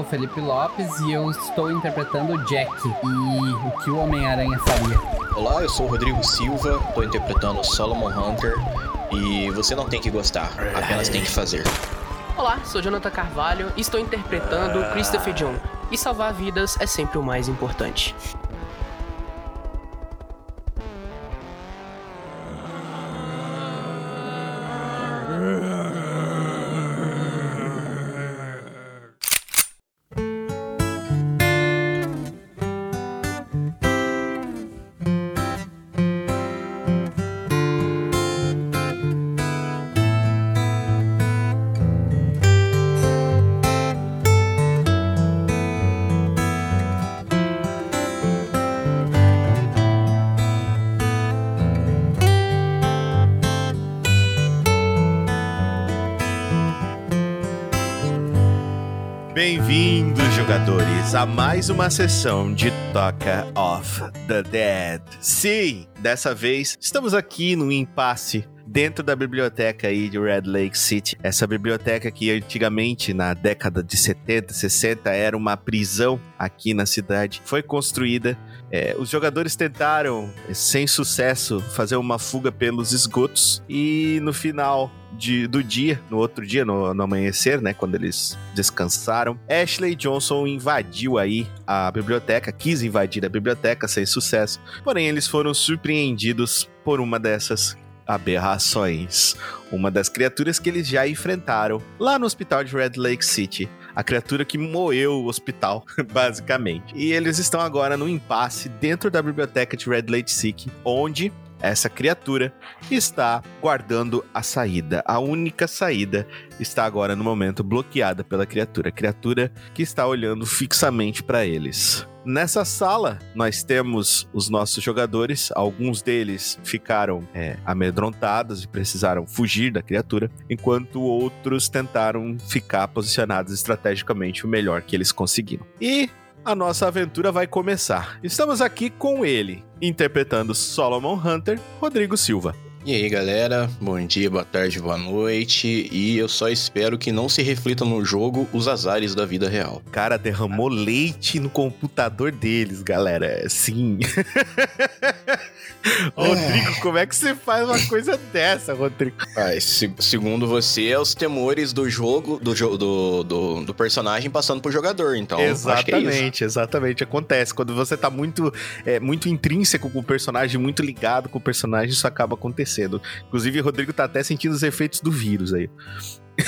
sou o Felipe Lopes e eu estou interpretando o Jack e o que o Homem-Aranha faria. Olá, eu sou o Rodrigo Silva, estou interpretando Solomon Hunter e você não tem que gostar, apenas tem que fazer. Olá, sou Jonathan Carvalho e estou interpretando Christopher John. E salvar vidas é sempre o mais importante. Jogadores, a mais uma sessão de Toca of the Dead. Sim, dessa vez estamos aqui no impasse dentro da biblioteca aí de Red Lake City. Essa biblioteca que antigamente, na década de 70, 60, era uma prisão aqui na cidade, foi construída. É, os jogadores tentaram, sem sucesso, fazer uma fuga pelos esgotos e no final de- do dia, no outro dia, no, no amanhecer, né, quando eles descansaram, Ashley Johnson invadiu aí a biblioteca, quis invadir a biblioteca sem sucesso, porém eles foram surpreendidos por uma dessas aberrações. Uma das criaturas que eles já enfrentaram lá no hospital de Red Lake City. A criatura que moeu o hospital, basicamente. E eles estão agora no impasse dentro da biblioteca de Red Lake City, onde essa criatura está guardando a saída. A única saída está agora no momento bloqueada pela criatura. Criatura que está olhando fixamente para eles. Nessa sala, nós temos os nossos jogadores. Alguns deles ficaram é, amedrontados e precisaram fugir da criatura, enquanto outros tentaram ficar posicionados estrategicamente o melhor que eles conseguiram. E a nossa aventura vai começar. Estamos aqui com ele, interpretando Solomon Hunter, Rodrigo Silva. E aí galera, bom dia, boa tarde, boa noite, e eu só espero que não se reflitam no jogo os azares da vida real. O cara derramou leite no computador deles, galera. Sim. Rodrigo, como é que você faz uma coisa dessa, Rodrigo? Mas, se- segundo você, é os temores do jogo, do, jo- do, do, do personagem passando pro jogador, então acho que é exatamente, exatamente. Acontece. Quando você tá muito, é, muito intrínseco com o personagem, muito ligado com o personagem, isso acaba acontecendo. Inclusive, o Rodrigo tá até sentindo os efeitos do vírus aí.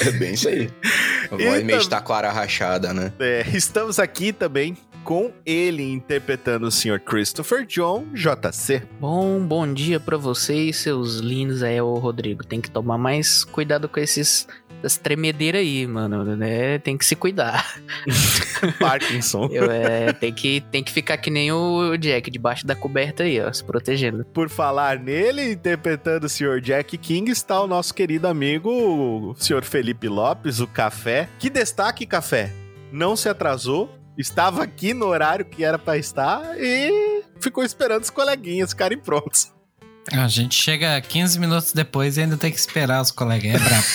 É bem isso aí. A voz meio de taquara rachada, né? É, estamos aqui também com ele interpretando o Sr. Christopher John JC. Bom, bom dia pra vocês, seus lindos aí, ô Rodrigo. Tem que tomar mais cuidado com esses essas tremedeiras aí, mano, né? Tem que se cuidar. Parkinson. Eu, é, tem, que, tem que ficar que nem o Jack, debaixo da coberta aí, ó, se protegendo. Por falar nele, interpretando o Sr. Jack King, está o nosso querido amigo, o Sr. Felipe Lopes, o Café. Que destaque, Café! Não se atrasou, estava aqui no horário que era pra estar e ficou esperando os coleguinhas ficarem prontos. A gente chega 15 minutos depois e ainda tem que esperar os colegas. É brabo.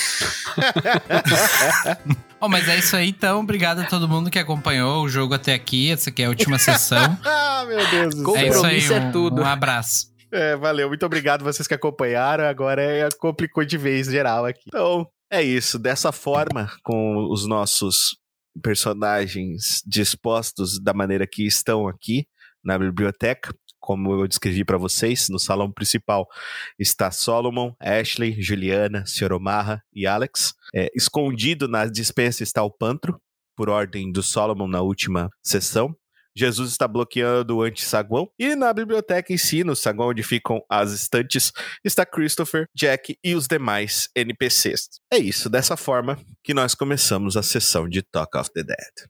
oh, mas é isso aí, então. Obrigado a todo mundo que acompanhou o jogo até aqui. Essa aqui é a última sessão. ah, meu Deus do é céu. isso aí, Compromisso é um, tudo. um abraço. É, valeu, muito obrigado vocês que acompanharam. Agora é, complicou de vez geral aqui. Então, é isso. Dessa forma, com os nossos personagens dispostos da maneira que estão aqui na biblioteca, como eu descrevi para vocês, no salão principal está Solomon, Ashley, Juliana, Sr. E Alex. É, escondido na dispensa está o Pantro, por ordem do Solomon na última sessão. Jesus está bloqueando o anti-saguão. E na biblioteca em si, no saguão onde ficam as estantes, está Christopher, Jack e os demais NPCs. É isso, dessa forma que nós começamos a sessão de Talk of the Dead.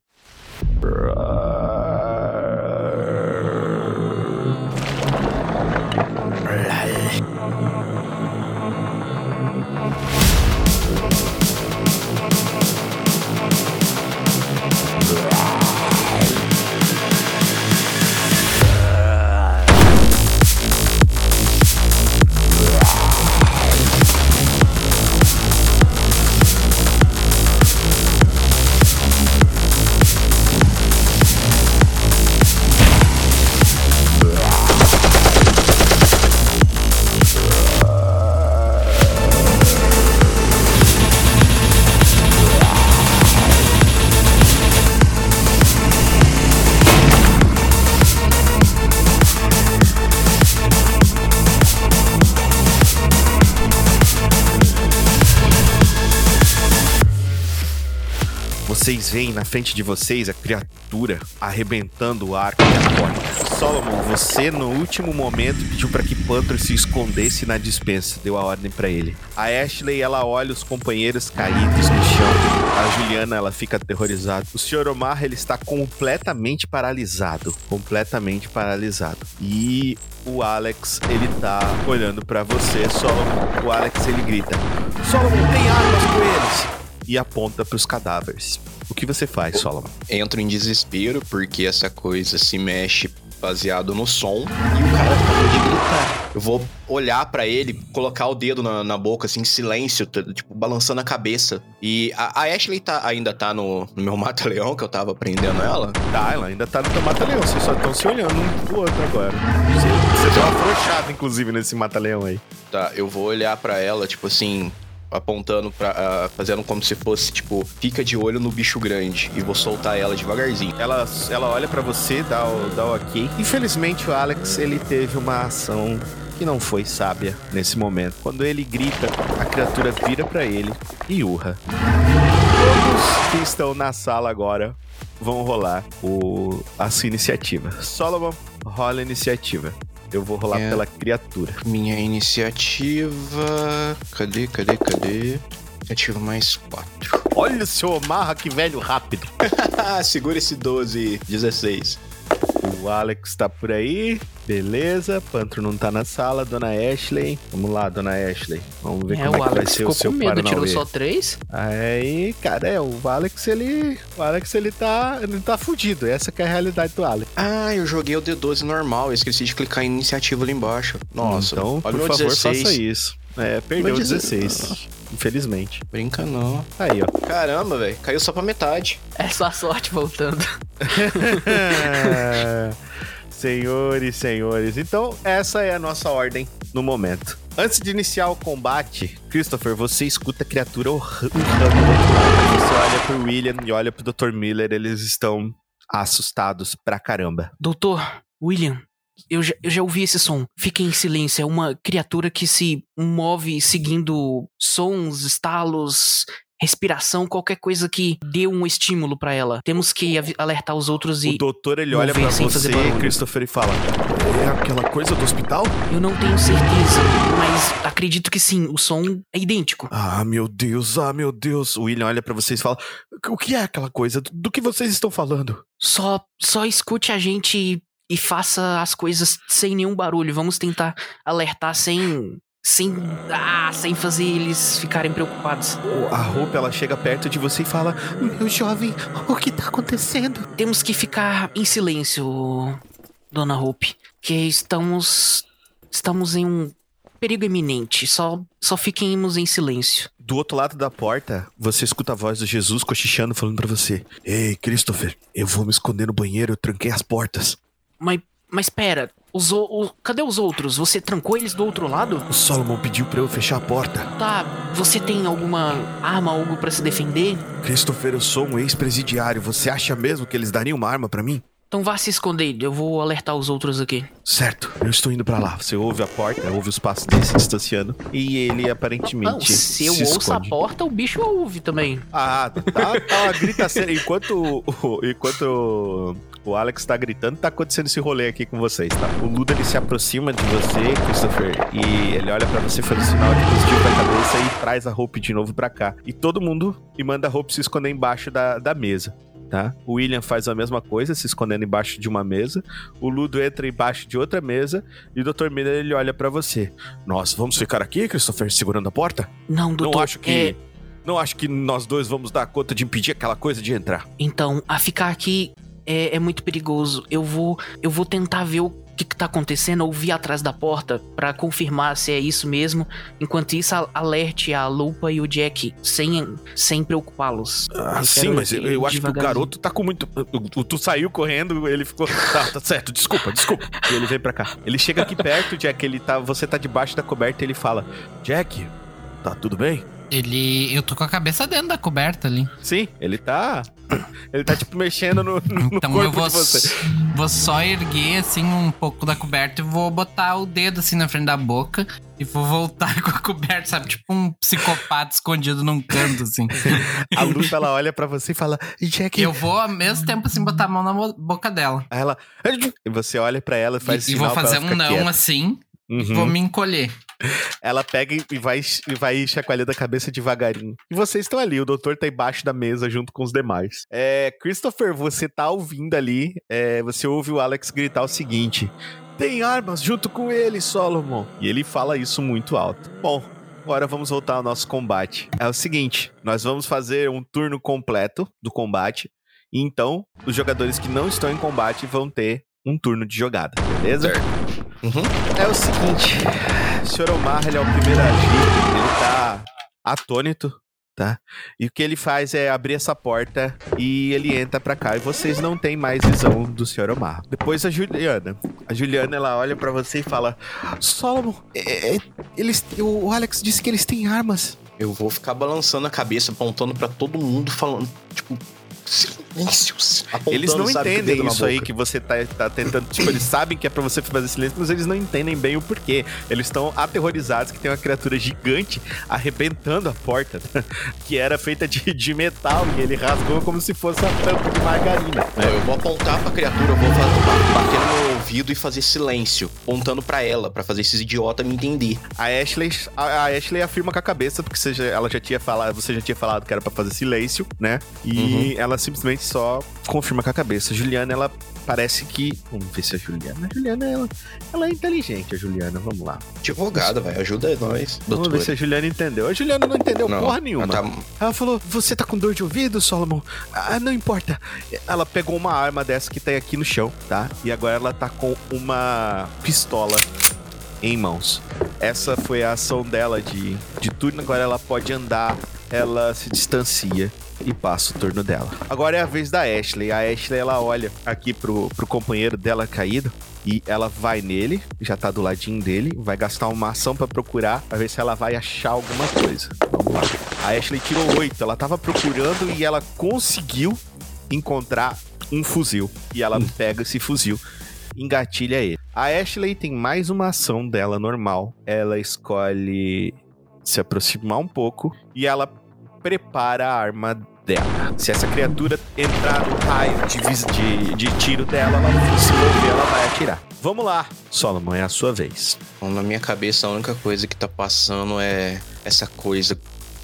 Vocês veem na frente de vocês a criatura arrebentando o arco e a porta. Solomon, você no último momento pediu para que Panther se escondesse na dispensa, deu a ordem para ele. A Ashley, ela olha os companheiros caídos no chão. A Juliana, ela fica aterrorizada. O Sr. Omar, ele está completamente paralisado, completamente paralisado. E o Alex, ele tá olhando para você, Solomon. O Alex, ele grita: "Solomon, tem armas com eles!" e aponta pros cadáveres. O que você faz, Solomon? Entro em desespero porque essa coisa se mexe baseado no som e o cara acabou de gritar. Eu vou olhar pra ele, colocar o dedo na, na boca, assim, em silêncio, tipo, balançando a cabeça. E a, a Ashley tá, ainda tá no, no meu mata-leão, que eu tava prendendo ela. Tá, ela ainda tá no teu mata-leão. Vocês só estão se olhando um pro outro agora. Você, você deu uma afrouxada, inclusive, nesse mata-leão aí. Tá, eu vou olhar pra ela, tipo assim, apontando pra. ah, fazendo como se fosse, tipo, fica de olho no bicho grande. E vou soltar ela devagarzinho. Ela, ela olha pra você, dá o, dá o ok. Infelizmente, o Alex, ele teve uma ação que não foi sábia nesse momento. Quando ele grita, a criatura vira pra ele e urra. Todos que estão na sala agora vão rolar o, a sua iniciativa. Solomon, rola a iniciativa. Eu vou rolar É. pela criatura. Minha iniciativa. Cadê, cadê, cadê? Iniciativa mais 4. Olha o seu Omarra, que velho rápido. Segura esse 12, 16. O Alex tá por aí. Beleza. Pantro não tá na sala. Dona Ashley. Vamos lá, Dona Ashley. Vamos ver É, como o é que vai ser o ficou seu com medo, tirou Paranauê. só três. Aí, cara, é, o Alex, ele. O Alex, ele tá. Ele tá fudido. Essa que é a realidade do Alex. Ah, eu joguei o D12 normal, eu esqueci de clicar em iniciativa ali embaixo. Nossa, então, olha por favor, 16. faça isso. É, perdeu Meu 16. Infelizmente. Brinca não. Aí, ó. Caramba, velho, caiu só pra metade. É só a sorte voltando. senhores, senhores. Então, essa é a nossa ordem no momento. Antes de iniciar o combate, Christopher, você escuta a criatura urr- urrando. Você olha pro William e olha pro Dr. Miller, eles estão assustados pra caramba. Doutor, William, eu já, eu já ouvi esse som. Fique em silêncio. É uma criatura que se move seguindo sons, estalos, respiração, qualquer coisa que dê um estímulo pra ela. Temos que alertar os outros O e. doutor, ele olha sem você. Christopher, e fala: É aquela coisa do hospital? Eu não tenho certeza, mas acredito que sim. O som é idêntico. Ah, meu Deus, ah, meu Deus. O William olha pra vocês e fala: O que é aquela coisa? Do, do que vocês estão falando? Só, só escute a gente e, faça as coisas sem nenhum barulho. Vamos tentar alertar sem. Sem. Ah, sem fazer eles ficarem preocupados. A roupa, ela chega perto de você e fala: Meu jovem, o que tá acontecendo? Temos que ficar em silêncio, Dona Hope. Que estamos. Estamos em um perigo iminente. Só, só fiquemos em silêncio. Do outro lado da porta, você escuta a voz do Jesus cochichando, falando pra você: Ei, Christopher, eu vou me esconder no banheiro, eu tranquei as portas. Mas. Mas pera, os, o- cadê os outros? Você trancou eles do outro lado? O Solomon pediu pra eu fechar a porta. Tá, você tem alguma arma, algo pra se defender? Christopher, eu sou um ex-presidiário. Você acha mesmo que eles dariam uma arma pra mim? Então vá se esconder, eu vou alertar os outros aqui. Certo, eu estou indo pra lá. Você ouve a porta, ouve os passos dele se distanciando. E ele aparentemente. Não, se eu se ouço esconde. a porta, o bicho ouve também. Ah, tá, tá uma gritaceira. Enquanto, enquanto o Alex tá gritando, tá acontecendo esse rolê aqui com vocês, tá? O Luda ele se aproxima de você, Christopher, e ele olha pra você, faz um sinal de positivo com a cabeça e traz a Hope de novo pra cá. E todo mundo e manda a Hope se esconder embaixo da, da mesa. tá? O William faz a mesma coisa, se escondendo embaixo de uma mesa. O Ludo entra embaixo de outra mesa e o Dr. Miller ele olha pra você. Nós vamos ficar aqui, Christopher, segurando a porta? Não, doutor. não acho que é, não acho que nós dois vamos dar conta de impedir aquela coisa de entrar. então, a ficar aqui é, é muito perigoso. Eu vou, eu vou tentar ver o que, que tá acontecendo, ouvir atrás da porta pra confirmar se é isso mesmo. Enquanto isso, alerte a Lupa e o Jack sem, sem preocupá-los. Ah, sim, mas eu, eu acho que o garoto tá com muito. o- o- Tu saiu correndo, ele ficou. Tá, tá certo, desculpa, desculpa. E ele vem pra cá. Ele chega aqui perto, Jack, ele tá. Você tá debaixo da coberta e ele fala: Jack, tá tudo bem? Ele. Eu tô com a cabeça dentro da coberta ali. Sim, ele tá. Ele tá, tipo, mexendo no, no Então corpo eu vou, vou só erguer assim um pouco da coberta e vou botar o dedo assim na frente da boca e vou voltar com a coberta, sabe? Tipo um psicopata escondido num canto, assim. A Lupa, ela olha pra você e fala: Jack. E eu vou ao mesmo tempo assim botar a mão na boca dela. Aí ela. E você olha pra ela e faz e, e sinal vou pra fazer um não quieta. assim Uhum. vou me encolher. Ela pega e vai, e vai chacoalhando a cabeça devagarinho. E vocês estão ali, o doutor tá embaixo da mesa junto com os demais. É, Christopher, você tá ouvindo ali, é, você ouve o Alex gritar o seguinte: Tem armas junto com ele, Solomon. E ele fala isso muito alto. Bom. Agora vamos voltar ao nosso combate. É o seguinte: nós vamos fazer um turno completo do combate. E então, os jogadores que não estão em combate vão ter um turno de jogada, beleza? Certo. Uhum. É o seguinte, o Sr. Omar, ele é o primeiro a agir, ele tá atônito, tá? E o que ele faz é abrir essa porta e ele entra pra cá e vocês não têm mais visão do Sr. Omar. Depois a Juliana. A Juliana, ela olha pra você e fala: Solomon, é, é, eles, o Alex disse que eles têm armas. Eu vou ficar balançando a cabeça, apontando pra todo mundo, falando, tipo, silêncios. Apontando, Eles não entendem isso aí que você tá, tá tentando. Tipo, eles sabem que é pra você fazer silêncio, mas eles não entendem bem o porquê. Eles estão aterrorizados que tem uma criatura gigante arrebentando a porta, que era feita de, de metal, e ele rasgou como se fosse uma tampa de margarina. Não, eu vou apontar pra criatura, eu vou bater no meu ouvido e fazer silêncio, apontando pra ela, pra fazer esses idiotas me entender. A Ashley, a, a Ashley afirma com a cabeça, porque você já- ela já tinha falado, você já tinha falado que era pra fazer silêncio, né? E ela simplesmente só confirma com a cabeça. Juliana, ela parece que. Vamos ver se a Juliana. A Juliana, ela, ela é inteligente, a Juliana. Vamos lá. Advogada, vai, ajuda nós, Vamos doutor. ver se a Juliana entendeu. A Juliana não entendeu Não, porra nenhuma. ela tá- Ela falou: Você tá com dor de ouvido, Solomon? Ah, não importa. Ela pegou uma arma dessa que tem aqui no chão, tá? E agora ela tá com uma pistola em mãos. Essa foi a ação dela de, de turno. Agora ela pode andar, ela se distancia e passa o turno dela. Agora é a vez da Ashley. A Ashley ela olha aqui pro, pro companheiro dela caído. E ela vai nele, já tá do ladinho dele, vai gastar uma ação pra procurar, pra ver se ela vai achar alguma coisa. Vamos lá. A Ashley tirou oito, ela tava procurando e ela conseguiu encontrar um fuzil. E ela pega esse fuzil, engatilha ele. A Ashley tem mais uma ação dela normal. Ela escolhe se aproximar um pouco e ela prepara a arma dela. Se essa criatura entrar no raio de, de, de tiro dela, ela vai se mover, ela vai atirar. Vamos lá, Solomon, é a sua vez. Na minha cabeça, a única coisa que tá passando é essa coisa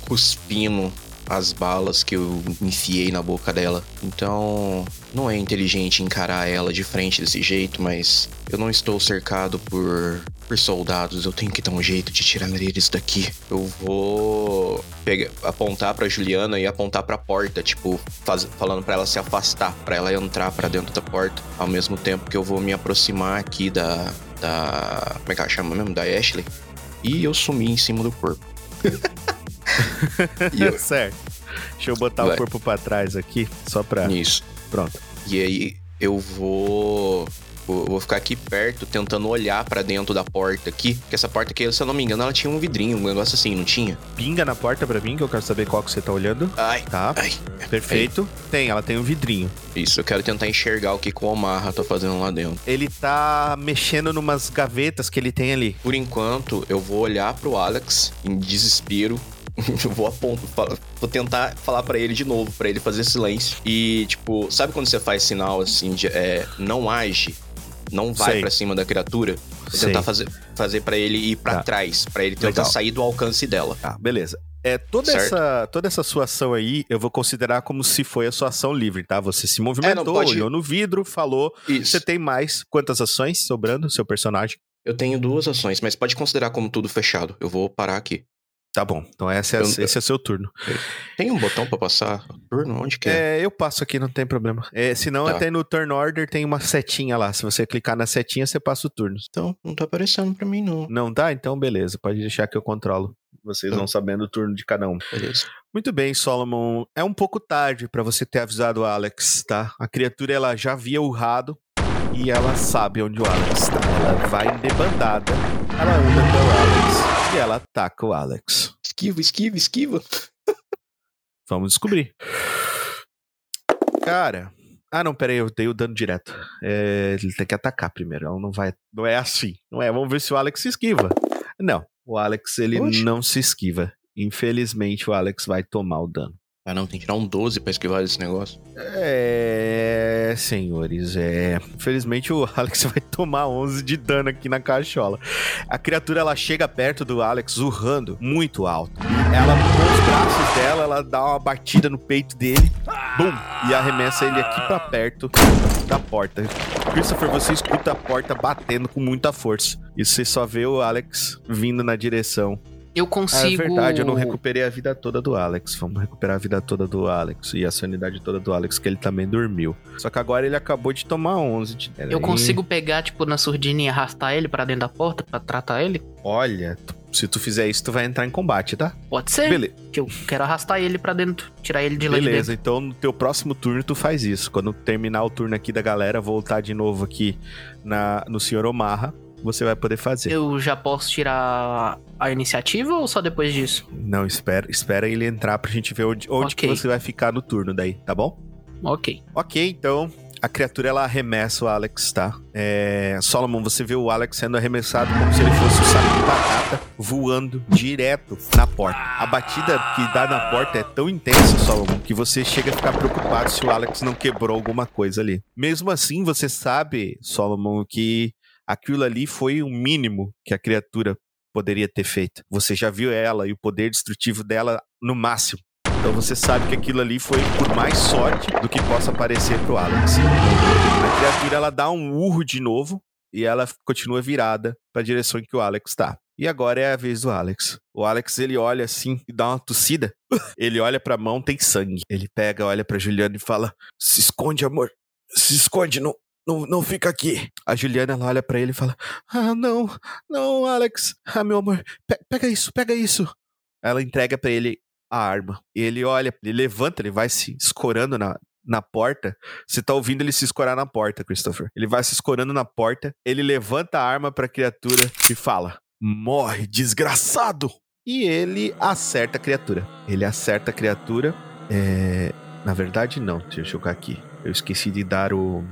cuspindo as balas que eu enfiei na boca dela. Então, não é inteligente encarar ela de frente desse jeito, mas eu não estou cercado por, por soldados. Eu tenho que dar um jeito de tirar eles daqui. Eu vou pegar, apontar pra Juliana e apontar pra porta, tipo, faz- falando pra ela se afastar, pra ela entrar pra dentro da porta, ao mesmo tempo que eu vou me aproximar aqui da da. Como é que ela chama mesmo? Da Ashley. E eu sumi em cima do corpo. E eu- certo. Deixa eu botar o Vai. corpo pra trás aqui, só pra. Nisso. Pronto. E aí eu vou. Vou vou ficar aqui perto, tentando olhar pra dentro da porta aqui. Porque essa porta aqui, se eu não me engano, ela tinha um vidrinho, um negócio assim, não tinha? Pinga na porta pra mim, que eu quero saber qual que você tá olhando. Ai, Tá, ai. perfeito. Tem, ela tem um vidrinho. Isso, eu quero tentar enxergar o que que o Omarra tá fazendo lá dentro. Ele tá mexendo numas gavetas que ele tem ali. Por enquanto, eu vou olhar pro Alex em desespero. Eu vou fala- vou tentar falar pra ele de novo, pra ele fazer silêncio. E, tipo, sabe quando você faz sinal assim de é, não age, não vai pra cima da criatura? Vou Sei. tentar fazer, fazer para ele ir pra Tá. trás, pra ele tentar Legal. sair do alcance dela. Tá, beleza. É, toda Certo. essa, toda essa sua ação aí, eu vou considerar como se foi a sua ação livre, tá? Você se movimentou, pode- olhou no vidro, falou. Isso. Você tem mais quantas ações sobrando, seu personagem? Eu tenho duas ações, mas pode considerar como tudo fechado. Eu vou parar aqui. Tá bom, então essa é, Eu- esse é seu turno. Tem um botão pra passar turno? Onde que é? É, eu passo aqui, não tem problema. É, se não, Tá. até no turn order tem uma setinha lá. Se você clicar na setinha, você passa o turno. Então, não tá aparecendo pra mim, não. Não tá? Então beleza, pode deixar que eu controlo. Vocês Tá. vão sabendo o turno de cada um. Beleza. Muito bem, Solomon. É um pouco tarde pra você ter avisado o Alex, tá? A criatura ela já havia urrado e ela sabe onde o Alex tá. Ela vai em debandada, ela anda até o Alex e ela ataca o Alex. Esquiva, esquiva, esquiva. Vamos descobrir. Cara. Ah, não, peraí, eu dei o dano direto. É, ele tem que atacar primeiro. Ela não vai. Não é assim. Não é. Vamos ver se o Alex se esquiva. Não. O Alex, ele não se esquiva. Infelizmente, o Alex vai tomar o dano. Ah, não, tem que tirar um 12 pra esquivar esse negócio. É, senhores, é. Infelizmente o Alex vai tomar 11 de dano aqui na cachola. A criatura ela chega perto do Alex urrando muito alto. Ela com os braços dela, ela dá uma batida no peito dele, bum, e arremessa ele aqui pra perto da porta. Christopher, você escuta a porta batendo com muita força. E você só vê o Alex vindo na direção Eu ah, consigo. é verdade, eu não recuperei a vida toda do Alex. Vamos recuperar a vida toda do Alex e a sanidade toda do Alex, que ele também dormiu. Só que agora ele acabou de tomar 11 de Eu consigo pegar, tipo, na surdina e arrastar ele pra dentro da porta pra tratar ele? Olha, se tu fizer isso, tu vai entrar em combate, tá? Pode ser. Bele- Que eu quero arrastar ele pra dentro, tirar ele de lá de dentro. Beleza, então no teu próximo turno tu faz isso. Quando terminar o turno aqui da galera, voltar de novo aqui na, no Sr. Omarra, você vai poder fazer. Eu já posso tirar a iniciativa ou só depois disso? Não, espera, espera ele entrar pra gente ver onde, onde que Ok. você vai ficar no turno daí, tá bom? Ok. Ok, então a criatura ela arremessa o Alex, tá? É, Solomon, você vê o Alex sendo arremessado como se ele fosse um saco de batata voando direto na porta. A batida que dá na porta é tão intensa, Solomon, que você chega a ficar preocupado se o Alex não quebrou alguma coisa ali. Mesmo assim, você sabe, Solomon, que aquilo ali foi o mínimo que a criatura poderia ter feito. Você já viu ela e o poder destrutivo dela no máximo. Então você sabe que aquilo ali foi por mais sorte do que possa parecer pro Alex. A criatura ela dá um urro de novo e ela continua virada para a direção em que o Alex tá. E agora é a vez do Alex. O Alex ele olha assim e dá uma tossida. Ele olha pra mão, tem sangue. Ele pega, olha pra Juliana e fala: "Se esconde, amor. Se esconde, não não, não fica aqui." A Juliana ela olha pra ele e fala: "Ah, não. Não, Alex. Ah, meu amor, pe- pega isso, pega isso." Ela entrega pra ele a arma. Ele olha, ele levanta, ele vai se escorando na, na porta. Você tá ouvindo ele se escorar na porta, Christopher. Ele vai se escorando na porta, ele levanta a arma pra criatura e fala: Morre, desgraçado! E ele acerta a criatura. Ele acerta a criatura. É... Na verdade, não. Deixa eu chocar aqui. Eu esqueci de dar o,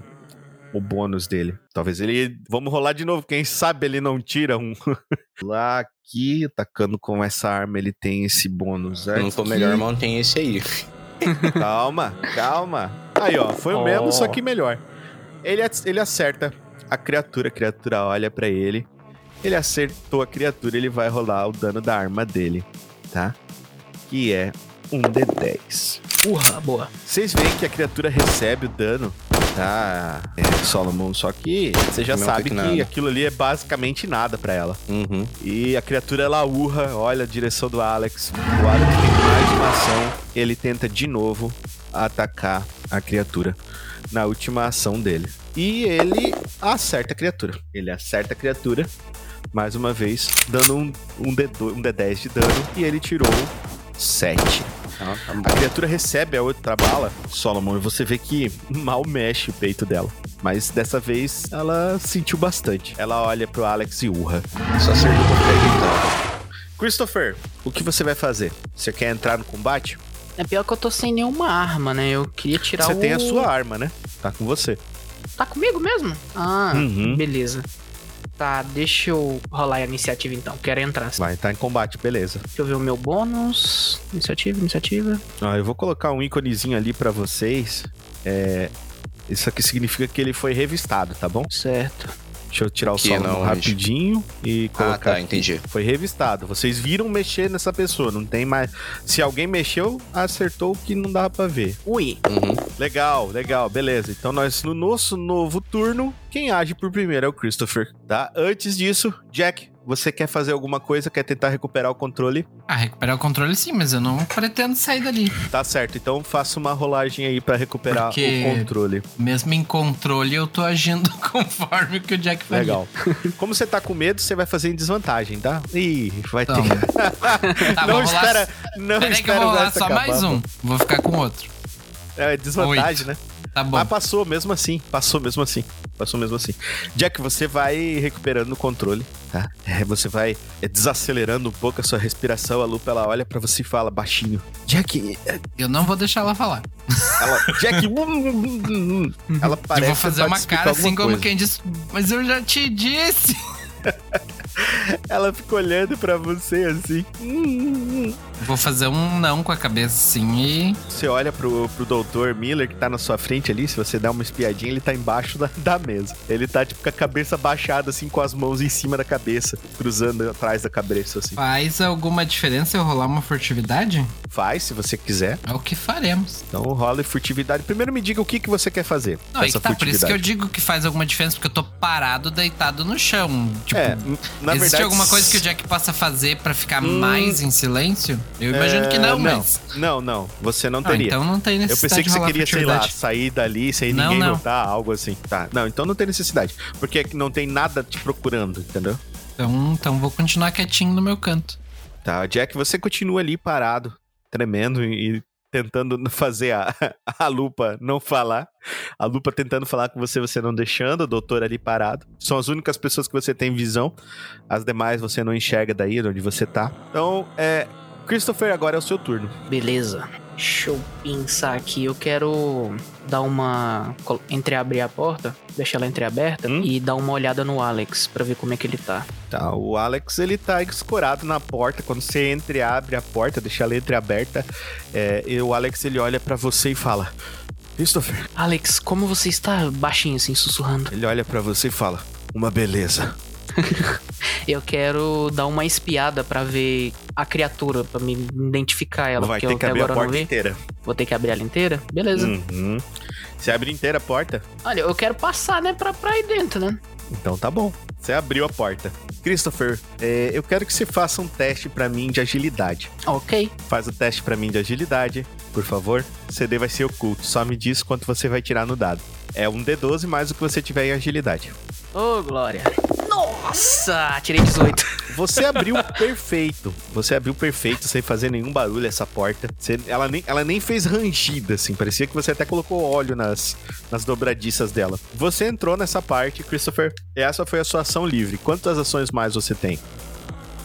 o bônus dele. Talvez ele. Vamos rolar de novo. Quem sabe ele não tira um. Lá aqui, atacando com essa arma, ele tem esse bônus. Se não for aqui. melhor, mantém esse aí. Calma, calma. Aí, ó, foi o Oh. mesmo, só que melhor. Ele, ele acerta a criatura, a criatura olha pra ele. Ele acertou a criatura, ele vai rolar o dano da arma dele, tá? Que é um D10. Urra, boa. Vocês veem que a criatura recebe o dano, tá? É, Solomon, só que você já Não sabe que nada. aquilo ali é basicamente nada pra ela. Uhum. E a criatura ela urra, olha a direção do Alex. O Alex tem mais uma ação. Ele tenta de novo atacar a criatura na última ação dele. E ele acerta a criatura. Ele acerta a criatura mais uma vez, dando um, um, D2, um D10 de dano. E ele tirou 7. Tá. A criatura recebe a outra bala, Solomon, e você vê que mal mexe o peito dela. Mas dessa vez ela sentiu bastante. Ela olha pro Alex e urra. Só serviu pra ficar irritado. Christopher, o que você vai fazer? Você quer entrar no combate? É pior que eu tô sem nenhuma arma, né? Eu queria tirar você o... tem a sua arma, né? Tá com você. Tá comigo mesmo? Ah, Uhum. beleza. Tá, deixa eu rolar a iniciativa então. Quero entrar. Vai entrar em combate, beleza. Deixa eu ver o meu bônus. Iniciativa, iniciativa. Ah, eu vou colocar um íconezinho ali pra vocês. É... Isso aqui significa que ele foi revistado, tá bom? Certo. Deixa eu tirar o Que solo não, rapidinho e colocar. Ah, tá, aqui. entendi. Foi revistado. Vocês viram mexer nessa pessoa, não tem mais. Se alguém mexeu, acertou o que não dava pra ver. Ui. Uhum. Legal, legal, beleza. Então nós no nosso novo turno, quem age por primeiro é o Christopher, tá? Antes disso, Jack, você quer fazer alguma coisa, quer tentar recuperar o controle? Ah, recuperar o controle sim, mas eu não pretendo sair dali. Tá certo. Então faça uma rolagem aí pra recuperar Porque- o controle. Mesmo em controle, eu tô agindo conforme o que o Jack faria. Legal. Como você tá com medo, você vai fazer em desvantagem, tá? Ih, vai Então, ter. Tá, não vou rolar- espera, não Peraí que eu espera vou rolar só acabar, mais um. Vou ficar com outro. É desvantagem, né? Tá bom. Mas passou mesmo assim. Passou mesmo assim. Passou mesmo assim. Jack, você vai recuperando o controle, tá? É, você vai é, desacelerando um pouco a sua respiração. A Lupa, ela olha pra você e fala baixinho. Jack, é, Eu não vou deixar ela falar. ela... Jack... ela parece eu vou fazer uma cara assim alguma como coisa. quem diz, mas eu já te disse. Ela fica olhando pra você assim. Vou fazer um não com a cabeça assim e. Você olha pro, pro doutor Miller que tá na sua frente ali, se você der uma espiadinha, ele tá embaixo da, da mesa. Ele tá, tipo, com a cabeça baixada, assim, com as mãos em cima da cabeça, cruzando atrás da cabeça, assim. Faz alguma diferença eu rolar uma furtividade? Faz, se você quiser. É o que faremos. Então rola furtividade. Primeiro me diga o que, que você quer fazer Não, essa que tá, por isso que eu furtividade. digo que faz alguma diferença, porque eu tô parado, deitado no chão. Tipo, É, na existe verdade... alguma coisa que o Jack possa fazer pra ficar Hum, mais em silêncio? Eu imagino que É, não, não, mas. Não, não, você não Ah, teria. então não tem Eu necessidade pensei que você queria, sei lá, furtividade. sair dali sem Não, ninguém não. notar, algo assim. Tá, não, então não tem necessidade. Porque não tem nada te procurando, entendeu? Então, então vou continuar quietinho no meu canto. Tá, Jack, você continua ali parado, tremendo e tentando fazer a, a lupa não falar. A lupa tentando falar com você, você não deixando, o doutor ali parado. São as únicas pessoas que você tem visão. As demais você não enxerga daí, de onde você tá. Então, é. Christopher, agora é o seu turno. Beleza. Deixa eu pensar aqui. Eu quero dar uma. entreabrir a porta, deixar ela entreaberta Hum. e dar uma olhada no Alex pra ver como é que ele tá. Tá, o Alex ele tá escorado na porta. Quando você entra e abre a porta, deixa ela entreaberta, é, e o Alex ele olha pra você e fala: Christopher. Alex, como você está baixinho assim, sussurrando? Ele olha pra você e fala: Uma beleza. Eu quero dar uma espiada pra ver a criatura, pra me identificar ela, Vai porque ter eu que abrir a porta inteira. Vou ter que abrir ela inteira? Beleza. Uhum. Você abre inteira a porta? Olha, eu quero passar, né, pra, pra aí dentro, né? Então tá bom. Você abriu a porta. Christopher, é, eu quero que você faça um teste pra mim de agilidade. Ok. Faz o teste pra mim de agilidade, por favor. O CD vai ser oculto. Só me diz quanto você vai tirar no dado. É um D12 mais o que você tiver em agilidade. Ô, Glória. Nossa, tirei 18. Você abriu perfeito. Você abriu perfeito, sem fazer nenhum barulho essa porta. Você- ela, nem, ela nem fez rangida, assim. Parecia que você até colocou óleo nas, nas dobradiças dela. Você entrou nessa parte, Christopher. Essa foi a sua ação livre. Quantas ações mais você tem?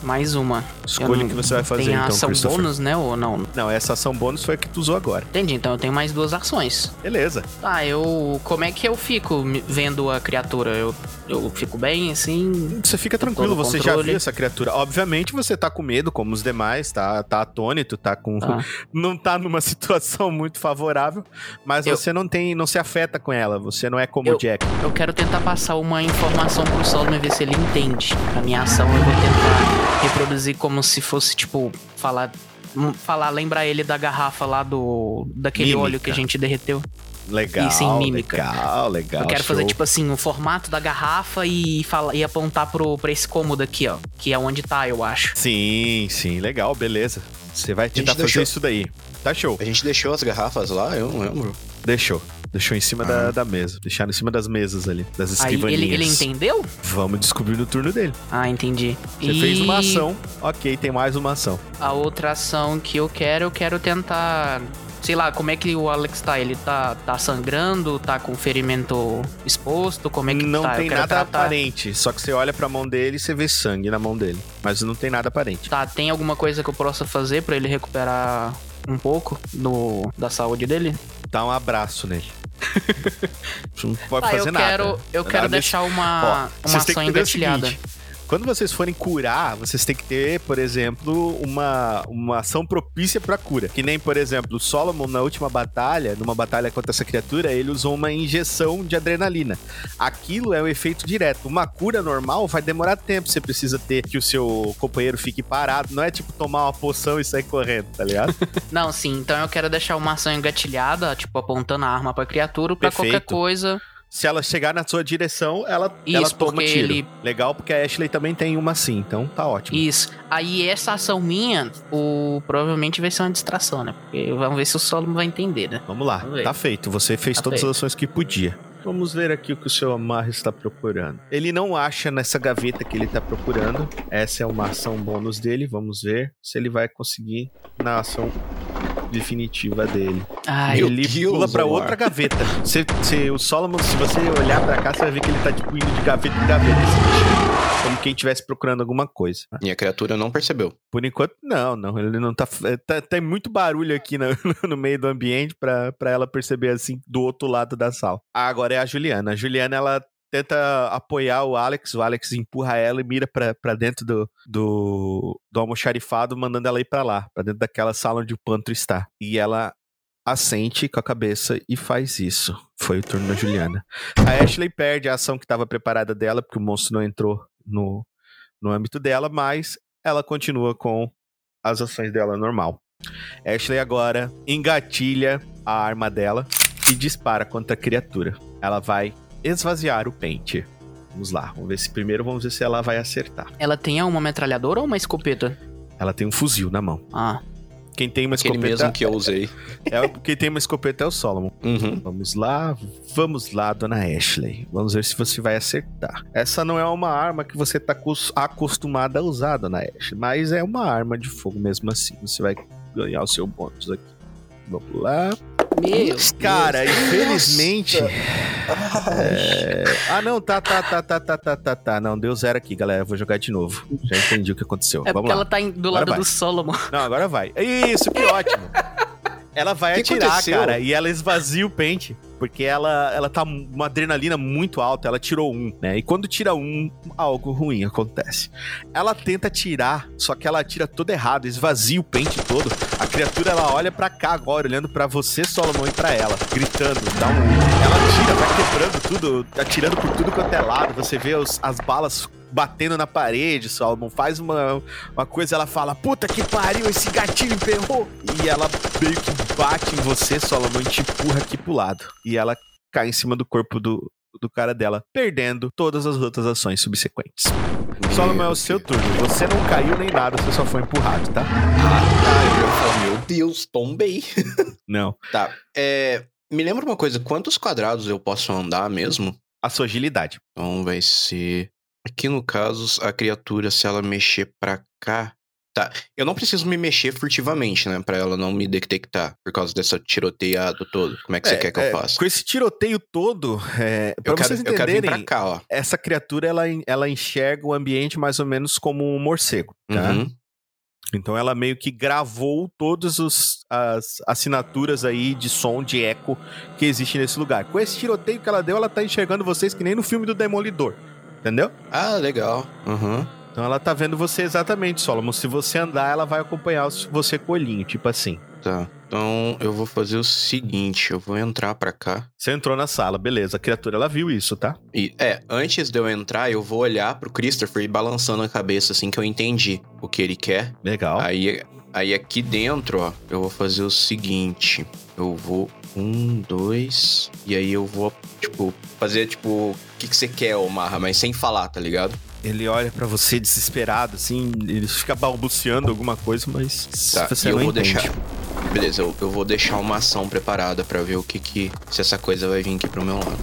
Mais uma. Escolha o que você vai fazer, Tem a então, ação bônus, né, ou não? Não, essa ação bônus foi a que tu usou agora. Entendi, então eu tenho mais duas ações. Beleza. Tá, eu. Como é que eu fico vendo a criatura? Eu, eu fico bem, assim. Você fica tranquilo, você já viu essa criatura. Obviamente você tá com medo, como os demais, tá, tá atônito, tá com. Tá. Não tá numa situação muito favorável, mas Eu- você não tem. não se afeta com ela. Você não é como Eu- o Jack. Eu quero tentar passar uma informação pro Solomon ver se ele entende. A minha ação eu vou tentar reproduzir como se fosse, tipo, falar. hum, Falar, lembrar ele da garrafa lá do. daquele Mímica. óleo que a gente derreteu. Legal. E sem mímica. Legal, legal. eu quero fazer, show. tipo assim, o formato da garrafa e, fala, e apontar pro, pra esse cômodo aqui, ó. Que é onde tá, eu acho. Sim, sim, legal, beleza. Você vai tentar fazer deixou- isso daí. Tá show. A gente deixou as garrafas lá, eu não lembro. Deixou. Deixou em cima da, da mesa. Deixaram em cima das mesas ali, das Aí escrivaninhas. ele, ele entendeu? Vamos descobrir no turno dele. Ah, entendi. Você e fez uma ação. Ok, tem mais uma ação. A outra ação que eu quero, eu quero tentar. Sei lá, como é que o Alex tá? Ele tá, tá sangrando? Tá com ferimento exposto? Como é que não tá? Eu tem nada tratar- aparente. Só que você olha pra mão dele e você vê sangue na mão dele. Mas não tem nada aparente. Tá, tem alguma coisa que eu possa fazer pra ele recuperar um pouco do, da saúde dele? Dá um abraço nele. Não pode Tá, fazer eu nada. quero, eu Nada quero deixar uma, Ó, uma ação engatilhada. seguinte, Quando vocês forem curar, vocês têm que ter, por exemplo, uma, uma ação propícia pra cura. Que nem, por exemplo, o Solomon na última batalha, numa batalha contra essa criatura, ele usou uma injeção de adrenalina. Aquilo é um efeito direto. Uma cura normal vai demorar tempo. Você precisa ter que o seu companheiro fique parado. Não é tipo tomar uma poção e sair correndo, tá ligado? Não, sim, então eu quero deixar uma ação engatilhada, tipo, apontando a arma pra criatura, pra qualquer Perfeito. coisa. Se ela chegar na sua direção, ela, Isso, ela toma porque tiro. ele- Legal, porque a Ashley também tem uma assim, então tá ótimo. Isso. Aí essa ação minha, o provavelmente vai ser uma distração, né? Porque vamos ver se o Solomon vai entender, né? Vamos lá, Vamos tá feito. Você fez Tá todas feito. as ações que podia. Vamos ver aqui o que o seu Amarra está procurando. Ele não acha nessa gaveta que ele está procurando. Essa é uma ação bônus dele. Vamos ver se ele vai conseguir na ação definitiva dele. Meu ele Deus, pula pra outra gaveta. Se, se o Solomon, se você olhar pra cá, você vai ver que ele tá tipo indo de gaveta em gaveta, esse bichinho. Como quem estivesse procurando alguma coisa. E a criatura não percebeu. Por enquanto, não, não. Ele não tá. é, tá tem muito barulho aqui no, no meio do ambiente pra, pra ela perceber assim do outro lado da sala. Ah, Agora é a Juliana. A Juliana, ela tenta apoiar o Alex. O Alex empurra ela e mira pra dentro do, do, do almoxarifado, mandando ela ir pra lá, pra dentro daquela sala onde o pantro está. E ela assente com a cabeça e faz isso. Foi o turno da Juliana. A Ashley perde a ação que estava preparada dela, porque o monstro não entrou no, no âmbito dela, mas ela continua com as ações dela normal. Ashley agora engatilha a arma dela e dispara contra a criatura. Ela vai esvaziar o pente. Vamos lá, vamos ver se primeiro vamos ver se ela vai acertar. ela tem uma metralhadora ou uma escopeta? Ela tem um fuzil na mão. Ah, Quem tem uma Aquele escopeta mesmo que eu usei. é o- quem tem uma escopeta é o Solomon. Uhum. Vamos lá, vamos lá, dona Ashley. Vamos ver se você vai acertar. Essa não é uma arma que você tá acos- acostumada a usar, dona Ashley, mas é uma arma de fogo mesmo assim. Você vai ganhar o seu bônus aqui. Vamos lá. meu. Cara, infelizmente. é, Ah, não, tá, tá, tá, tá, tá, tá, tá, tá. Não, deu zero aqui, galera. Vou jogar de novo. Já entendi o que aconteceu. É Vamos porque lá. ela tá do Agora lado vai. do Solomon. Não, agora vai. Isso, que ótimo. Ela vai Que atirar, aconteceu? cara, e ela esvazia o pente. Porque ela, ela tá uma adrenalina muito alta, ela tirou um, né? E quando tira um, algo ruim acontece. Ela tenta tirar, só que ela tira todo errado, esvazia o pente todo. A criatura, ela olha pra cá agora, olhando pra você, Solomon, e pra ela, gritando, dá um... Ela tira, vai quebrando tudo, atirando por tudo quanto é lado. Você vê os- as balas batendo na parede, Solomon. Faz uma, uma coisa, ela fala, puta que pariu, esse gatilho emperrou. E ela meio que bate em você, Solomon, e te empurra aqui pro lado. E ela cai em cima do corpo do, do cara dela, perdendo todas as outras ações subsequentes. Solomon, é o seu turno. Você não caiu nem nada, você só foi empurrado, tá? Ah, meu Deus, tombei. Não. Tá. É, me lembra uma coisa, quantos quadrados eu posso andar mesmo? A sua agilidade. Então vai ser. Aqui no caso, a criatura, se ela mexer pra cá. Tá. Eu não preciso me mexer furtivamente, né? Pra ela não me detectar por causa dessa tiroteado todo. Como é que você É, quer que eu é, faça? Com esse tiroteio todo, é, pra Eu quero, vocês eu quero vir entenderem, pra cá, ó. essa criatura ela, ela enxerga o ambiente mais ou menos como um morcego, tá? Uhum. Então ela meio que gravou todas as assinaturas aí de som, de eco que existe nesse lugar. Com esse tiroteio que ela deu, ela tá enxergando vocês que nem no filme do Demolidor. Entendeu? Ah, legal. Uhum. Então ela tá vendo você exatamente, Solomon. Se você andar, ela vai acompanhar você com o olhinho, tipo assim. Tá. Então eu vou fazer o seguinte: eu vou entrar pra cá. Você entrou na sala, beleza. A criatura, ela viu isso, tá? E, é, antes de eu entrar, eu vou olhar pro Christopher e balançando a cabeça assim que eu entendi o que ele quer. Legal. Aí, aí aqui dentro, ó, eu vou fazer o seguinte. Eu vou. Um, dois. E aí eu vou, tipo, fazer, tipo, o que, que você quer, Omarra, mas sem falar, tá ligado? Ele olha pra você desesperado, assim, ele fica balbuciando alguma coisa, mas Tá, você eu não vou entende. deixar. Beleza, eu, eu vou deixar uma ação preparada pra ver o que que. Se essa coisa vai vir aqui pro meu lado.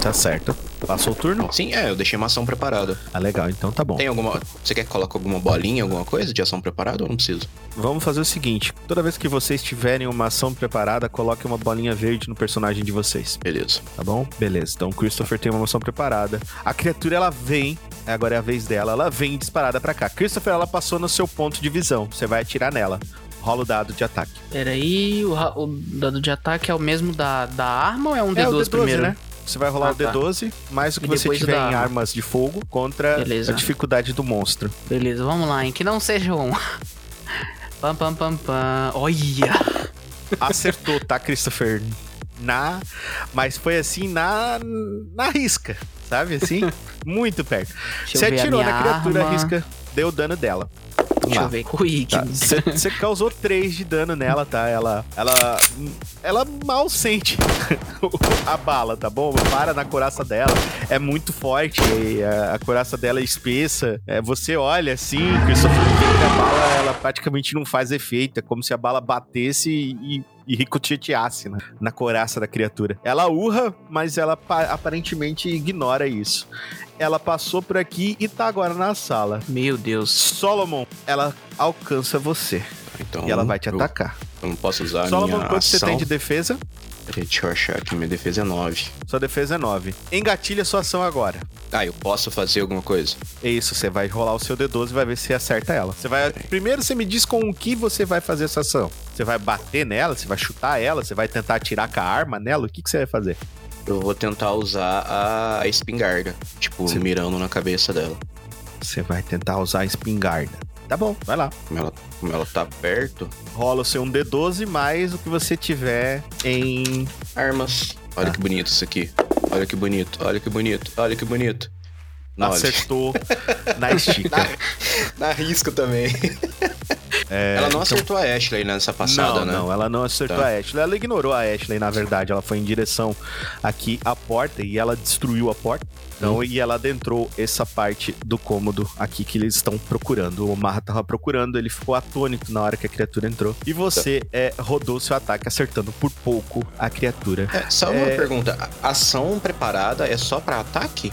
Tá certo. Passou o turno? Sim, é, eu deixei uma ação preparada. Ah, legal, então tá bom. Tem alguma. Você quer que coloque alguma bolinha, alguma coisa de ação preparada ou não preciso? Vamos fazer o seguinte: toda vez que vocês tiverem uma ação preparada, coloque uma bolinha verde no personagem de vocês, Beleza. tá bom? Beleza. Então o Christopher tem uma ação preparada. A criatura ela vem, agora é a vez dela, ela vem disparada pra cá. Christopher ela passou no seu ponto de visão. Você vai atirar nela. Rola o dado de ataque. Peraí, o, o dado de ataque é o mesmo da, da arma ou é um é o D12 D12, primeiro? né? Você vai rolar Ah, o tá. D12, mais o que você tiver em arma. armas de fogo contra Beleza. a dificuldade do monstro. Beleza, vamos lá, hein? Que não seja um. Pam, pam, pam, pam. Olha! Acertou, tá, Christopher? Na. Mas foi assim na. Na risca, sabe? Assim? Muito perto. Deixa Você atirou na criatura, arma. risca, deu o dano dela. Deixa lá. eu ver. Ui. Tá, Você você causou 3 de dano nela, tá? Ela. Ela. Ela mal sente a bala, tá bom? Para na coraça dela. É muito forte. e a, a coraça dela é espessa. É, você olha assim, Christopher, que a bala ela praticamente não faz efeito. É como se a bala batesse e. E ricocheteasse na, na coraça da criatura. Ela urra, mas ela pa- aparentemente ignora isso. Ela passou por aqui e tá agora na sala. Meu Deus. Solomon, ela alcança você. Então, E ela vai te eu- atacar. Eu não posso usar Solomon, minha quanto você ação. tem de defesa? Peraí, Deixa eu achar aqui, minha defesa é 9. Sua defesa é 9. Engatilha sua ação agora. Ah, eu posso fazer alguma coisa? É isso, você vai rolar o seu D12 e vai ver se acerta ela. Você vai. Primeiro você me diz com o que você vai fazer essa ação. Você vai bater nela, você vai chutar ela, você vai tentar atirar com a arma nela, o que, que você vai fazer? Eu vou tentar usar a, a espingarda. Tipo, Sim. mirando na cabeça dela. Você vai tentar usar a espingarda. Tá bom, vai lá. Como ela, como ela tá perto. Rola o seu um D12 mais o que você tiver em. Armas. Olha Tá. que bonito isso aqui. Olha que bonito, olha que bonito, olha que bonito. Nove. Acertou na estica. Na risco também. É, ela não então- acertou a Ashley nessa passada, não, né? não, ela não acertou Tá. a Ashley. Ela ignorou a Ashley, na verdade. Ela foi em direção aqui à porta e ela destruiu a porta. Então, Hum. e ela adentrou essa parte do cômodo aqui que eles estão procurando. O Marra tava procurando, ele ficou atônito na hora que a criatura entrou. E você é, rodou seu ataque acertando por pouco a criatura. É, só uma É. pergunta. A ação preparada é só pra ataque?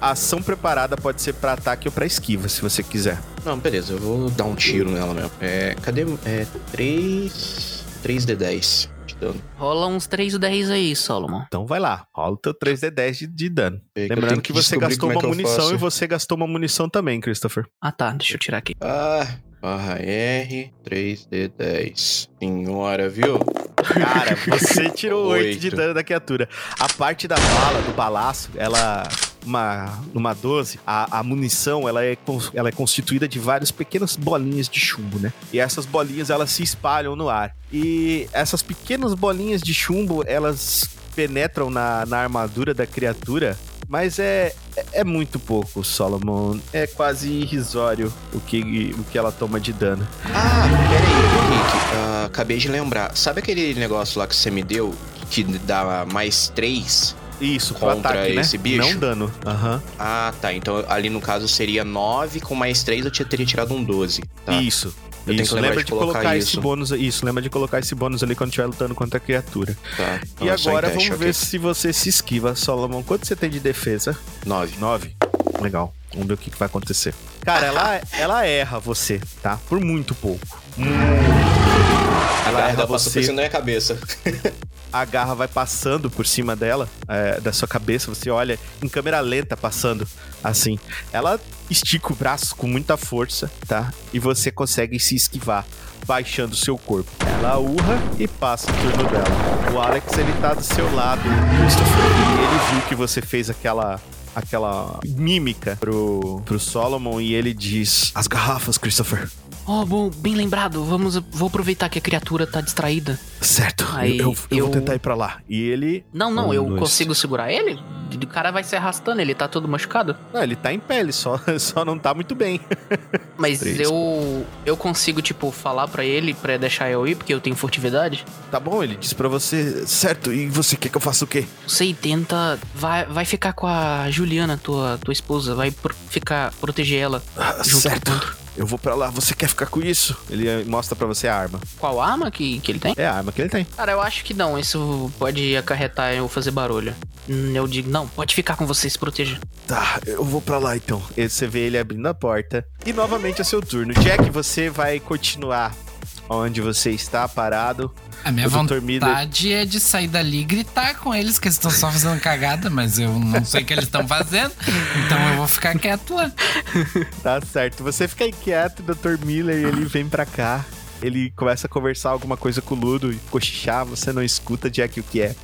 A ação preparada pode ser pra ataque ou pra esquiva, se você quiser. Não, beleza, eu vou dar um tiro nela mesmo. É, cadê? É 3. 3d10 de dano. Rola uns 3 10 aí, Solomon. Então vai lá, rola o teu 3d10 de, de dano. É Lembrando tenho que, você gastou é uma que eu munição faço. e você gastou uma munição também, Christopher. Ah, tá. Deixa eu tirar aqui. Ah, barra R, 3d10. Senhora, viu? Cara, você tirou 8 de Oito. dano da criatura. A parte da bala, do balaço, ela. Uma, numa 12, a, a munição ela é, ela é constituída de várias pequenas bolinhas de chumbo, né? E essas bolinhas elas se espalham no ar. E essas pequenas bolinhas de chumbo elas penetram na, na armadura da criatura. Mas é, é- muito pouco, Solomon. É quase irrisório o que, o que ela toma de dano. Ah, peraí, Henrique. ah, acabei de lembrar. Sabe aquele negócio lá que você me deu? Que dá mais 3? Isso, pro Contra ataque, né? esse bicho? Não dano. Aham. Ah, tá. Então ali no caso seria 9 com mais 3 eu teria tirado um 12. Tá. Isso. Eu isso, lembra de de colocar, colocar esse isso. bônus. Isso, lembra de colocar esse bônus ali quando estiver lutando contra a criatura. tá. e só agora encaixa, vamos ok. ver se você se esquiva, Solomon. Quanto você tem de defesa? 9. 9. Legal. Vamos ver o que, que vai acontecer. Cara, ela, ela erra você, tá? Por muito pouco. A garra erra passou você. pensando na minha cabeça. A garra vai passando por cima dela, é, da sua cabeça. Você olha em câmera lenta passando assim. Ela estica o braço com muita força, tá? E você consegue se esquivar, baixando o seu corpo. Ela urra e passa o turno dela. O Alex, ele tá do seu lado, Christopher. E ele viu que você fez aquela. Aquela mímica pro, pro Solomon e ele diz: As garrafas, Christopher. Oh, bom, bem lembrado. Vamos, vou aproveitar que a criatura tá distraída. Certo, Aí, eu, eu- eu eu- vou tentar ir pra lá. E ele. Não, não, Um, eu dois. consigo segurar ele? O cara vai se arrastando, ele tá todo machucado. Não, ele tá em pele, só, só não tá muito bem. Mas Três. eu eu consigo, tipo, falar pra ele pra deixar eu ir, porque eu tenho furtividade? Tá bom, ele disse pra você, certo, e você quer que eu faça o quê? Você tenta. Vai, vai ficar com a Juliana, tua, tua esposa. Vai pro- ficar, proteger ela. Ah, Junto certo. Eu vou pra lá, você quer ficar com isso? Ele eh, mostra pra você a arma. Qual arma que, que ele tem? É a arma que ele tem. Cara, eu acho que não. Isso pode acarretar eu fazer barulho. Hum, Eu digo, não, pode ficar com você, se proteja. Tá, eu vou pra lá então. E você vê ele abrindo a porta. E novamente é seu turno. Jack, você vai continuar onde você está parado. A minha vontade é de sair dali e gritar com eles, que eles estão só fazendo cagada, mas eu não sei o que eles estão fazendo. Então eu vou ficar quieto lá. Tá certo. Você fica inquieto, Dr. Miller, e ele vem pra cá. Ele começa a conversar alguma coisa com o Ludo e cochichar, você não escuta, Jack, o que é.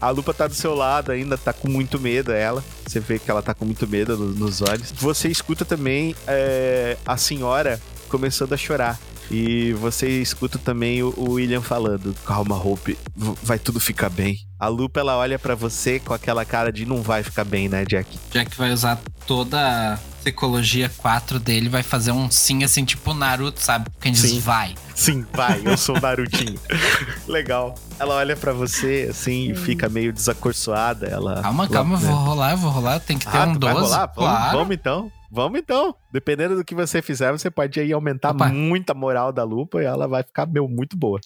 A Lupa tá do seu lado ainda, tá com muito medo, ela. Você vê que ela tá com muito medo no- nos olhos. Você escuta também é, a senhora começando a chorar. E você escuta também o, William falando: Calma, Hope, vai tudo ficar bem. A Lupa ela olha pra você com aquela cara de não vai ficar bem, né, Jack? Jack vai usar toda a psicologia 4 dele, vai fazer um sim assim, tipo Naruto, sabe? Quem diz Sim. vai. Sim, vai, eu sou o Narutinho. Legal. Ela olha pra você assim e fica meio desacorçoada. Ela. Calma, calma, eu vou rolar, eu vou rolar. Tem que ter Ah, um tu vai 12. rolar? Vamos, Claro. vamos então. Vamos então. Dependendo do que você fizer, você pode aí aumentar Opa. muito a moral da lupa e ela vai ficar, meu, muito boa.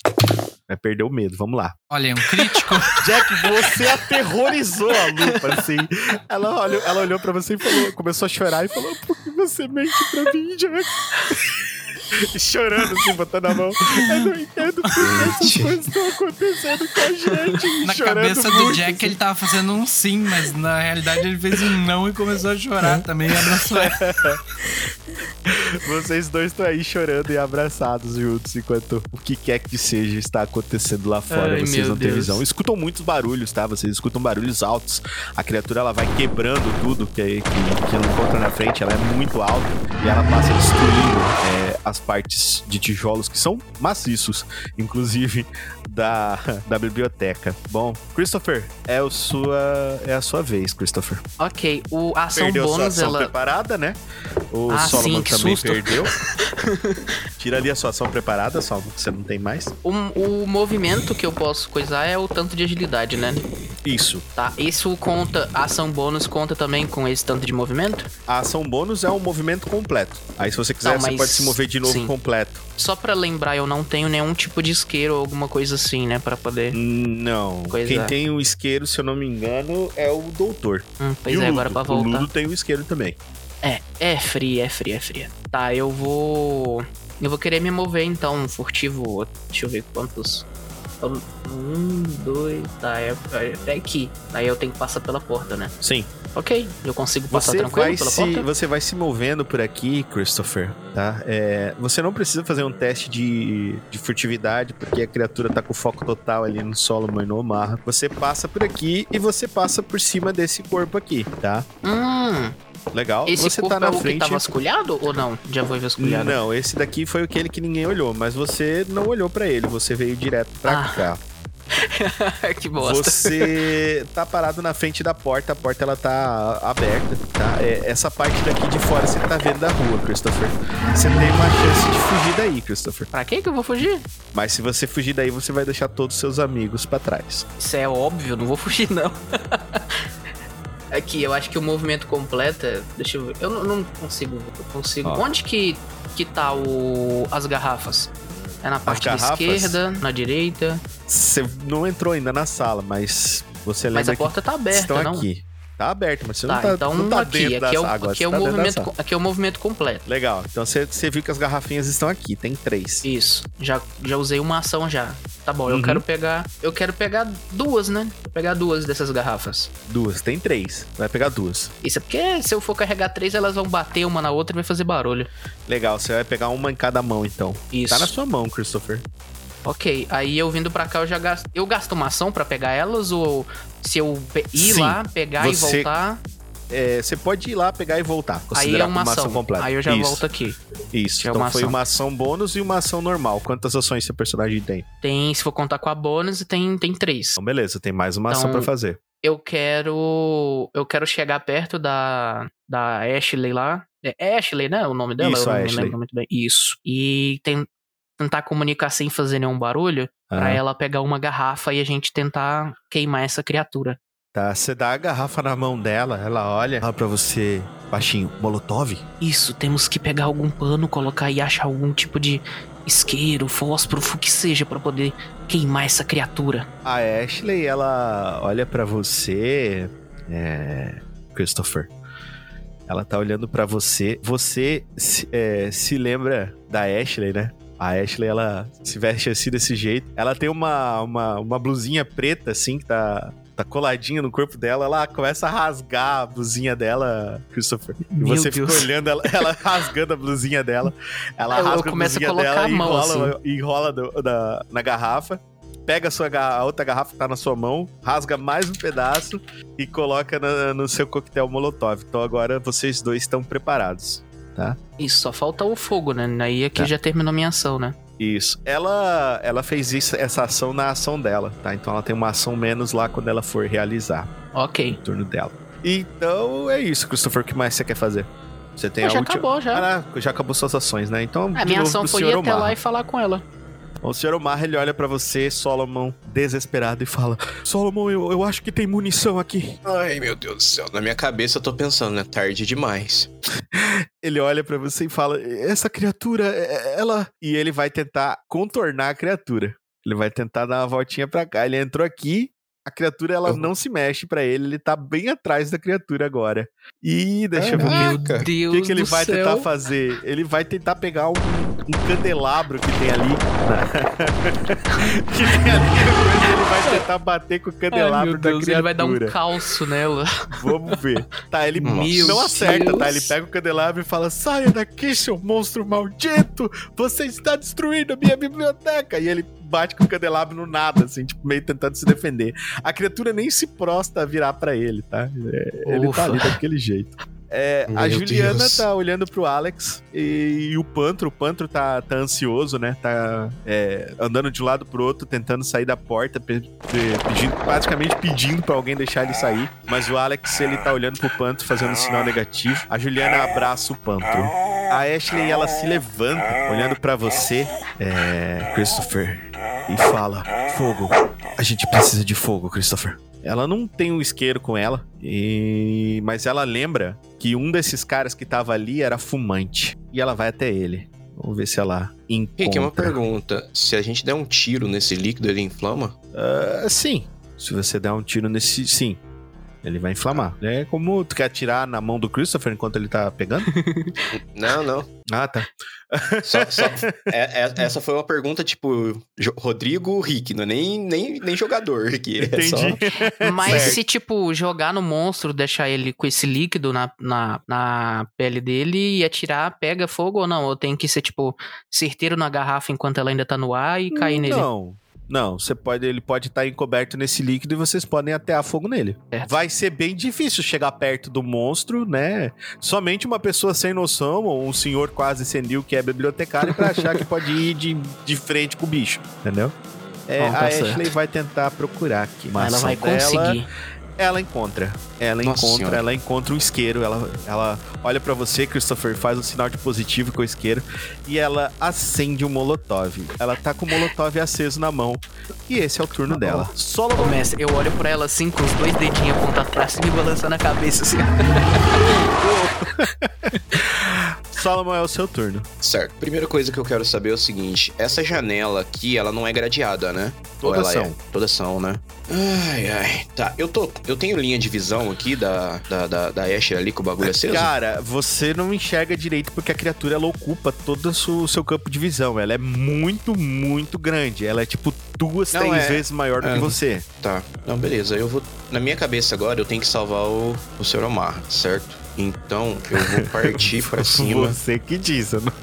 Vai perder o medo. Vamos lá. Olha, um crítico. Jack, você aterrorizou a lupa, assim. Ela olhou, ela olhou pra você e falou, começou a chorar e falou: Por que você mente pra mim, Jack? Chorando, assim, botando a mão. Eu não entendo por que essas coisas estão acontecendo com a gente. Na cabeça do muito, Jack, assim. ele tava fazendo um sim, mas na realidade ele fez um não e começou a chorar também. E abraçou ela. Vocês dois estão aí chorando e abraçados juntos, enquanto o que quer que seja está acontecendo lá fora. Ai, vocês não têm visão. Escutam muitos barulhos, tá? Vocês escutam barulhos altos. A criatura ela vai quebrando tudo que, que, que ela encontra na frente. Ela é muito alta e ela passa destruindo é, as partes de tijolos que são maciços, inclusive da, da biblioteca. Bom, Christopher, é, o sua, é a sua vez, Christopher. Ok, o ação Perdeu sua bônus, ação ela. preparada, né? O Ah, Solomon sim, também susto. perdeu. Tira ali a sua ação preparada, Solomon, que você não tem mais. O, o movimento que eu posso coisar é o tanto de agilidade, né? Isso. Tá, isso conta, a ação bônus conta também com esse tanto de movimento? A ação bônus é um movimento completo. Aí, se você quiser, Não, você mas- pode se mover de novo sim. completo. Só pra lembrar, eu não tenho nenhum tipo de isqueiro ou alguma coisa assim, né? Pra poder. Não. Quem tem o isqueiro, se eu não me engano, é o doutor. Hum, pois e o é, Ludo. agora pra O voltar. Ludo tem o isqueiro também. É, é fria, é fria, é fria. Tá, eu vou. Eu vou querer me mover então, furtivo. Deixa eu ver quantos. Um, dois, tá, é, é até aqui. Aí eu tenho que passar pela porta, né? Sim. Ok, eu consigo passar Você tranquilo vai, pela se, porta? você vai se movendo por aqui, Christopher, tá? É, você não precisa fazer um teste de, de furtividade, porque a criatura tá com foco total ali no Solomon e no Omarra. Você passa por aqui e você passa por cima desse corpo aqui, tá? Hum, Legal. esse você tá na é o que frente. tá vasculhado ou não? Já foi vasculhado? Não, esse daqui foi aquele que ninguém olhou, mas você não olhou pra ele, você veio direto pra Ah, cá. que bosta. Você tá parado na frente da porta, a porta ela tá aberta, tá? É, essa parte daqui de fora você tá vendo da rua, Christopher. Você tem uma chance de fugir daí, Christopher. Pra que que eu vou fugir? Mas se você fugir daí, você vai deixar todos os seus amigos pra trás. Isso é óbvio, não vou fugir não. Aqui, eu acho que o movimento completo. é- Deixa eu ver. Eu não, não consigo. Eu consigo. Ó. Onde que, que tá o, as garrafas? É na parte da garrafas? esquerda, na direita. Você não entrou ainda na sala, mas você lembra Mas a que porta tá aberta, estão não? aqui. Tá aberto, mas você Tá, não tá, então não tá aqui, dentro aqui é o, agora. aqui, é o tá movimento, aqui é o movimento completo. Legal, então você, você viu que as garrafinhas estão aqui, tem três. Isso. Já, já usei uma ação já. Tá bom, Uhum. eu quero pegar. Eu quero pegar duas, né? Vou pegar duas dessas garrafas. Duas, tem três. Vai pegar duas. Isso é porque se eu for carregar três, elas vão bater uma na outra e vai fazer barulho. Legal, você vai pegar uma em cada mão então. Isso. Tá na sua mão, Christopher. Ok, aí eu vindo pra cá, eu já gasto. Eu gasto uma ação pra pegar elas ou se eu ir Sim, lá, pegar e você voltar, É, você pode ir lá pegar e voltar. aí é uma como ação. completa. Aí eu já Isso, volto aqui. Isso. É então uma foi ação. uma ação bônus e uma ação normal. Quantas ações seu personagem tem? Tem, se for contar com a bônus, tem, tem três. Então, beleza, tem mais uma ação Então, pra fazer. Eu quero. Eu quero chegar perto da. Da Ashley lá. É Ashley, né? O nome dela? Isso, eu não me Ashley. lembro muito bem. Isso. E tem- tentar comunicar sem fazer nenhum barulho. Pra Ah, ela pegar uma garrafa e a gente tentar queimar essa criatura. Tá, você dá a garrafa na mão dela, ela olha, fala pra você, baixinho, Molotov? Isso, temos que pegar algum pano, colocar e achar algum tipo de isqueiro, fósforo, o que seja, pra poder queimar essa criatura. A Ashley, ela olha pra você, é, Christopher. Ela tá olhando pra você. Você se, é, se lembra da Ashley, né? A Ashley, ela se veste assim desse jeito. Ela tem uma, uma, uma blusinha preta, assim, que tá tá coladinha no corpo dela, ela começa a rasgar a blusinha dela, Christopher. E Meu você fica Deus. olhando ela, ela rasgando a blusinha dela. Ela Eu- eu rasga a começo a blusinha colocar dela a e mão, assim. enrola, enrola do- da- na garrafa. Pega a, sua, a outra garrafa que tá na sua mão, rasga mais um pedaço e coloca na- no seu coquetel molotov. Então agora vocês dois estão preparados. Isso, só falta o fogo, né? Aí aqui Tá. já terminou minha ação, né? Isso. Ela, ela fez isso, essa ação na ação dela, tá? Então ela tem uma ação menos lá quando ela for realizar Ok. o turno dela. Então é isso, Christopher. O que mais você quer fazer? Você tem Ah, a já última. acabou, já. Caraca, já acabou suas ações, né? Então, A de minha ação foi ir até lá e falar com ela. O Sr. Omar, ele olha pra você, Solomon, desesperado, e fala: Solomon, eu, eu acho que tem munição aqui. Ai, meu Deus do céu. Na minha cabeça eu tô pensando, né? Tarde demais. Ele olha pra você e fala: Essa criatura, é- ela. E ele vai tentar contornar a criatura. Ele vai tentar dar uma voltinha pra cá. Ele entrou aqui, a criatura ela Eu- não se mexe pra ele, ele tá bem atrás da criatura agora. E deixa eu ver. Caraca. Meu Caraca. Deus O que, que ele vai céu. tentar fazer? Ele vai tentar pegar um, um candelabro que tem ali. que tem ali. Ele vai tentar bater com o Ai, candelabro da Deus, criatura. ele vai dar um calço nela. Vamos ver. Tá, ele Meu não acerta, Deus. tá? Ele pega o candelabro e fala: Saia daqui, seu monstro maldito! Você está destruindo a minha biblioteca! E ele bate com o candelabro no nada, assim, tipo, meio tentando se defender. A criatura nem se prosta a virar pra ele, tá? É, ele Ufa. tá ali daquele jeito. É, a Juliana Deus. tá olhando pro Alex e, e o Pantro, o Pantro tá, tá ansioso, né? Tá é, andando de um lado pro outro, tentando sair da porta, pe- pe- pedindo, praticamente pedindo pra alguém deixar ele sair. Mas o Alex, ele tá olhando pro Pantro, fazendo um sinal negativo. A Juliana abraça o Pantro. A Ashley, ela se levanta, olhando pra você, é, Christopher, e fala: Fogo. A gente precisa de fogo, Christopher. Ela não tem um isqueiro com ela, e... mas ela lembra que um desses caras que tava ali era fumante. E ela vai até ele. Vamos ver se ela encontra. Rick, uma pergunta. Se a gente der um tiro nesse líquido, ele inflama? Ah, sim. Se você der um tiro nesse. Sim. Ele vai inflamar. É como tu quer atirar na mão do Christopher enquanto ele tá pegando? Não, não. ah, tá. Só, só- é- é- essa foi uma pergunta tipo Rodrigo Rick, não é nem, nem, nem jogador aqui. É só- Entendi. Mas Certo. se, tipo, jogar no monstro, deixar ele com esse líquido na, na, na pele dele e atirar, pega fogo ou não? Ou tem que ser, tipo, certeiro na garrafa enquanto ela ainda tá no ar e cair nele? Não. Não, você pode, ele pode estar encoberto nesse líquido e vocês podem atear fogo nele. Certo. Vai ser bem difícil chegar perto do monstro, né? Somente uma pessoa sem noção ou um senhor quase senil que é bibliotecário pra achar que pode ir de, de frente com o bicho, entendeu? É, Bom, tá a certo. Ashley vai tentar procurar aqui. Ela vai dela. conseguir. Ela encontra. Ela Nossa encontra, Senhora. ela encontra um isqueiro. Ela, ela olha pra você, Christopher, faz um sinal de positivo com o isqueiro e ela acende um molotov. Ela tá com o molotov aceso na mão. E esse é o turno dela. Ô, Solomon. mestre, eu olho pra ela assim, com os dois dedinhos apontados pra cima e balançando a cabeça assim. Solomon é o seu turno. Certo. Primeira coisa que eu quero saber é o seguinte: essa janela aqui, ela não é gradeada, né? Ou Todas ela são. É? Todas são, né? Ai, ai. Tá, eu tô. Eu tenho linha de visão aqui da, da, da, da Asher ali com o bagulho aceso? Cara, você não enxerga direito porque a criatura ela ocupa todo o seu, o seu campo de visão. Ela é muito, muito grande. Ela é tipo duas, Não, três é- vezes maior do é. que você. Tá. Não, beleza. Eu vou. Na minha cabeça agora, eu tenho que salvar o, o Sr. Omar, certo? Então, eu vou partir pra cima. Você que diz, não...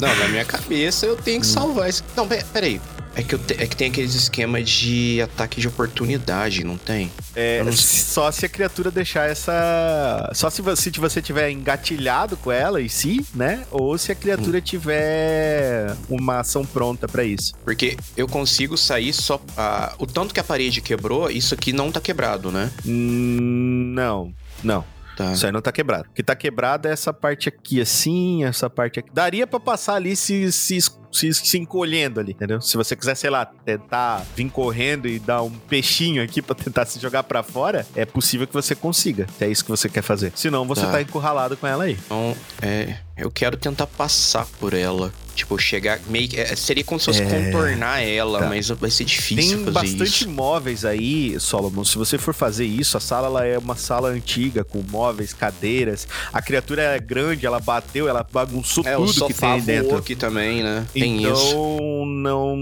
Não, na minha cabeça eu tenho que salvar esse. Não, pe- peraí. É que, eu te- é que tem aqueles esquemas de ataque de oportunidade, não tem? É, não só se a criatura deixar essa. Só se você, se você tiver engatilhado com ela em si, né? Ou se a criatura Hum. tiver uma ação pronta pra isso. Porque eu consigo sair só. ah, o tanto que a parede quebrou, isso aqui não tá quebrado, né? Hum, não, não. Tá. Isso aí não tá quebrado. O que tá quebrado é essa parte aqui, assim, essa parte aqui. Daria pra passar ali se, se, se, se encolhendo ali, entendeu? Se você quiser, sei lá, tentar vir correndo e dar um peixinho aqui pra tentar se jogar pra fora, é possível que você consiga. Se é isso que você quer fazer. Senão, você Tá. tá encurralado com ela aí. Então, é. Eu quero tentar passar por ela. Tipo, chegar. Meio que. é, seria como se fosse É, contornar ela, tá. mas vai ser difícil Tem fazer bastante isso. móveis aí, Solomon. Se você for fazer isso, a sala ela é uma sala antiga, com móveis, cadeiras. A criatura é grande, ela bateu, ela bagunçou É, o tudo que sofá tem dentro. aqui também, né? Tem então, isso. não.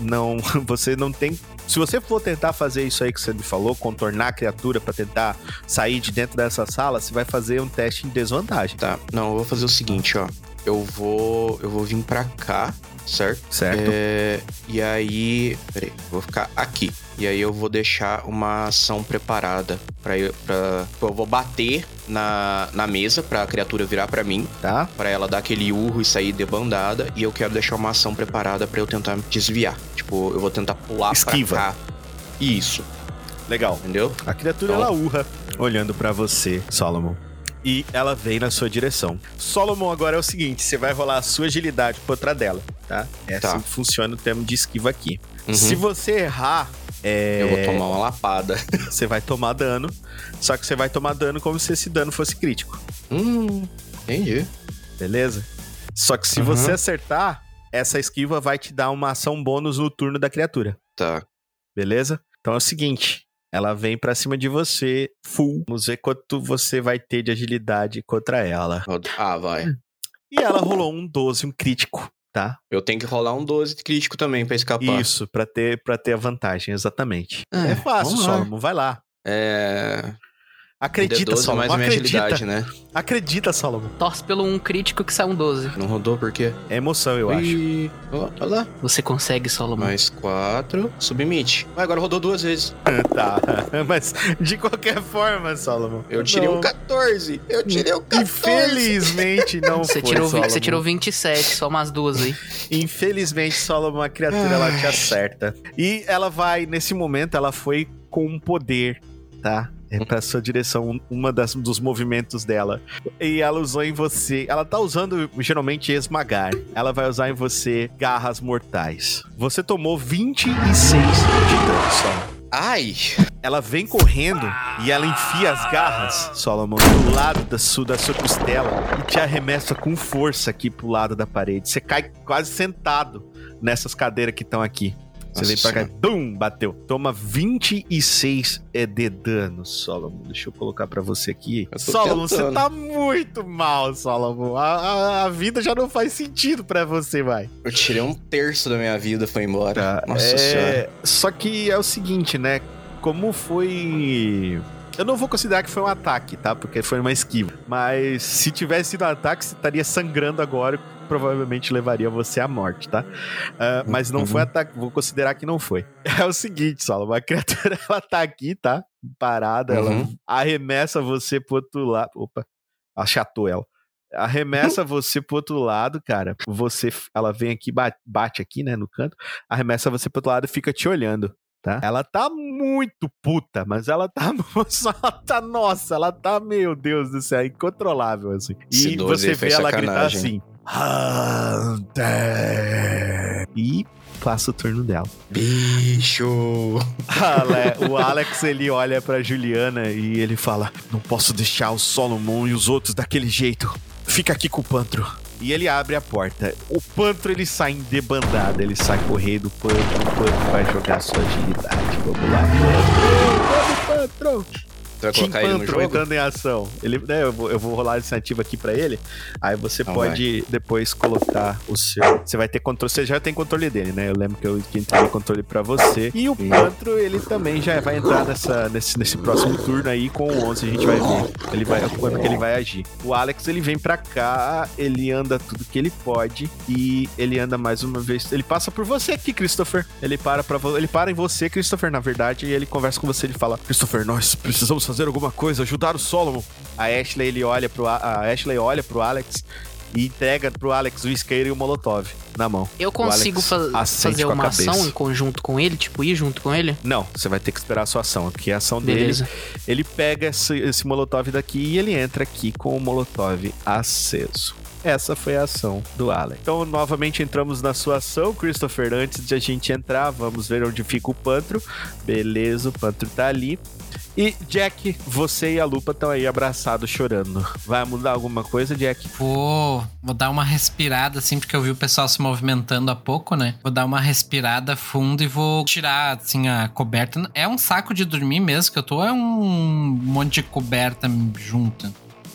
Não. Você não tem Se você for tentar fazer isso aí que você me falou, contornar a criatura pra tentar sair de dentro dessa sala, você vai fazer um teste em desvantagem. Tá, não, eu vou fazer o seguinte, ó. Eu vou. Eu vou vir pra cá, certo? Certo? É, e aí. Peraí, eu vou ficar aqui. E aí eu vou deixar uma ação preparada pra eu. Pra, eu vou bater na, na mesa pra criatura virar pra mim. Tá? Pra ela dar aquele urro e sair debandada. E eu quero deixar uma ação preparada pra eu tentar desviar. Tipo, eu vou tentar pular Esquiva. pra cá. Isso, Legal. entendeu? A criatura Então- ela urra, olhando pra você, Solomon. E ela vem na sua direção. Solomon, agora é o seguinte: você vai rolar a sua agilidade contra dela, tá? É Tá. assim que funciona o termo de esquiva aqui. Uhum. Se você errar, é, Eu vou tomar uma lapada. você vai tomar dano. Só que você vai tomar dano como se esse dano fosse crítico, hum, entendi. beleza? Só que se Uhum. você acertar, essa esquiva vai te dar uma ação bônus no turno da criatura. Tá. beleza? Então é o seguinte, ela vem pra cima de você full. Vamos ver quanto você vai ter de agilidade contra ela. Ah, vai. E ela rolou um 12, um crítico, tá? Eu tenho que rolar um 12 crítico também pra escapar. Isso, pra ter para ter a vantagem, exatamente. É, É, fácil. Solomon, vai lá. É. Acredita, D12 Solomon, mais minha acredita. agilidade, né? Acredita, Solomon. Torce pelo um crítico que sai um 12. Não rodou por quê? É emoção, eu acho. Ih, ó, Olha lá. Você consegue, Solomon. Mais 4. Submite. Mas agora rodou duas vezes. tá. Mas de qualquer forma, Solomon. Eu tirei não. um 14. Eu tirei um 14. Infelizmente não Você foi, tirou, Solomon. você tirou 27, só umas duas aí. Infelizmente, Solomon, a criatura, ela te acerta. E ela vai, nesse momento, ela foi com um poder, tá? É pra sua direção, uma das, dos movimentos dela. E ela usou em você. Ela tá usando geralmente esmagar. Ela vai usar em você garras mortais. Você tomou 26 de dano, Solomon. Ai. Ela vem correndo e ela enfia as garras, Solomon, do lado da sua, da sua costela e te arremessa com força aqui pro lado da parede. Você cai quase sentado nessas cadeiras que estão aqui. Você vem Nossa pra cá, bum, bateu. Toma 26 é de dano, Solomon. Deixa eu colocar pra você aqui. Solomon, você tentando. tá muito mal, Solomon. A, a- a vida já não faz sentido pra você, vai. Eu tirei um terço da minha vida foi embora. Tá, Nossa é, senhora. Só que é o seguinte, né? Como foi. Eu não vou considerar que foi um ataque, tá? Porque foi uma esquiva. Mas se tivesse sido um ataque, você estaria sangrando agora. Provavelmente levaria você à morte, tá? Ah, mas não Uhum. foi ataque. Vou considerar que não foi. É o seguinte, Solomon. A criatura, ela tá aqui, tá? Parada. Ela Uhum. arremessa você pro outro lado. Opa, achatou ela. Arremessa você pro outro lado, cara. Você, ela vem aqui, bate, aqui, né, no canto. Arremessa você pro outro lado e fica te olhando, tá? Ela tá muito puta, mas ela tá, ela tá, nossa, ela tá, meu Deus do céu, incontrolável, assim. E 12 você vê ela gritar sacanagem. assim. Hunter! E passa o turno dela. Bicho. Ale- o Alex ele olha pra Juliana e ele fala: Não posso deixar o Solomon e os outros daquele jeito. Fica aqui com o Pantro. E ele abre a porta. O Pantro ele sai em debandada, ele sai correndo. O Pantro, o Pantro vai jogar sua agilidade. Vamos lá, Pantro. Você vai Team colocar ele no Pantro jogo? entrando em ação. Ele, né, eu, vou, eu vou rolar a iniciativa aqui pra ele. Aí você Então pode depois colocar o seu. Você vai ter controle. Você já tem controle dele, né? Eu lembro que eu que entreguei controle pra você. E o. Pantro, ele também já vai entrar nessa, nesse, nesse próximo turno aí com o 11. A gente vai ver. Ele vai, como que ele vai agir. O Alex, ele vem pra cá. Ele anda tudo que ele pode. E ele anda mais uma vez. Ele passa por você aqui, Christopher. Ele para para ele para em você, Christopher, na verdade, e ele conversa com você. Ele fala: Christopher, nós precisamos fazer alguma coisa, ajudar o Solomon. A Ashley, ele olha pro A- Ashley olha pro Alex e entrega pro Alex o isqueiro e o molotov na mão. Eu consigo fa- fazer uma ação em conjunto com ele? Tipo, ir junto com ele? Não, você vai ter que esperar a sua ação, porque a ação Beleza. dele, ele pega esse, esse molotov daqui e ele entra aqui com o molotov aceso. Essa foi a ação do Alex. Então, novamente entramos na sua ação, Christopher. Antes de a gente entrar, vamos ver onde fica o Pantro. Beleza, o Pantro tá ali. E, Jack, você e a Lupa estão aí abraçados, chorando. Vai mudar alguma coisa, Jack? Vou, vou dar uma respirada, assim, porque eu vi o pessoal se movimentando há pouco, né? Vou dar uma respirada fundo e vou tirar, assim, a coberta. É um saco de dormir mesmo que eu tô, é um monte de coberta junta?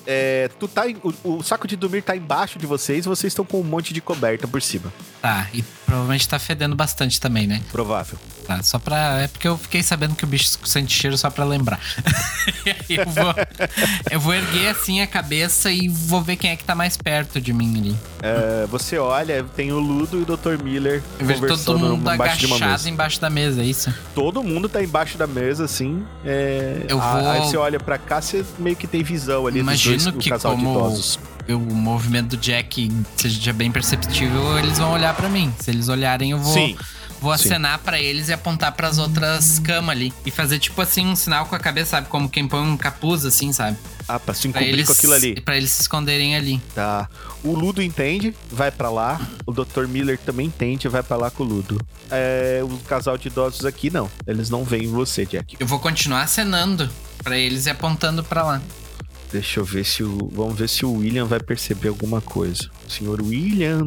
É, tu tá o, o saco de dormir tá embaixo de vocês vocês estão com um monte de coberta por cima. Tá, e provavelmente tá fedendo bastante também, né? Provável. Tá, só pra. É porque eu fiquei sabendo que o bicho sente cheiro só pra lembrar. e aí eu vou. Eu vou erguer assim a cabeça e vou ver quem é que tá mais perto de mim ali. É, você olha, tem o Ludo e o Dr. Miller Eu vejo todo mundo embaixo agachado embaixo da mesa, é isso? Todo mundo tá embaixo da mesa, assim. é, Eu vou- Aí você olha pra cá, você meio que tem visão ali Imagino dos dois, que como- o movimento do Jack seja bem perceptível, eles vão olhar pra mim. Se eles olharem, eu vou. Sim, Vou acenar pra eles e apontar pras outras camas ali. E fazer tipo assim um sinal com a cabeça, sabe? Como quem põe um capuz assim, sabe? ah, pra se encobrir eles, com aquilo ali. Pra eles se esconderem ali. Tá. O Ludo entende, vai pra lá. O Dr. Miller também entende, vai pra lá com o Ludo. É, o casal de idosos aqui não. Eles não veem você, Jack. Eu vou continuar acenando pra eles e apontando pra lá. Deixa eu ver se o. Vamos ver se o William vai perceber alguma coisa. Senhor William,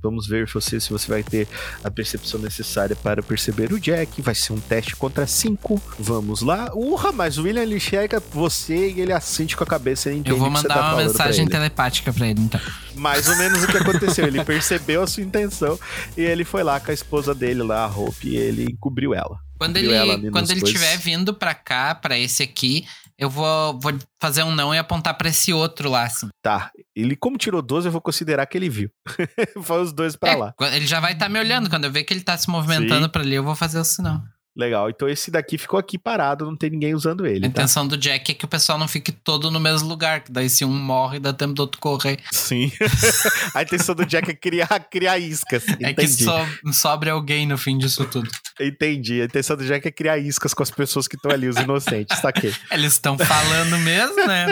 vamos ver você se você vai ter a percepção necessária para perceber o Jack. Vai ser um teste contra 5. Vamos lá. Urra, mas o William ele enxerga você e ele assente com a cabeça. Ele entende Eu vou mandar tá uma pra mensagem ele. telepática pra ele, então. Mais ou menos o que aconteceu. Ele percebeu a sua intenção e ele foi lá com a esposa dele lá, a Hope, e ele encobriu ela. Quando ele, quando ele dois? tiver vindo pra cá, pra esse aqui, eu vou, vou fazer um não e apontar pra esse outro lá, assim. Tá. Ele, como tirou 12, eu vou considerar que ele viu. foi os dois pra É, lá. Ele já vai estar me olhando. Quando eu ver que ele tá se movimentando pra ali, eu vou fazer o sinal. Legal. Então esse daqui ficou aqui parado, não tem ninguém usando A ele. Tá? intenção do Jack é que o pessoal não fique todo no mesmo lugar. Que daí se um morre, dá tempo do outro correr. Sim. a intenção do Jack é criar, criar iscas. É que Entendi. so, sobre alguém no fim disso tudo. Entendi. A intenção do Jack é criar iscas com as pessoas que estão ali, os inocentes. Saquei. Eles estão falando mesmo, né?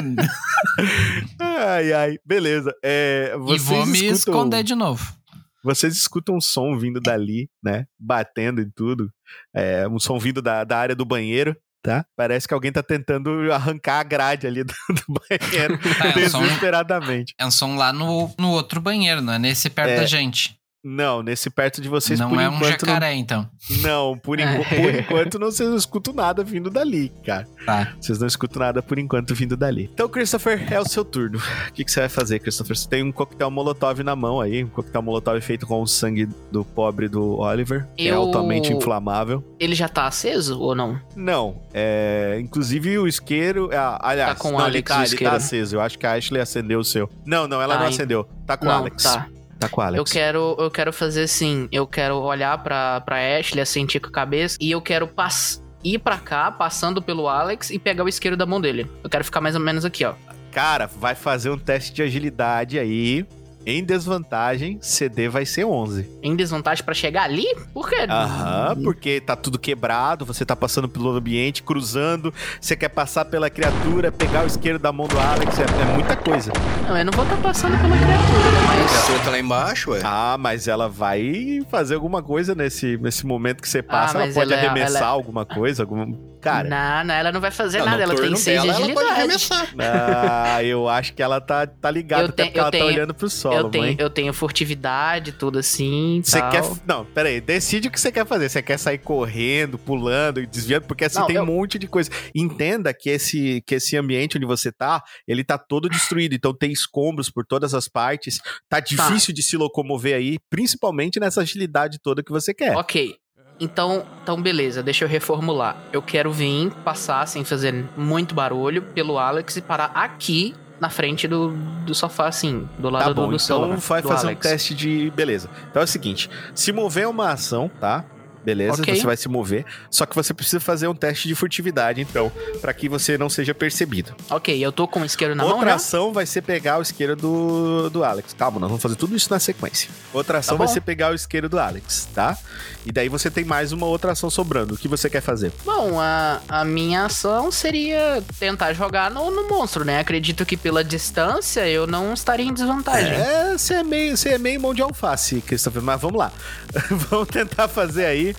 Ai, ai. Beleza. É, e vou me esconder de novo. Vocês escutam um som vindo dali, né? Batendo em tudo. É, um som vindo da, da área do banheiro, tá? Parece que alguém tá tentando arrancar a grade ali do, do banheiro Tá, é um som- desesperadamente. É um som lá no, no outro banheiro, não é nesse perto É, da gente. Não, nesse perto de vocês, não por é um enquanto, não jacaré, então. Não, por, por enquanto não, vocês não escutam nada vindo dali, cara. Tá. Vocês não escutam nada por enquanto vindo dali. Então, Christopher, é o seu turno. O que, que você vai fazer, Christopher? Você tem um coquetel molotov na mão aí, um coquetel molotov feito com o sangue do pobre do Oliver. É Eu- altamente inflamável. Ele já tá aceso ou não? Não, é. Inclusive o isqueiro. ah, aliás, Tá com o não, ele Alex tá, o ele tá isqueiro. aceso. Eu acho que a Ashley acendeu o seu. Não, não, ela Ah, não en- acendeu. Tá com o não, Alex. tá. Tá com Alex. Eu quero, eu quero fazer assim, eu quero olhar pra, pra Ashley, assentir com a cabeça, e eu quero pass ir pra cá, passando pelo Alex, e pegar o isqueiro da mão dele. Eu quero ficar mais ou menos aqui, ó. Cara, vai fazer um teste de agilidade aí. Em desvantagem, CD vai ser 11. Em desvantagem pra chegar ali? Por quê? Aham, porque tá tudo quebrado, você tá passando pelo ambiente, cruzando, você quer passar pela criatura, pegar o isqueiro da mão do Alex, é, é muita coisa. Não, eu não vou estar passando pela criatura, A mas... criatura tá lá embaixo, ué. Ah, mas ela vai fazer alguma coisa nesse, nesse momento que você passa, ela mas pode ela é- arremessar ela é- alguma coisa, alguma... Cara, Não, não, ela não vai fazer Não, nada, ela tem turno 6 de dela, ela pode arremessar. ah, eu acho que ela tá, tá ligada, até porque ela tá tenho- olhando pro solo, Eu tenho, mãe. eu tenho furtividade, tudo assim. Você tal. quer. Não, peraí, decide o que você quer fazer. Você quer sair correndo, pulando e desviando, porque assim Não, tem eu- um monte de coisa. Entenda que esse, que esse ambiente onde você tá, ele tá todo destruído. Então tem escombros por todas as partes. Tá difícil de se locomover aí, principalmente nessa agilidade toda que você quer. Ok. Então, então, beleza, deixa eu reformular. Eu quero vir, passar sem fazer muito barulho pelo Alex e parar aqui na frente do, do sofá, assim, do lado Tá do, bom, do então celular, vai do fazer um Alex. teste de. Beleza. Então é o seguinte: se mover é uma ação, tá? Beleza, Ok. você vai se mover. Só que você precisa fazer um teste de furtividade, então, pra que você não seja percebido. Ok, eu tô com o isqueiro na Outra mão já? ação vai ser pegar o isqueiro do, do Alex. Calma, nós vamos fazer tudo isso na sequência. Outra ação Tá vai ser pegar o isqueiro do Alex, tá? E daí você tem mais uma outra ação sobrando. O que você quer fazer? Bom, a, a minha ação seria tentar jogar no, no monstro, né? Acredito que pela distância eu não estaria em desvantagem. É, você é meio, você é meio mão de alface, Christopher, mas vamos lá. vamos tentar fazer aí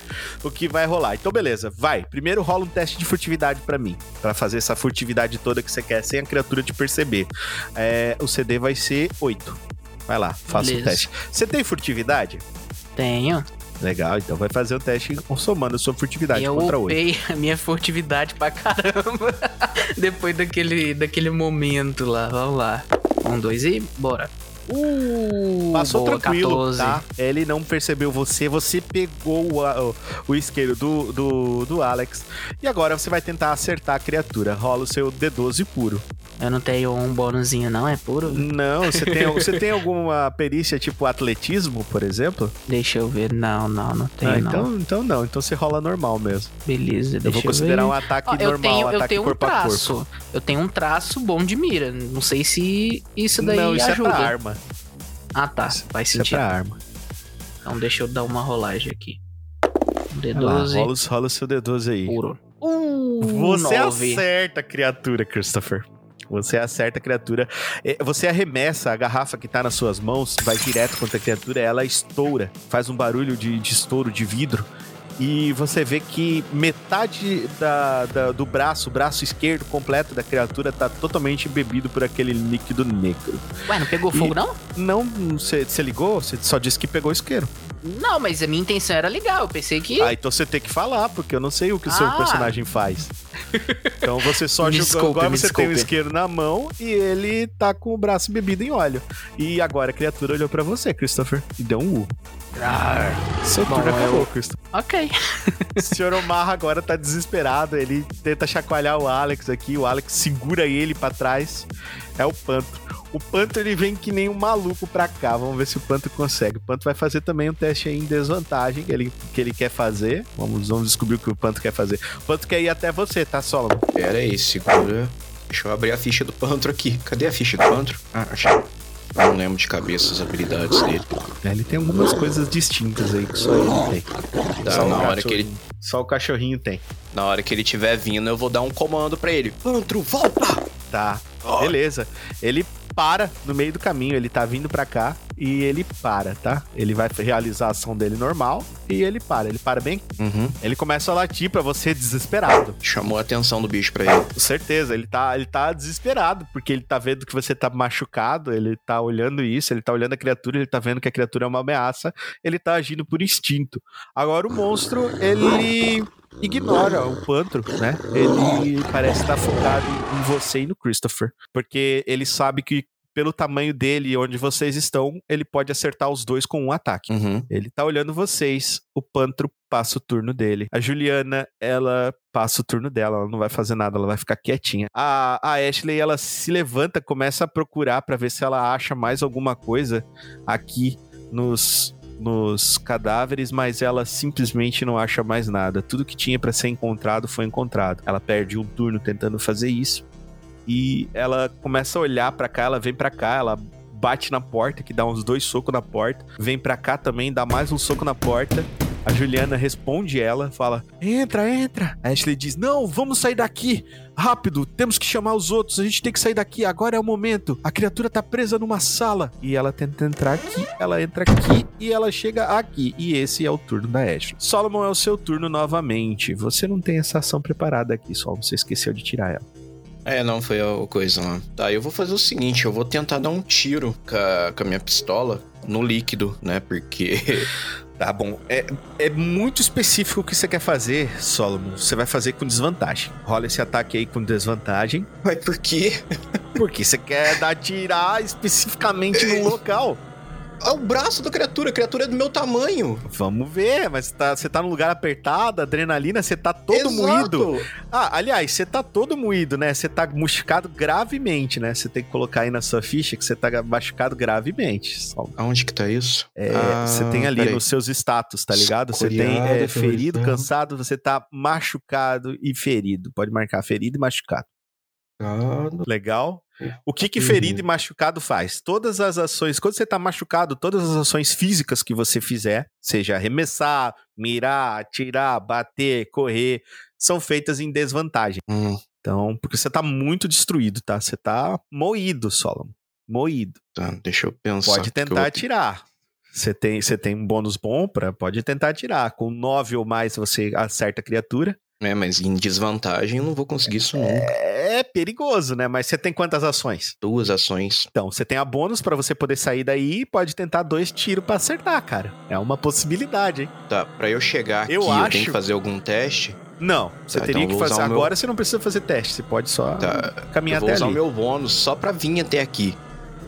o que vai rolar. Então, beleza, vai. Primeiro rola um teste de furtividade pra mim, Pra fazer essa furtividade toda que você quer sem a criatura te perceber. É, o CD vai ser 8. Vai lá, faça o Beleza. teste. Você tem furtividade? Tenho. Legal, então vai fazer o teste somando a sua furtividade eu contra 8. upei a minha furtividade pra caramba. Depois daquele, daquele momento lá. Vamos lá. Um, dois e bora. Uh, Passou boa, tranquilo, 14. tá? Ele não percebeu você, você pegou o, o, o isqueiro do, do, do Alex. E agora você vai tentar acertar a criatura. Rola o seu D12 puro. Eu não tenho um bônusinho, não? É puro? Não, você tem, você tem alguma perícia tipo atletismo, por exemplo? Deixa eu ver. Não, não, não tenho, Ah, não. então, então não, então você rola normal mesmo. Beleza, deixa Eu vou considerar ver. um ataque Ó, eu normal, tenho, eu ataque tenho um corpo a corpo. traço. Eu tenho um traço bom de mira. Não sei se isso daí não, isso ajuda. é pra arma. Ah, tá. Isso- Faz Isso é sentido. pra arma. Então deixa eu dar uma rolagem aqui. Um Vai lá, D12 rola, o seu D12 aí. puro. Uh, Você nove. acerta a criatura, Christopher. Você acerta a criatura. Eh, Você arremessa a garrafa que tá nas suas mãos, vai direto contra a criatura, ela estoura, faz um barulho de, de estouro de vidro. E você vê que metade da, da- do braço, o braço esquerdo completo da criatura, tá totalmente bebido por aquele líquido negro. Ué, não pegou E- fogo, não? Não, você ligou? Você só disse que pegou isqueiro. Não, mas a minha intenção era ligar. Eu pensei que. Ah, então você tem que falar, porque eu não sei o que o seu Ah. personagem faz. Então você só jogou. Agora você tem o isqueiro na mão e ele tá com o braço bebido em óleo. E agora a criatura olhou pra você, Christopher, e deu um U. Seu Bom, turno eu- acabou, Christopher. Ok. O senhor Omarra agora tá desesperado. Ele tenta chacoalhar o Alex aqui. O Alex segura ele pra trás. É o Panto. O Panto ele vem que nem um maluco pra cá. Vamos ver se o Panto consegue. O Panto vai fazer também um teste aí em desvantagem que ele, que ele quer fazer. Vamos, vamos descobrir o que o Panto quer fazer. O Panto quer ir até você, tá, Solomon? Pera aí, segura. Deixa eu abrir a ficha do Pantro aqui. Cadê a ficha do Pantro? Ah, achei. Eu não lembro de cabeça as habilidades dele. É, Ele tem algumas coisas distintas aí que só ele tem. Tá, Só o na hora que cachorrinho- ele, Só o cachorrinho tem. na hora que ele tiver vindo, eu vou dar um comando pra ele. Pantro, volta! Tá, beleza. Ele para no meio do caminho, ele tá vindo pra cá e ele para, tá? Ele vai realizar a ação dele normal e ele para. Ele para bem. Uhum. Ele começa a latir pra você desesperado. Chamou a atenção do bicho pra ele. Com certeza, ele tá, ele tá desesperado, porque ele tá vendo que você tá machucado, ele tá olhando isso, ele tá olhando a criatura, ele tá vendo que a criatura é uma ameaça, ele tá agindo por instinto. Agora o monstro, ele ignora o pantro, né? Ele parece estar focado em você e no Christopher, porque ele sabe que pelo tamanho dele e onde vocês estão, ele pode acertar os dois com um ataque. Uhum. Ele tá olhando vocês, o Pantro passa o turno dele. A Juliana, ela passa o turno dela, ela não vai fazer nada, ela vai ficar quietinha. A, a Ashley, ela se levanta, começa a procurar pra ver se ela acha mais alguma coisa aqui nos nos cadáveres, mas ela simplesmente não acha mais nada. Tudo que tinha pra ser encontrado foi encontrado. Ela perde um turno tentando fazer isso e ela começa a olhar pra cá, ela vem pra cá, ela bate na porta, que dá uns dois socos na porta, vem pra cá também, dá mais um soco na porta. A Juliana responde ela, fala: Entra, entra. A Ashley diz: Não, vamos sair daqui. Rápido, temos que chamar os outros. A gente tem que sair daqui. Agora é o momento. A criatura tá presa numa sala. E ela tenta entrar aqui, ela entra aqui e ela chega aqui. E esse é o turno da Ashley. Solomon é o seu turno novamente. Você não tem essa ação preparada aqui, Solomon. Você esqueceu de tirar ela. É, não, foi a coisa lá. Tá, eu vou fazer o seguinte, eu vou tentar dar um tiro com a, com a minha pistola no líquido, né? Porque. Tá bom. É, é muito específico o que você quer fazer, Solomon. Você vai fazer com desvantagem. Rola esse ataque aí com desvantagem. Mas por quê? Porque você quer dar tirar especificamente no local. É o braço da criatura, a criatura é do meu tamanho. Vamos ver, mas tá, você tá num lugar apertado, adrenalina, você tá todo Exato. moído. Ah, aliás, você tá todo moído, né? Você tá machucado gravemente, né? Você tem que colocar aí na sua ficha que você tá machucado gravemente. Aonde que tá isso? É, Ah, você tem ali peraí. nos seus status, tá ligado? Você tem é, ferido, cansado, você tá machucado e ferido. Pode marcar ferido e machucado. Legal? O que que Uhum. ferido e machucado faz? Todas as ações, quando você tá machucado, todas as ações físicas que você fizer, seja arremessar, mirar, atirar, bater, correr, são feitas em desvantagem. Hum, Então, porque você tá muito destruído, tá? Você tá moído, Solomon. Moído. tá, deixa eu pensar. Pode tentar vou- atirar. Você tem, você tem um bônus bom pra. Pode tentar atirar. Com 9 ou mais você acerta a criatura. É, mas em desvantagem eu não vou conseguir isso nunca. É perigoso, né? Mas você tem quantas ações? Duas ações. Então, você tem a bônus pra você poder sair daí e pode tentar dois tiros pra acertar, cara. É uma possibilidade, hein? Tá, pra eu chegar Eu aqui, eu acho- tenho que fazer algum teste. Não, você Tá, teria então eu que fazer. o meu- Agora você não precisa fazer teste, você pode só Tá, caminhar eu vou até usar ali. o meu bônus só pra vir até aqui.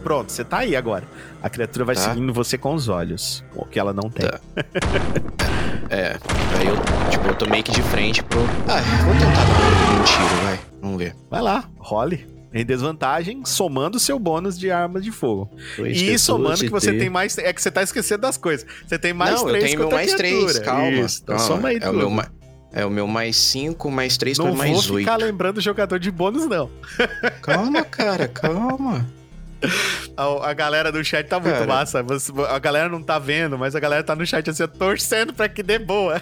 Pronto, você tá aí agora. A criatura vai Tá. seguindo você com os olhos, o que ela não tem. Tá. É, aí eu, tipo, eu tô meio que de frente pro... Ah, vou tentar dar um, tiro, vai. Vamos ver. Vai lá, role. Em desvantagem, somando seu bônus de armas de fogo. Dois e somando que você ter- tem mais. É que você tá esquecendo das coisas. Você tem mais não, três eu tenho meu mais três, criatura. calma. Isso, então calma. soma aí é, tudo. o meu, é o meu mais cinco, mais três Não pra vou mais oito. ficar lembrando o jogador de bônus, não. Calma, cara, calma. A, a galera do chat tá muito Cara. massa. Você- a galera não tá vendo, mas a galera tá no chat assim, torcendo pra que dê boa.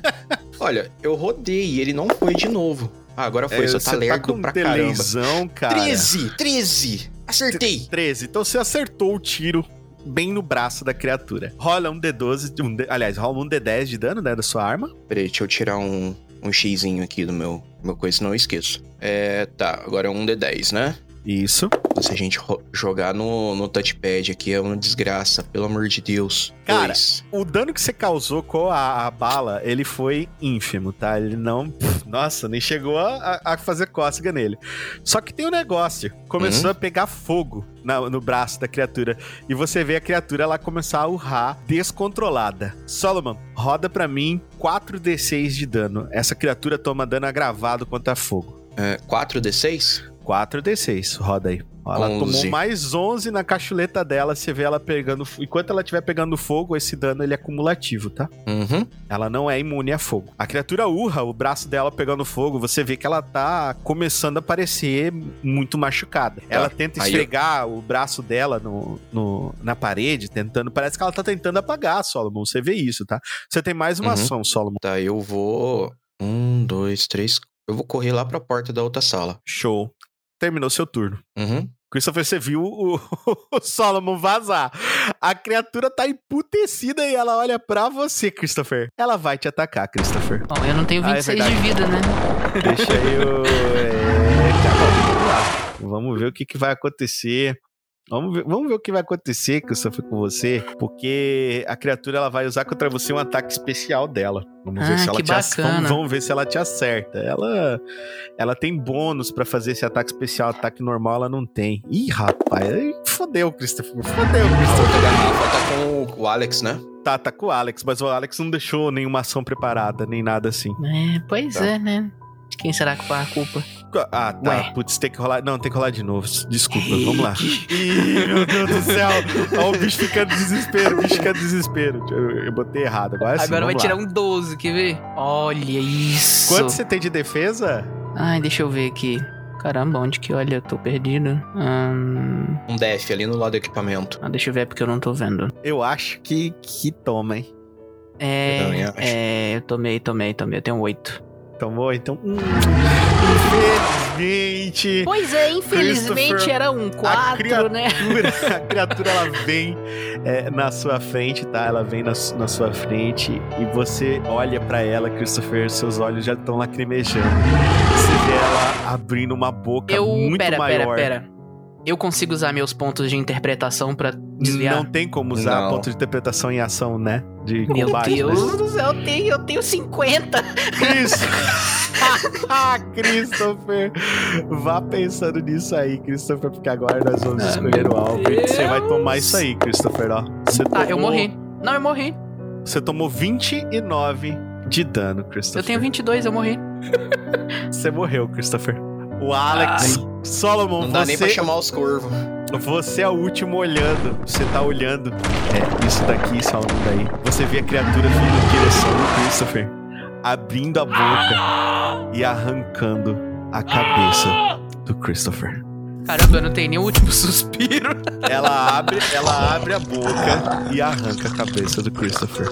Olha, eu rodei ele não foi de novo. Ah, agora foi, só tá você lerdo com um pra caramba. deleizão, cara. 13, 13. Acertei. 13. Então você acertou o tiro bem no braço da criatura. Rola um D12, um D- aliás, rola um D10 de dano, né, da sua arma. Peraí, deixa eu tirar um, um xizinho aqui do meu, meu coisa, senão eu esqueço. É, tá, agora é um D10, né? Isso. Se a gente jogar no, no touchpad aqui é uma desgraça, pelo amor de Deus. Cara, Dois. O dano que você causou com a, a bala, ele foi ínfimo, tá? Ele não. pff, Nossa, nem chegou a, a fazer cócega nele. Só que tem um negócio. Começou Uhum. a pegar fogo na- no braço da criatura. E você vê a criatura ela começar a urrar descontrolada. Solomon, roda pra mim 4d6 de dano. Essa criatura toma dano agravado contra fogo. É, 4D6? 4d6, roda aí. Ela 11. tomou mais 11 na cachuleta dela. Você vê ela pegando. Enquanto ela estiver pegando fogo, esse dano ele é cumulativo, tá? Uhum. Ela não é imune a fogo. A criatura urra, o braço dela pegando fogo, você vê que ela tá começando a parecer muito machucada. Ela tenta Tá. aí eu- esfregar o braço dela no, no- na parede, tentando. Parece que ela tá tentando apagar, Solomon. Você vê isso, tá? Você tem mais uma Uhum. ação, Solomon. Tá, eu vou. Um, dois, três. Eu vou correr lá pra porta da outra sala. Show. Terminou seu turno. Uhum. Christopher, você viu o, o Solomon vazar. A criatura tá emputecida e ela olha pra você, Christopher. Ela vai te atacar, Christopher. Bom, eu não tenho Ah, é 26 de vida, né? Deixa eu. É, cara, vamos lá. Vamos ver o que, que vai acontecer. Vamos ver, vamos ver o que vai acontecer, Christopher, com você. Porque a criatura ela vai usar contra você um ataque especial dela. Vamos ver Ah, se ela que te acerta. Vamos, vamos ver se ela te acerta. Ela, ela tem bônus pra fazer esse ataque especial. Ataque normal ela não tem. Ih, rapaz. Fodeu, Christopher. Fodeu, A Christopher. outra garrafa tá com o- o Alex, né? Tá, tá com o Alex, mas o Alex não deixou nenhuma ação preparada, nem nada assim. É, pois Tá. é, né? De Quem será que foi a culpa? Ah, tá. Ué. Putz, tem que rolar. Não, tem que rolar de novo. Desculpa, vamos lá. Ih, meu Deus do céu. Ó, o bicho ficando desespero, o bicho ficando desespero. Eu, eu botei errado. Agora sim. Agora vai vamos tirar lá. um 12, quer ver? Olha isso. Quanto você tem de defesa? Ai, deixa eu ver aqui. Caramba, onde que olha? Eu tô perdido. Hum... Um DF ali no lado do equipamento. Ah, deixa eu ver porque eu não tô vendo. Eu acho que, que toma, hein? Eu É, acho. é, eu tomei, tomei, tomei. Eu tenho 8. Tomou? Então. Hum, infelizmente. Pois é, infelizmente era um 4, criatura- né? A criatura ela vem é, na sua frente, tá? Ela vem na, na sua frente e você olha pra ela, Christopher, seus olhos já estão lacrimejando. Você vê ela abrindo uma boca Eu. muito pera, maior. pera, pera. Eu consigo usar meus pontos de interpretação pra desviar? Não tem como usar Não. ponto de interpretação em ação, né? De Meu combate, Deus né? do céu, eu tenho, eu tenho 50. Isso! Ah, Christopher! Vá pensando nisso aí, Christopher, porque agora nós vamos Ah, escolher o alvo. E você vai tomar isso aí, Christopher, ó. Você Tá, eu morri. Não, eu morri. Você tomou 29 de dano, Christopher. Eu tenho 22, eu morri. Você morreu, Christopher. O Alex, Solomon, Não dá nem pra você, chamar os corvos. você é o último olhando. Você tá olhando. É, isso daqui, Solomon, daí. Você vê a criatura vindo em direção do Christopher, abrindo a boca e arrancando a cabeça do Christopher. Caramba, eu não tenho nem o último suspiro. Ela abre, ela abre a boca e arranca a cabeça do Christopher.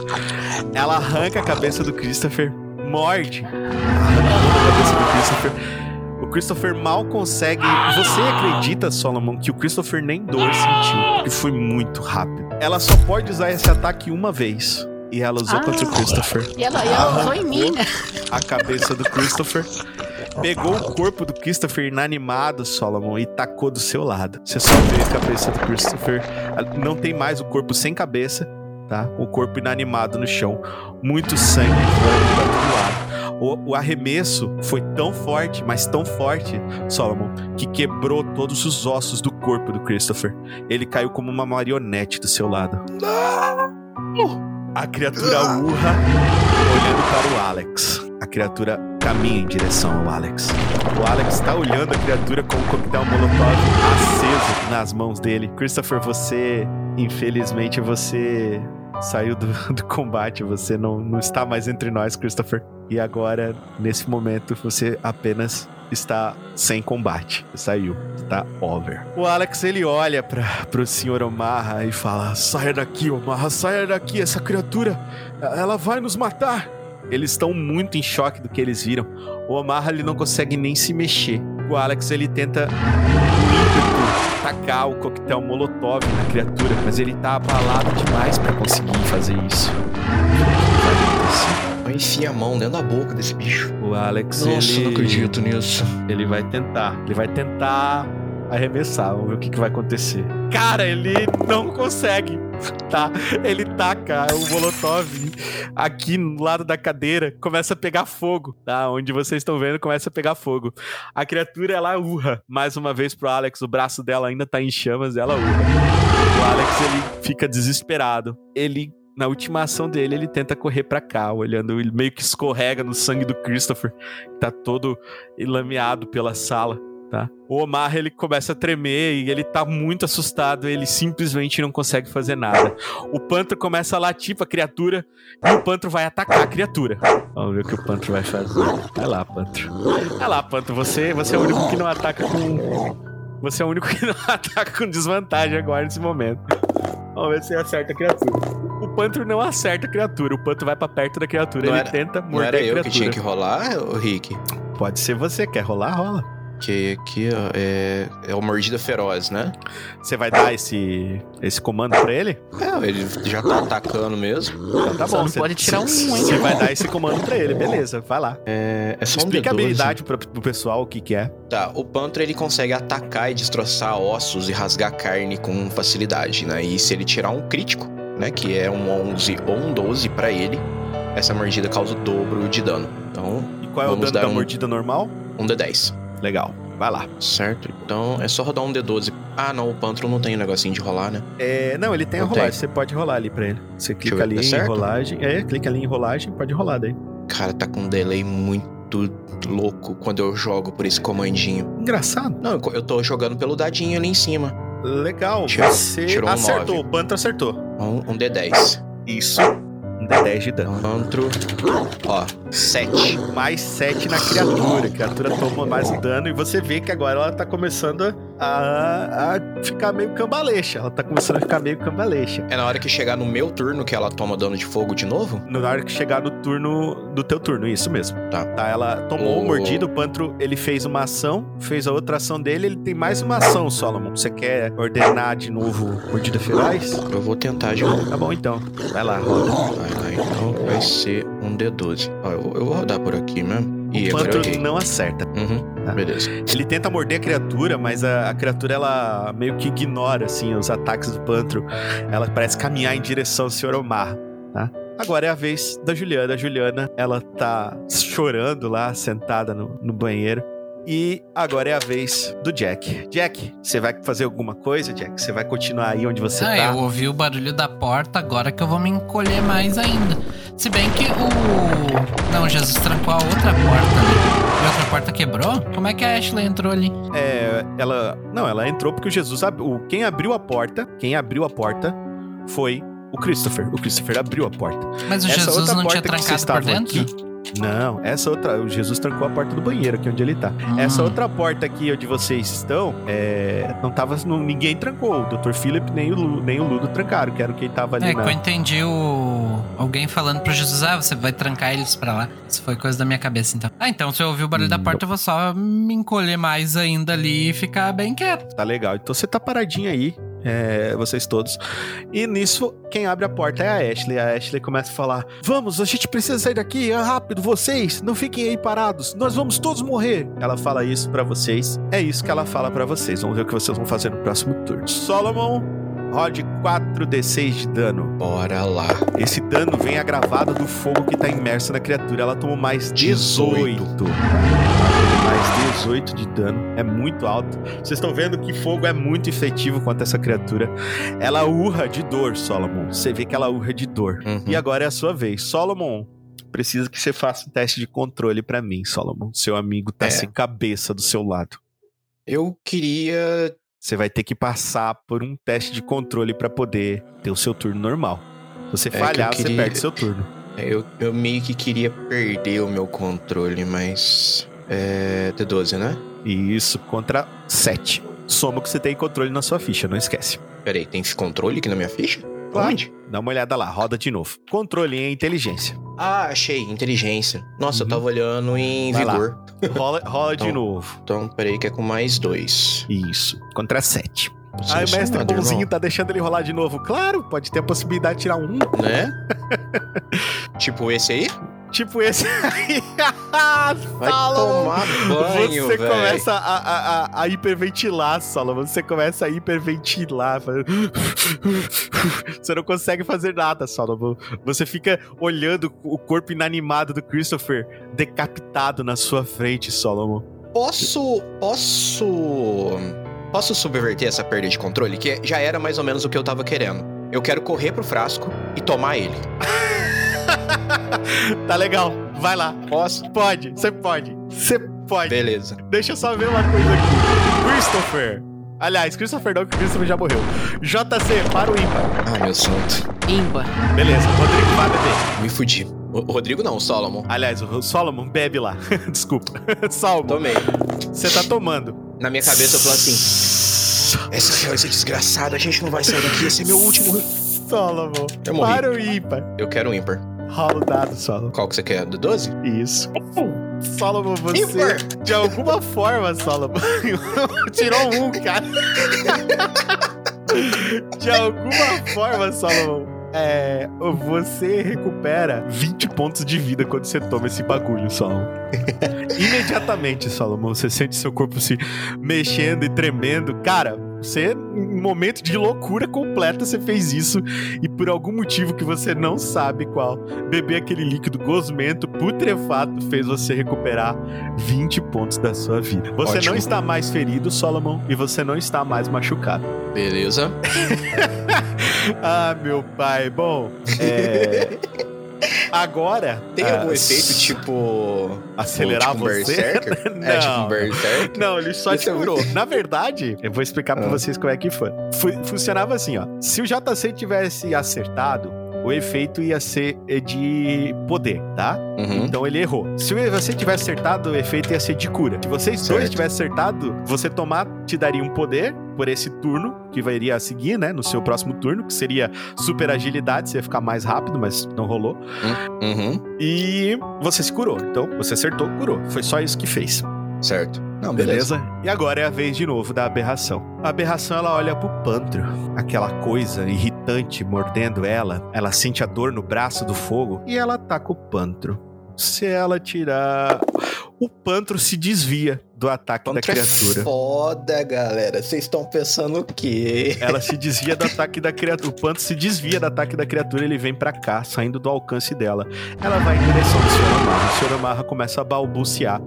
Ela arranca a cabeça do Christopher, morde, arranca a cabeça do Christopher. O Christopher mal consegue. Você acredita, Solomon, que o Christopher nem dor sentiu, porque foi muito rápido. Ela só pode usar esse ataque uma vez. e ela usou Ah. contra o Christopher. E ela, e ela usou em mim, né? A cabeça do Christopher. Pegou o corpo do Christopher inanimado, Solomon, e tacou do seu lado. Você só vê a cabeça do Christopher. Não tem mais o corpo sem cabeça, tá? O corpo inanimado no chão. Muito sangue voando pra todo lado. O, o arremesso foi tão forte, mas tão forte, Solomon, que quebrou todos os ossos do corpo do Christopher. Ele caiu como uma marionete do seu lado. A criatura urra, olhando para o Alex. A criatura caminha em direção ao Alex. O Alex está olhando a criatura com o coquetel molotov aceso nas mãos dele. Christopher, você, infelizmente, você saiu do, do combate. Você não, não está mais entre nós, Christopher. E agora, nesse momento, você apenas está sem combate. Saiu. Está over. O Alex, ele olha para pro senhor Omarra e fala: Saia daqui, Omarra, saia daqui. Essa criatura, ela vai nos matar. Eles estão muito em choque do que eles viram. O Omarra, ele não consegue nem se mexer. O Alex, ele tenta tacar o coquetel molotov na criatura, mas ele tá abalado demais para conseguir fazer isso. Vai enfiar a mão dentro da boca desse bicho. O Alex, Nossa, ele... não acredito nisso. Ele vai tentar. Ele vai tentar arremessar. Vamos ver o que, que vai acontecer. Cara, ele não consegue. Tá? Ele taca o Molotov aqui no lado da cadeira, começa a pegar fogo, tá? Onde vocês estão vendo, começa a pegar fogo. A criatura, ela urra mais uma vez pro Alex. O braço dela ainda tá em chamas, ela urra. O Alex, ele fica desesperado. Ele na última ação dele, ele tenta correr pra cá, olhando, ele meio que escorrega no sangue do Christopher, que tá todo lameado pela sala, tá? O Omar, ele começa a tremer e ele tá muito assustado, ele simplesmente não consegue fazer nada. O Pantro começa a latir pra criatura e o Pantro vai atacar a criatura. Vamos ver o que o Pantro vai fazer. Vai lá, Pantro. Vai lá, Pantro, você, você é o único que não ataca com... Você é o único que não ataca com desvantagem agora nesse momento. Vamos ver se acerta a criatura. O Pantro não acerta a criatura. O Pantro vai pra perto da criatura. Não ele era- tenta Não morder era a eu criatura. que tinha que rolar, Rick? Pode ser você. Quer rolar? Rola. Que aqui, ó, é, é o mordida feroz, né? Você vai dar esse, esse comando pra ele? É, ele já tá atacando mesmo. Então tá bom. você- pode tirar um, você- hein? Você vai dar esse comando pra ele, beleza. Vai lá. É, é só um Explica a D12. habilidade pro, pro pessoal o que que é. Tá, o Pantro ele consegue atacar e destroçar ossos e rasgar carne com facilidade, né? E se ele tirar um crítico, né, que é um 11 ou um 12 pra ele, essa mordida causa o dobro de dano. Então, E qual é o Vamos dano dar da um- mordida normal? um D10. Legal. Vai lá. Certo? Então é só rodar um D12. Ah, não, o Pantro não tem o negocinho de rolar, né? É, não, ele tem a Não rolagem. tem. Você pode rolar ali pra ele. Você clica ver, ali dá em rolagem. É, clica ali em rolagem, pode rolar daí. Cara, tá com um delay muito louco quando eu jogo por esse comandinho. Engraçado. Não, eu- eu tô jogando pelo dadinho ali em cima. Legal. Tirou- você tirou um acertou. nove. O Pantro acertou. Um, um D10. Isso. Um D10 de dano. Pantro. Ó, 7. mais 7 na criatura. A criatura toma mais dano e você vê que agora ela tá começando a, a ficar meio cambalecha. Ela tá começando a ficar meio cambalecha. É na hora que chegar no meu turno que ela toma dano de fogo de novo? Na hora que chegar no turno do teu turno, isso mesmo. Tá. Tá, ela tomou O- o mordido, o Pantro, ele fez uma ação, fez a outra ação dele, ele tem mais uma ação, Solomon. Você quer ordenar de novo mordida feroz? Eu vou tentar de novo. Tá bom, então. Vai lá, roda. Vai lá, então vai ser um D12. Ó, eu, eu vou rodar por aqui mesmo. E O Pantro não acerta. Uhum, Tá. beleza. Ele tenta morder a criatura, mas a, a criatura ela meio que ignora assim os ataques do Pantro. Ela parece caminhar em direção ao Sr. Omar, tá? Agora é a vez da Juliana. A Juliana, ela tá chorando lá, sentada no, no banheiro. E agora é a vez do Jack. Jack, você vai fazer alguma coisa, Jack? Você vai continuar aí onde você ah, tá? eu ouvi o barulho da porta, agora que eu vou me encolher mais ainda. Se bem que o. Não, Jesus trancou a outra porta ali. E a outra porta quebrou? Como é que a Ashley entrou ali? É, ela. Não, ela entrou porque o Jesus. ab- quem abriu a porta. Quem abriu a porta foi o Christopher. O Christopher abriu a porta. Mas o Essa Jesus não tinha trancado por dentro? aqui- Não, essa outra. O Jesus trancou a porta do banheiro, aqui onde ele tá. Essa Hum. outra porta aqui onde vocês estão, é, não tava. não- ninguém trancou. O Dr. Philip nem o, Lu, nem o Ludo trancaram, que era quem tava ali É, na. que eu entendi o. Alguém falando pro Jesus, ah, você vai trancar eles pra lá. Isso foi coisa da minha cabeça, então. Ah, então se eu ouvir o barulho da porta, eu vou só me encolher mais ainda ali e ficar bem quieto. Tá legal. Então você tá paradinho aí. É, vocês todos. E nisso, quem abre a porta é a Ashley. A Ashley começa a falar: Vamos, a gente precisa sair daqui, é rápido, vocês, não fiquem aí parados, nós vamos todos morrer. Ela fala isso pra vocês. É isso que ela fala pra vocês. Vamos ver o que vocês vão fazer no próximo turno. Solomon, rode 4d6 de dano. Bora lá. Esse dano vem agravado do fogo que tá imerso na criatura. Ela tomou mais 18. 18. Mais 18 de dano. É muito alto. Vocês estão vendo que fogo é muito efetivo contra essa criatura. Ela urra de dor, Solomon. Você vê que ela urra de dor. Uhum. E agora é a sua vez. Solomon, precisa que você faça um teste de controle pra mim, Solomon. Seu amigo tá É. sem cabeça do seu lado. Eu queria. Você vai ter que passar por um teste de controle pra poder ter o seu turno normal. Se você É que falhar, você queria- perde seu turno. Eu, eu meio que queria perder o meu controle, mas. É. D12, né? E isso contra 7. Soma o que você tem em controle na sua ficha, não esquece. Peraí, tem esse controle aqui na minha ficha? Claro. Onde? Dá uma olhada lá, roda de novo. Controle em inteligência. Ah, achei. Inteligência. Nossa, Uhum. eu tava olhando em Vai lá. vigor. Rola, rola de Então. novo. Então, peraí, que é com mais dois. Isso. Contra 7. Você Ai, não o mestre nada, bonzinho irmão, tá deixando ele rolar de novo. Claro, pode ter a possibilidade de tirar um. Né? tipo esse aí? Tipo esse aí. Vai Solomon. tomar banho, Você velho. começa a, a, a, a hiperventilar, Solomon. Você começa a hiperventilar. Você não consegue fazer nada, Solomon. Você fica olhando o corpo inanimado do Christopher decapitado na sua frente, Solomon. Posso. Posso. Posso subverter essa perda de controle? Que já era mais ou menos o que eu tava querendo. Eu quero correr pro frasco e tomar ele. Tá legal. Vai lá. Posso? Pode. Você pode. Você pode. Beleza. Deixa eu só ver uma coisa aqui. Christopher. Aliás, Christopher não, que Christopher já morreu. JC, para o ímpar. Ah, meu santo. Imba. Beleza, Rodrigo vai beber. Me fudi. O o Rodrigo não, o Solomon. Aliás, o Solomon bebe lá. Desculpa. Solomon, Tomei. você tá tomando. Na minha cabeça eu falo assim: essa coisa desgraçada, a gente não vai sair daqui, esse é meu último. Solomon, Eu morri. para o ímpar. Eu quero um ímpar. Rola o dado, Solomon. Qual que você quer? Do 12? Isso. Solomon, você, de alguma forma, Solomon, tirou um, cara. De alguma forma, Solomon, é, você recupera 20 pontos de vida quando você toma esse bagulho, Solomon. Imediatamente, Solomon, você sente seu corpo se mexendo e tremendo. Cara, você, em um momento de loucura completa, você fez isso e por algum motivo que você não sabe qual, beber aquele líquido gosmento putrefato fez você recuperar 20 pontos da sua vida. Você Ótimo. não está mais ferido, Solomon, e você não está mais machucado. Beleza. Ah, meu pai. Bom, é... Agora. Tem ah, algum efeito tipo. Acelerar tipo você? Berserker? É tipo um Não. Berserker? Não, ele só Isso te é curou. muito- Na verdade, eu vou explicar pra Ah. vocês como é que foi. Fu- funcionava assim, ó. Se o JC tivesse acertado, o efeito ia ser de poder, tá? Uhum. Então ele errou. Se você tivesse acertado, o efeito ia ser de cura. Se vocês dois Certo. tivessem acertado, você tomar te daria um poder por esse turno, que vai iria a seguir, né? No seu próximo turno, que seria super agilidade, você ia ficar mais rápido, mas não rolou. Uhum. E você se curou. Então, você acertou, curou. Foi só isso que fez. Certo. Não, beleza. Beleza? E agora é a vez de novo da aberração. A aberração ela olha pro pantro, aquela coisa irritante mordendo ela. Ela sente a dor no braço do fogo e ela ataca o pantro. Se ela tirar. O pantro se desvia do ataque da Contra é criatura. foda, galera. Vocês estão pensando o quê? Ela se desvia do ataque da criatura. O pantro se desvia do ataque da criatura. Ele vem pra cá, saindo do alcance dela. Ela vai em direção do Sr. Amarra. O Sr. Amarra começa a balbuciar.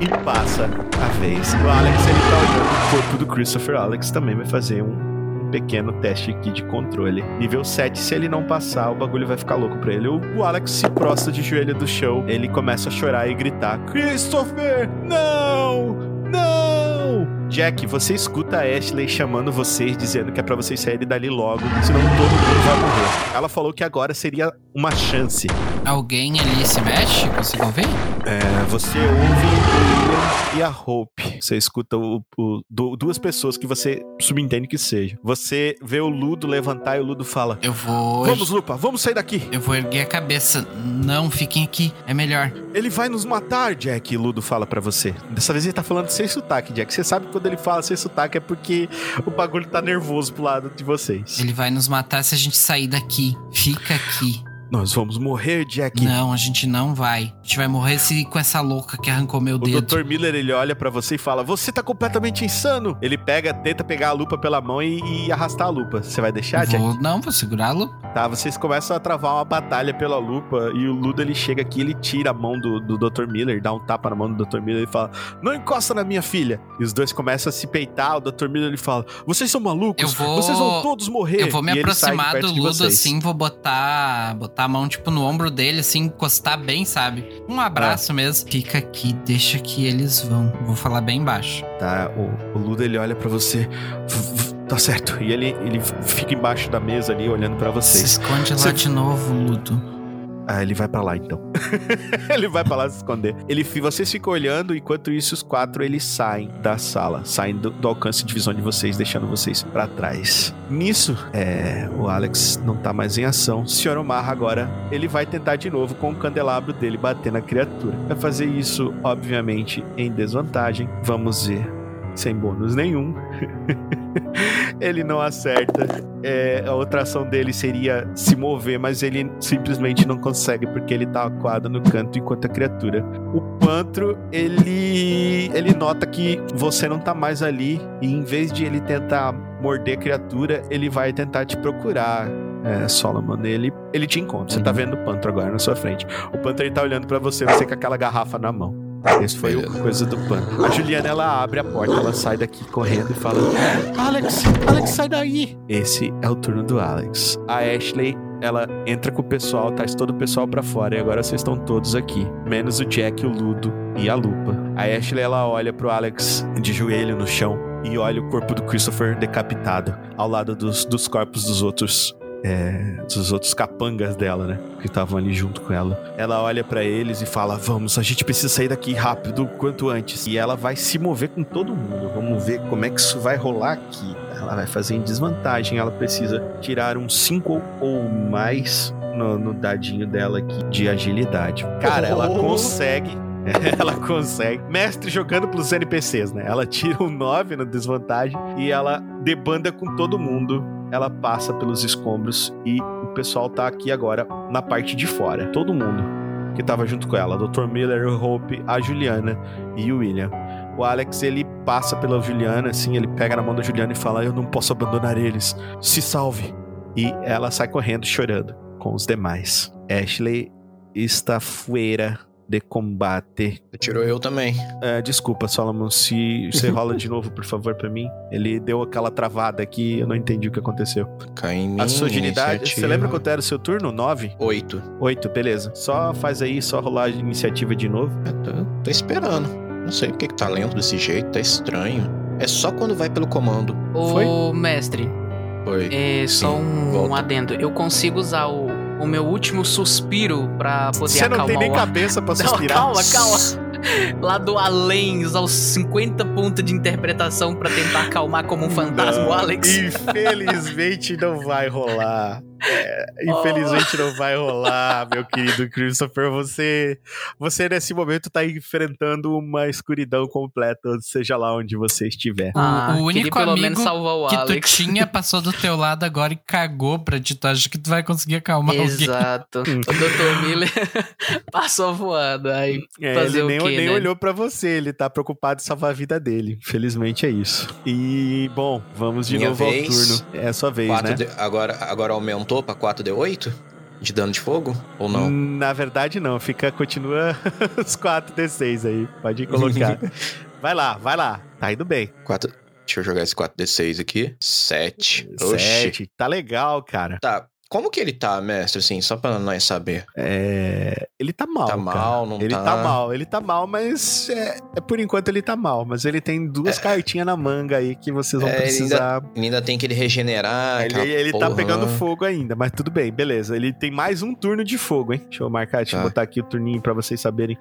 E passa a vez. O Alex, ele tá olhando o corpo do Christopher. Alex também vai fazer um pequeno teste aqui de controle. Nível 7, se ele não passar, o bagulho vai ficar louco pra ele. O, Alex se prostra de joelho do chão. Ele começa a chorar e gritar: Christopher, não! Não! Jack, você escuta a Ashley chamando vocês, dizendo que é pra vocês saírem dali logo, senão todo mundo vai morrer. Ela falou que agora seria uma chance. Alguém ali se mexe? Conseguiu ver? É, você ouve e a Hope. Você escuta o- o- du- duas pessoas que você subentende que seja. Você vê o Ludo levantar e o Ludo fala: Eu vou. Vamos, Lupa, vamos sair daqui. Eu vou erguer a cabeça. Não, fiquem aqui. É melhor. Ele vai nos matar, Jack, Ludo fala pra você. Dessa vez ele tá falando sem sotaque, Jack. Você sabe quando ele fala sem sotaque é porque o bagulho tá nervoso pro lado de vocês. Ele vai nos matar se a gente sair daqui. Fica aqui. Nós vamos morrer, Jack. Não, a gente não vai. A gente vai morrer se com essa louca que arrancou meu O dedo. Dr. Miller, ele olha pra você e fala: Você tá completamente insano. Ele pega, tenta pegar a lupa pela mão e, e arrastar a lupa. Você vai deixar, Jack? Vou, não, vou segurá lo Tá, vocês começam a travar uma batalha pela lupa e o Ludo ele chega aqui, ele tira a mão do, do Dr. Miller, dá um tapa na mão do Dr. Miller e fala: Não encosta na minha filha. E os dois começam a se peitar. O Dr. Miller ele fala: Vocês são malucos? Vou- Vocês vão todos morrer. Eu vou me E aproximar do Ludo assim, vou botar, botar a mão tipo no ombro dele assim, encostar bem, sabe? Um abraço mesmo. Fica aqui, deixa que eles vão. Vou falar bem baixo. Tá, o, o Ludo ele olha pra você. "V- v- Tá certo. E ele, ele fica embaixo da mesa ali olhando pra Se vocês. esconde lá Você- de novo, Ludo. Ah, ele vai pra lá então. ele vai pra lá se esconder. Ele, vocês ficam olhando, enquanto isso os quatro eles saem da sala, saem do, do alcance de visão de vocês, deixando vocês pra trás. Nisso, é, o Alex não tá mais em ação. O Sr. Omar agora, ele vai tentar de novo com o candelabro dele bater na criatura. Vai fazer isso, obviamente, em desvantagem. Vamos ver. Sem bônus nenhum. ele não acerta. É, a outra ação dele seria se mover, mas ele simplesmente não consegue porque ele tá acuado no canto enquanto a criatura. O Pantro, ele ele nota que você não tá mais ali e em vez de ele tentar morder a criatura, ele vai tentar te procurar. É, Solomon, ele, ele te encontra. Você tá vendo o Pantro agora na sua frente. O Pantro ele tá olhando pra você, você com aquela garrafa na mão. Esse foi o Beleza. coisa do Pantro. A Juliana, ela abre a porta, ela sai daqui correndo e fala: Alex, Alex, sai daí! Esse é o turno do Alex. A Ashley, ela entra com o pessoal, traz todo o pessoal pra fora e agora vocês estão todos aqui, menos o Jack, o Ludo e a Lupa. A Ashley, ela olha pro Alex de joelho no chão e olha o corpo do Christopher decapitado ao lado dos, dos corpos dos outros. É, dos outros capangas dela, né? Que estavam ali junto com ela. Ela olha pra eles e fala: Vamos, a gente precisa sair daqui rápido, quanto antes. E ela vai se mover com todo mundo. Vamos ver como é que isso vai rolar aqui. Ela vai fazer em desvantagem. Ela precisa tirar um 5 ou mais no, no dadinho dela aqui de agilidade. Cara, ela Oh. consegue. Ela consegue. Mestre jogando pros NPCs, né? Ela tira um 9 na desvantagem e ela debanda com todo mundo. Ela passa pelos escombros e o pessoal tá aqui agora na parte de fora. Todo mundo que tava junto com ela. Dr. Miller, o Hope, a Juliana e o William. O Alex, ele passa pela Juliana, assim, ele pega na mão da Juliana e fala: Eu não posso abandonar eles. Se salve. E ela sai correndo, chorando com os demais. Ashley está fuera de combate. Tirou eu também. É, desculpa, Solomon, se você rola de novo, por favor, pra mim. Ele deu aquela travada aqui, eu não entendi o que aconteceu. Cai em mim. A sua agilidade, você lembra quanto era o seu turno? 9? Oito. 8, beleza. Só faz aí, só rolar a iniciativa de novo. Eu tô, tô esperando. Não sei por que que tá lento desse jeito, tá estranho. É só quando vai pelo comando. Ô, Foi? mestre, Foi. é só Sim, um, volta. adendo. Eu consigo usar o, o meu último suspiro pra poder Você não acalmar tem nem cabeça pra Não, suspirar. calma, calma. Lá do além, usar os 50 pontos de interpretação pra tentar acalmar como um fantasma Não, Alex. Infelizmente não vai rolar. É, infelizmente não vai rolar, meu querido Christopher. Você, você nesse momento tá enfrentando uma escuridão completa, seja lá onde você estiver. Ah, o único pelo amigo o que Alex. tu tinha passou do teu lado agora e cagou pra ti. Tu acha que tu vai conseguir acalmar alguém? Exato. o Dr. Miller passou voando. Aí, É, ele nem, quê, nem né? olhou pra você, ele tá preocupado em salvar a vida dele. Infelizmente é isso. E, bom, vamos de Minha novo vez. ao turno. É a sua vez, Quatro né? de- agora, agora aumentou pra 4d8? De dano de fogo? Ou não? Na verdade, não. Fica, continua os 4d6 aí. Pode colocar. vai lá, vai lá. Tá indo bem. Quatro... Deixa eu jogar esse 4d6 aqui. 7. Oxi. Sete. Tá legal, cara. Tá. Como que ele tá, mestre, assim? Só pra nós saber. É... Ele tá mal, Tá cara. mal, não ele tá? tá mal, ele tá mal, mas é, é por enquanto ele tá mal. Mas ele tem duas cartinhas na manga aí que vocês vão É, ele precisar. Ele ainda tem que ele regenerar. Ele, ele tá pegando fogo ainda, mas tudo bem, beleza. Ele tem mais um turno de fogo, hein? Deixa eu marcar, deixa eu Tá. botar aqui o turninho pra vocês saberem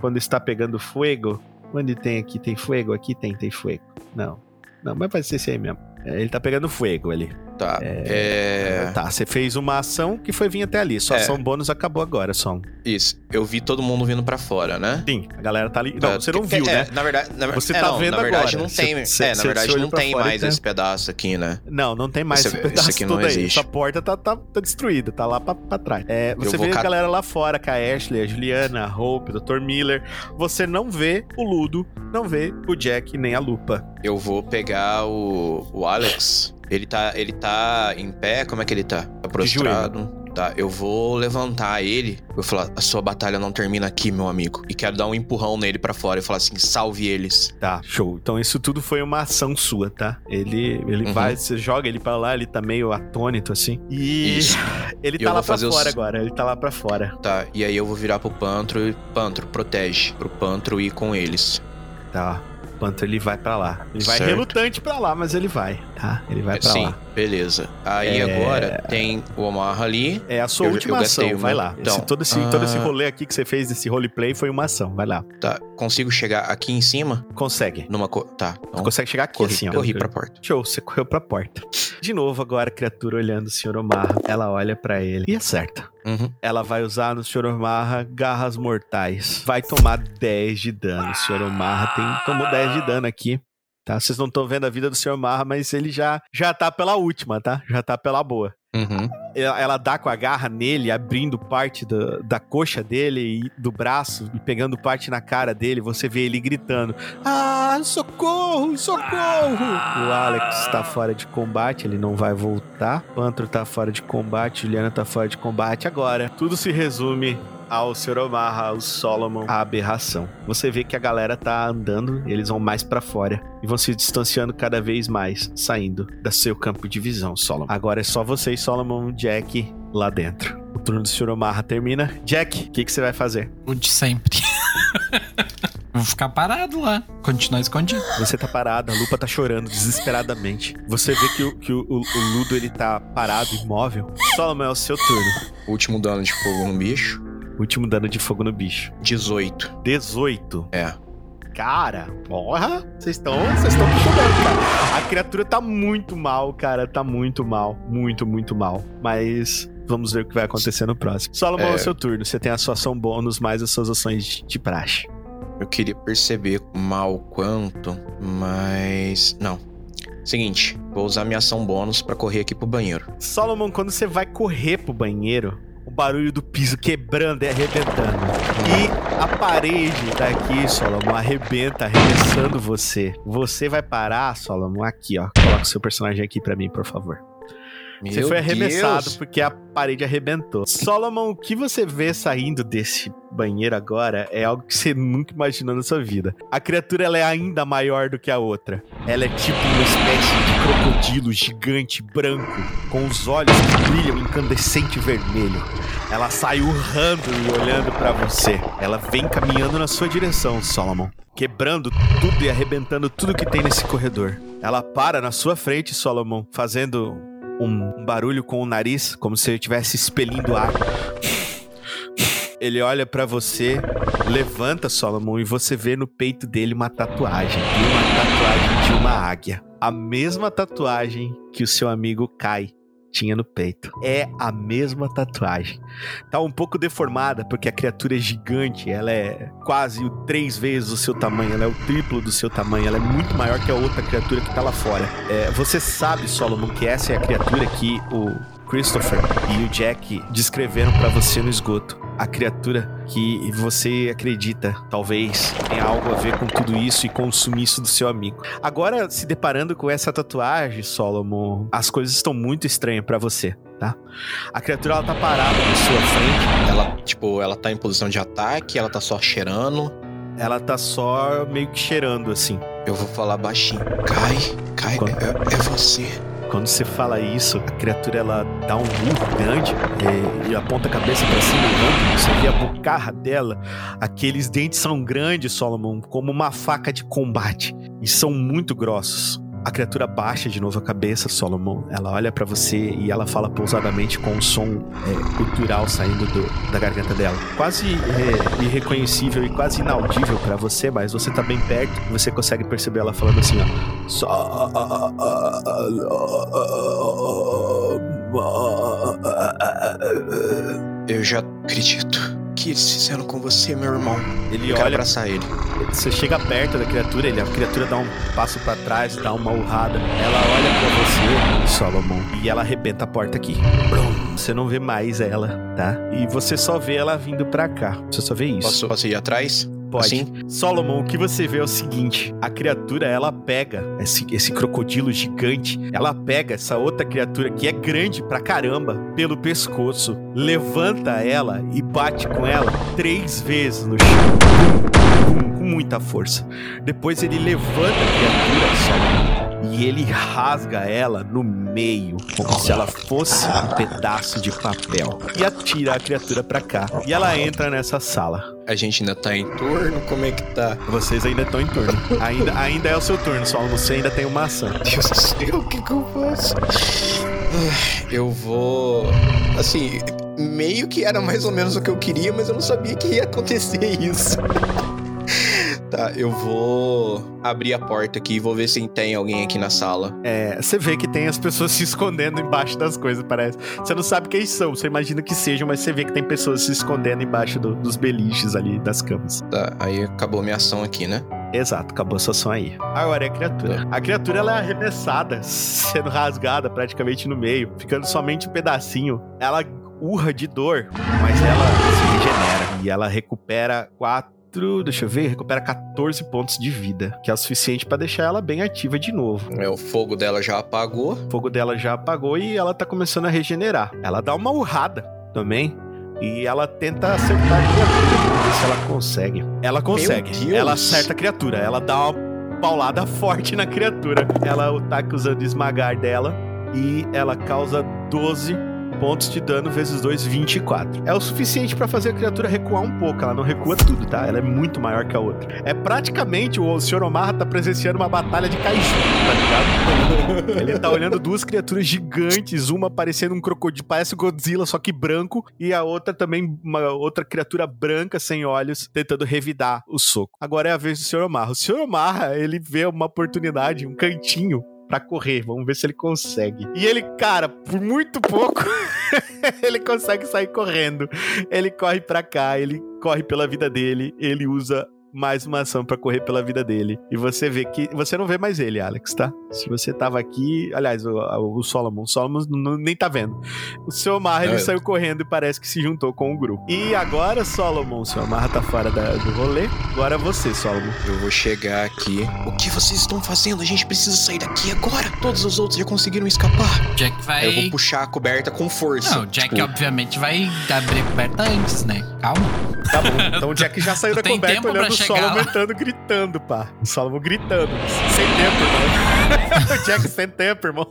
quando está pegando fogo. Onde tem aqui? Tem fogo? Aqui tem, tem fogo. Não. Não, mas vai ser esse aí mesmo. É, Ele tá pegando fogo ali. Tá. É... Tá, você fez uma ação que foi vir até ali. Sua É. ação bônus acabou agora, só. Isso. Eu vi todo mundo vindo pra fora, né? Sim, a galera tá ali. Não, Tá, você não viu, é, né? Na verdade, na, Você é, tá não, vendo na verdade agora. não tem, cê- é, na verdade não tem mais tá- esse pedaço aqui, né? Não, não tem mais Esse- esse pedaço aqui não aí. existe. Essa porta tá, tá, tá destruída, tá lá pra, pra trás. É, você vê a cat- galera lá fora, com a Ashley, a Juliana, a Hope, o Dr. Miller. Você não vê o Ludo, não vê o Jack nem a Lupa. Eu vou pegar o, o Alex. Ele tá, ele tá em pé? Como é que ele tá? Tá prostrado? Tá, eu vou levantar ele. Eu vou falar, a sua batalha não termina aqui, meu amigo. E quero dar um empurrão nele pra fora e falar assim, salve eles. Tá, show. Então isso tudo foi uma ação sua, tá? Ele, ele Uhum. vai, você joga ele pra lá, ele tá meio atônito assim. E Isso. ele tá lá pra fazer os- fora agora, ele tá lá pra fora. Tá, e aí eu vou virar pro Pantro e Pantro, protege. Pro Pantro ir com eles. Tá. O Panther ele vai pra lá. Ele vai Certo. relutante pra lá, mas ele vai, tá? Ele vai pra Sim, lá. beleza. Aí É. agora tem o Omar ali. É a sua Eu- última eu ação, uma. vai lá. Então, Esse- todo, esse, todo esse ah. rolê aqui que você fez, esse roleplay, foi uma ação, vai lá. Tá, consigo chegar aqui em cima? Consegue. Numa co... Tá, então consegue chegar aqui corri, assim, ó. corri pra porta. Show, você correu pra porta. De novo, agora a criatura olhando o Sr. Omarra. Ela olha pra ele e acerta. Uhum. Ela vai usar no Sr. Omarra garras mortais. Vai tomar 10 de dano. O Sr. Omarra tem, tomou 10 de dano aqui. Tá? Vocês não estão vendo a vida do Sr. Omarra, mas ele já, já tá pela última, tá? Já tá pela boa. Uhum. ela, ela dá com a garra nele, abrindo parte da, da coxa dele e do braço e pegando parte na cara dele. Você vê ele gritando: Ah, socorro, socorro! O Alex tá fora de combate, ele não vai voltar. Pantro tá fora de combate, Juliana tá fora de combate. Agora, tudo se resume ao Sr. Omarra, ao Solomon, a aberração. Você vê que a galera tá andando, eles vão mais pra fora e vão se distanciando cada vez mais, saindo do seu campo de visão, Solomon. Agora é só você e Solomon, Jack, lá dentro. O turno do Sr. Omarra termina. Jack, o que, que você vai fazer? O de sempre. Vou ficar parado lá. Continuar escondido. Você tá parado, a Lupa tá chorando desesperadamente. Você vê que o, que o, o- o Ludo ele tá parado, imóvel. Solomon, é o seu turno. Último dano de fogo no bicho. Último dano de fogo no bicho. 18. 18. É. Cara, porra, vocês estão vocês estão cara. A criatura tá muito mal, cara, tá muito mal, muito, muito mal. Mas vamos ver o que vai acontecer no próximo. Solomon, é É. o seu turno. Você tem a sua ação bônus mais as suas ações de, praxe. Eu queria perceber mal quanto, mas. Não. Seguinte, vou usar minha ação bônus pra correr aqui pro banheiro. Solomon, quando você vai correr pro banheiro, barulho do piso quebrando e arrebentando. E a parede daqui, Solomon, arrebenta, arremessando você. Você vai parar, Solomon, aqui, ó. Coloca o seu personagem aqui pra mim, por favor. Você Meu foi arremessado Deus. porque a parede arrebentou. Solomon, o que você vê saindo desse banheiro agora é algo que você nunca imaginou na sua vida. A criatura ela é ainda maior do que a outra. Ela é tipo uma espécie de crocodilo gigante branco, com os olhos que brilham incandescente vermelho. Ela sai urrando e olhando pra você. Ela vem caminhando na sua direção, Solomon, quebrando tudo e arrebentando tudo que tem nesse corredor. Ela para na sua frente, Solomon, fazendo um barulho com o nariz, como se ele estivesse expelindo ar. Ele olha pra você, levanta Solomon e você vê no peito dele uma tatuagem. E uma tatuagem de uma águia. A mesma tatuagem que o seu amigo Kai tinha no peito. É a mesma tatuagem. Tá um pouco deformada porque a criatura é gigante. Ela é quase três vezes o seu tamanho. Ela é o triplo do seu tamanho. Ela é muito maior que a outra criatura que tá lá fora. É, você sabe, Solomon, que essa é a criatura que o Christopher e o Jack descreveram pra você no esgoto. A criatura que você acredita, talvez, tenha algo a ver com tudo isso e com o sumiço do seu amigo. Agora, se deparando com essa tatuagem, Solomon, as coisas estão muito estranhas pra você, tá? A criatura ela tá parada na sua frente, Ela, tipo, ela tá em posição de ataque, ela tá só cheirando. ela tá só meio que cheirando assim. Eu vou falar baixinho. Cai, cai, é, é você. Quando você fala isso, a criatura ela dá um murro grande é, e aponta a cabeça pra cima urrando. Você vê a bocarra dela. Aqueles dentes são grandes, Solomon, como uma faca de combate. E são muito grossos. A criatura baixa de novo a cabeça, Solomon. Ela olha pra você e ela fala pousadamente com um som é, cultural saindo do- da garganta dela. Quase é, irreconhecível e quase inaudível pra você, mas você tá bem perto e você consegue perceber ela falando assim, ó. Eu já acredito. O que eles fizeram com você, meu irmão? Ele Eu quero olha abraçar ele. Você chega perto da criatura, ele, a criatura dá um passo pra trás, dá uma urrada. Ela olha pra você, Solomon, e ela arrebenta a porta aqui. Você não vê mais ela, tá? E você só vê ela vindo pra cá. Você só vê isso. Posso, posso ir atrás? Pode. Assim? Solomon, o que você vê é o seguinte: a criatura ela pega esse, esse crocodilo gigante, ela pega essa outra criatura que é grande pra caramba pelo pescoço, levanta ela e bate com ela três vezes no chão. Bum, com muita força. Depois ele levanta a criatura, Solomon. E ele rasga ela no meio, como se ela fosse um pedaço de papel. E atira a criatura pra cá. E ela entra nessa sala. A gente ainda tá em turno? Como é que tá? Vocês ainda estão em turno. Ainda, ainda é o seu turno, só você ainda tem uma ação. Deus do céu, o que que eu faço? Eu vou. Assim, meio que era mais ou menos o que eu queria, mas eu não sabia que ia acontecer isso. Tá, eu vou abrir a porta aqui e vou ver se tem alguém aqui na sala. É, você vê que tem as pessoas se escondendo embaixo das coisas, parece. Você não sabe quem são, você imagina que sejam, mas você vê que tem pessoas se escondendo embaixo do- dos beliches ali das camas. Tá, aí acabou minha ação aqui, né? Exato, acabou a sua ação aí. Agora é a criatura. A criatura ela é arremessada, sendo rasgada praticamente no meio, ficando somente um pedacinho. Ela urra de dor, mas ela se regenera e ela recupera 4. Deixa eu ver, recupera 14 pontos de vida, que é o suficiente pra deixar ela bem ativa de novo. É, o fogo dela já apagou. O fogo dela já apagou e ela tá começando a regenerar. Ela dá uma urrada também. E ela tenta acertar a criatura. Vamos ver se ela consegue. Ela consegue. Ela acerta a criatura. Ela dá uma paulada forte na criatura. Ela ataca usando esmagar dela. E ela causa 12 pontos de dano vezes 2, 24. É o suficiente pra fazer a criatura recuar um pouco. Ela não recua tudo, tá? Ela é muito maior que a outra. É praticamente o Sr. Omarra tá presenciando uma batalha de kaiju, tá ligado? Ele tá olhando duas criaturas gigantes, uma parecendo um crocodilo, parece o Godzilla, só que branco, e a outra também, uma outra criatura branca sem olhos, tentando revidar o soco. Agora é a vez do Sr. Omarra. O Sr. Omarra, ele vê uma oportunidade, um cantinho pra correr. Vamos ver se ele consegue. E ele, cara, por muito pouco, ele consegue sair correndo. Ele corre pra cá, ele corre pela vida dele, ele usa mais uma ação pra correr pela vida dele. E você vê que. Você não vê mais ele, Alex, tá? Se você tava aqui. Aliás, o, o Solomon. O Solomon não- nem tá vendo. O seu Marra, ele É. saiu correndo e parece que se juntou com o grupo. E agora, Solomon, o seu Marra tá fora da- do rolê. Agora você, Solomon. Eu vou chegar aqui. O que vocês estão fazendo? A gente precisa sair daqui agora. Todos os outros já conseguiram escapar. Jack vai. Eu vou puxar a coberta com força. Não, o Jack Tipo, obviamente vai abrir a coberta antes, né? Calma. Tá bom. Então o Jack já saiu da coberta tempo olhando Solomon lá. entrando, gritando, pá. O Solomon gritando. Sem tempo, irmão. o Jack sem tempo, irmão.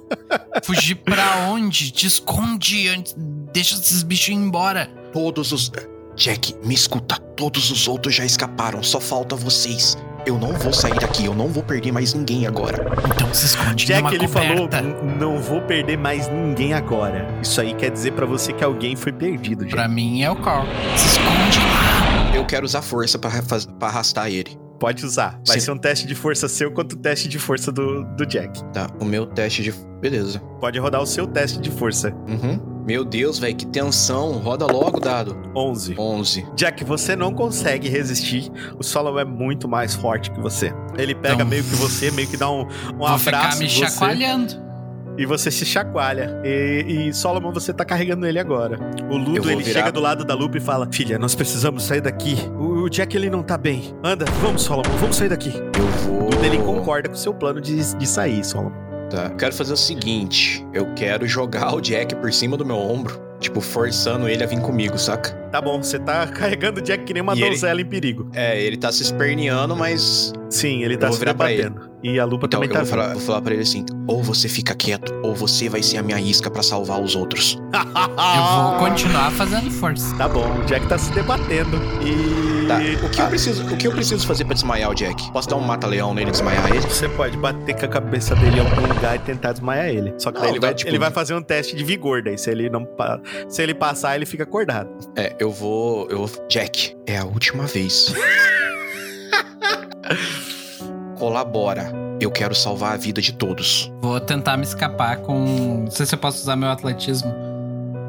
Fugir pra onde? Te esconde antes. Deixa esses bichos ir embora. Todos os. Jack, me escuta. Todos os outros já escaparam. Só falta vocês. Eu não vou sair daqui. Eu não vou perder mais ninguém agora. Então se esconde Jack, numa ele falou, coberta. "N- não vou perder mais ninguém agora. Isso aí quer dizer pra você que alguém foi perdido, Jack. Pra mim é o Carl. Se esconde lá. Eu quero usar força pra arrastar ele. Pode usar. Vai Sim. ser um teste de força seu quanto o teste de força do, do Jack. Tá, o meu teste de. Beleza. Pode rodar o seu teste de força. Uhum. Meu Deus, velho, que tensão. Roda logo, dado. 11. 11. Jack, você não consegue resistir. O Solomon é muito mais forte que você. Ele pega Então, meio que você, meio que dá um, um Vou abraço ficar me você. E você se chacoalha. E, e Solomon, você tá carregando ele agora. O Eu Ludo, ele virar- chega do lado da Lupa e fala: Filha, nós precisamos sair daqui. O, o Jack, ele não tá bem. Anda, vamos, Solomon, vamos sair daqui. Eu vou. O Ludo, ele concorda com o seu plano de, de sair, Solomon. Tá. Quero fazer o seguinte: eu quero jogar o Jack por cima do meu ombro, tipo, forçando ele a vir comigo, saca? Tá bom, você tá carregando o Jack que nem uma E ele- donzela em perigo. É, ele tá se esperneando, mas. Sim, ele tá Eu se debatendo. E a lupa Então, também eu tá vou falar, vou falar pra ele assim: ou você fica quieto, ou você vai ser a minha isca pra salvar os outros. Eu vou continuar fazendo força. Tá bom, o Jack tá se debatendo. E. Tá, o que, eu Ah, preciso, o que eu preciso fazer pra desmaiar o Jack? Posso dar um mata-leão nele e desmaiar ele? Você pode bater com a cabeça dele em algum lugar e tentar desmaiar ele. Só que daí Não, ele, dá, vai, tipo- ele vai fazer um teste de vigor, daí. Se ele não se ele passar, ele fica acordado. É, eu vou. Eu vou. Jack, é a última vez. Colabora. Eu quero salvar a vida de todos. Vou tentar me escapar com. Não sei se eu posso usar meu atletismo.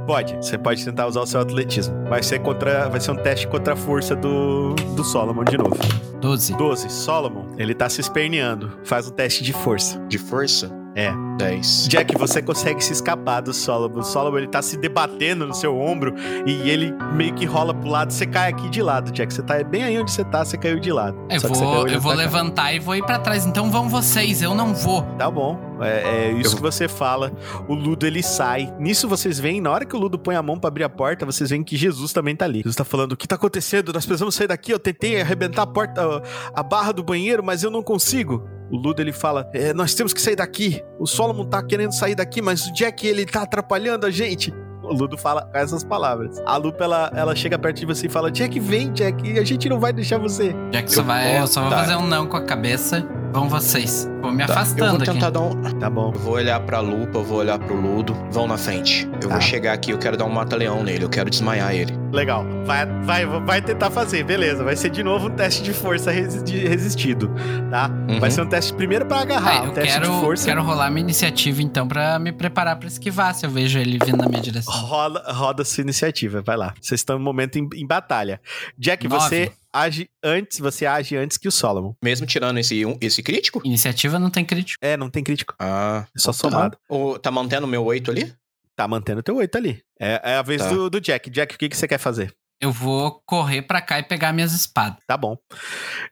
Pode, você pode tentar usar o seu atletismo. Vai ser contra. Vai ser um teste contra a força do, do Solomon de novo. 12. 12. Solomon, ele tá se esperneando. Faz um teste de força. De força? É. 10. Jack, você consegue se escapar do Solomon. O Solomon, ele tá se debatendo no seu ombro e ele meio que rola pro lado. Você cai aqui de lado, Jack. Você tá bem aí onde você tá, você caiu de lado. Eu Só vou, eu vou cá. levantar e vou ir pra trás. Então vão vocês, eu não vou. Tá bom. É, é isso Eu- que você fala. O Ludo ele sai. Nisso vocês veem, na hora que o Ludo põe a mão pra abrir a porta, vocês veem que Jesus também tá ali. Jesus tá falando: o que tá acontecendo? Nós precisamos sair daqui. Eu tentei arrebentar a porta, a barra do banheiro, mas eu não consigo. O Ludo ele fala: "É, nós temos que sair daqui. O Solomon tá querendo sair daqui, mas o Jack ele tá atrapalhando a gente. O Ludo fala com essas palavras. A Lupa ela, ela chega perto de você e fala: Jack, vem, Jack, a gente não vai deixar você. Já que só Eu vai, eu só vou tá. fazer um não com a cabeça. Vão vocês. Vou me Tá, eu vou afastando aqui. tentar dar um. Tá bom. Eu vou olhar pra lupa, eu vou olhar pro ludo. Vão na frente. Eu Tá. vou chegar aqui, eu quero dar um mata-leão nele, eu quero desmaiar ele. Legal. Vai, vai, vai tentar fazer, beleza. Vai ser de novo um teste de força resi- resistido, tá? Uhum. Vai ser um teste primeiro pra agarrar, um eu teste quero, de força. quero rolar minha iniciativa então pra me preparar pra esquivar se eu vejo ele vindo na minha direção. Roda, roda sua iniciativa, vai lá. Vocês estão no momento em, em batalha. Jack, Nove. você age antes, você age antes que o Solomon. Mesmo tirando esse, um- esse crítico? Iniciativa não tem crítico. É, não tem crítico, Ah. é só somado. Ou tá mantendo o meu 8 ali? Tá mantendo teu 8 ali. É, é a vez Tá. do, do Jack. Jack, o que, que você quer fazer? Eu vou correr pra cá e pegar minhas espadas. Tá bom.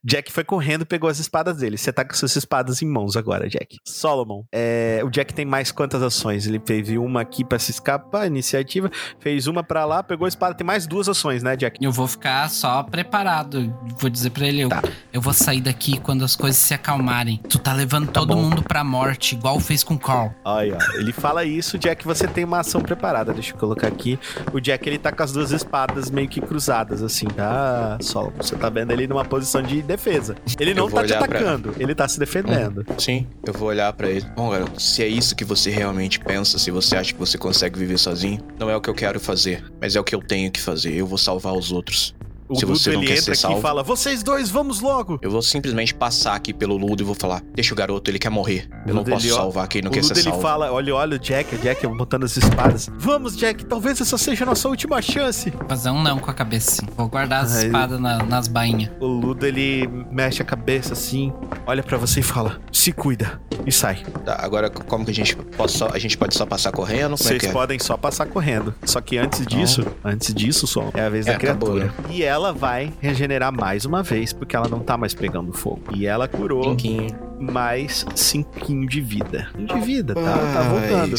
Jack foi correndo, pegou as espadas dele. Você tá com suas espadas em mãos agora, Jack. Solomon, é, o Jack tem mais quantas ações? Ele fez uma aqui pra se escapar, iniciativa. Fez uma pra lá, pegou a espada. Tem mais duas ações, né, Jack? Eu vou ficar só preparado. Vou dizer pra ele, eu, Tá. eu vou sair daqui quando as coisas se acalmarem. Tu tá levando todo bom. mundo pra morte, igual fez com o Carl. Olha, ó, ele fala isso, Jack, você tem uma ação preparada. Deixa eu colocar aqui. O Jack, ele tá com as duas espadas meio que cruzadas, assim, tá? Solomon, você tá vendo ele numa posição de defesa. Ele não tá te olhar pra- atacando, ele tá se defendendo. Sim, eu vou olhar pra ele. Bom, garoto, se é isso que você realmente pensa, se você acha que você consegue viver sozinho, não é o que eu quero fazer, mas é o que eu tenho que fazer. Eu vou salvar os outros. O Se Ludo, você não ele quer entra ser aqui salvo. e fala, vocês dois, vamos logo! Eu vou simplesmente passar aqui pelo Ludo e vou falar: Deixa o garoto, ele quer morrer. Eu não Ludo, posso ele, salvar quem não o quer Ludo ser ele salvo. fala, olha, olha o Jack, o Jack botando as espadas. Vamos, Jack, talvez essa seja a nossa última chance. Fazer um não com a cabeça, sim. Vou guardar as Ai. espadas na- nas bainhas. O Ludo, ele mexe a cabeça assim, olha pra você e fala, se cuida, e sai. Tá, agora, como que a gente pode só, a gente pode só passar correndo? É Vocês é? podem só passar correndo. Só que antes disso, antes disso, só é a vez É, da acabou, criatura. E ela vai regenerar mais uma vez, porque ela não tá mais pegando fogo. E ela curou Tinquinho. mais cinquinho de vida. De vida, tá, tá voltando.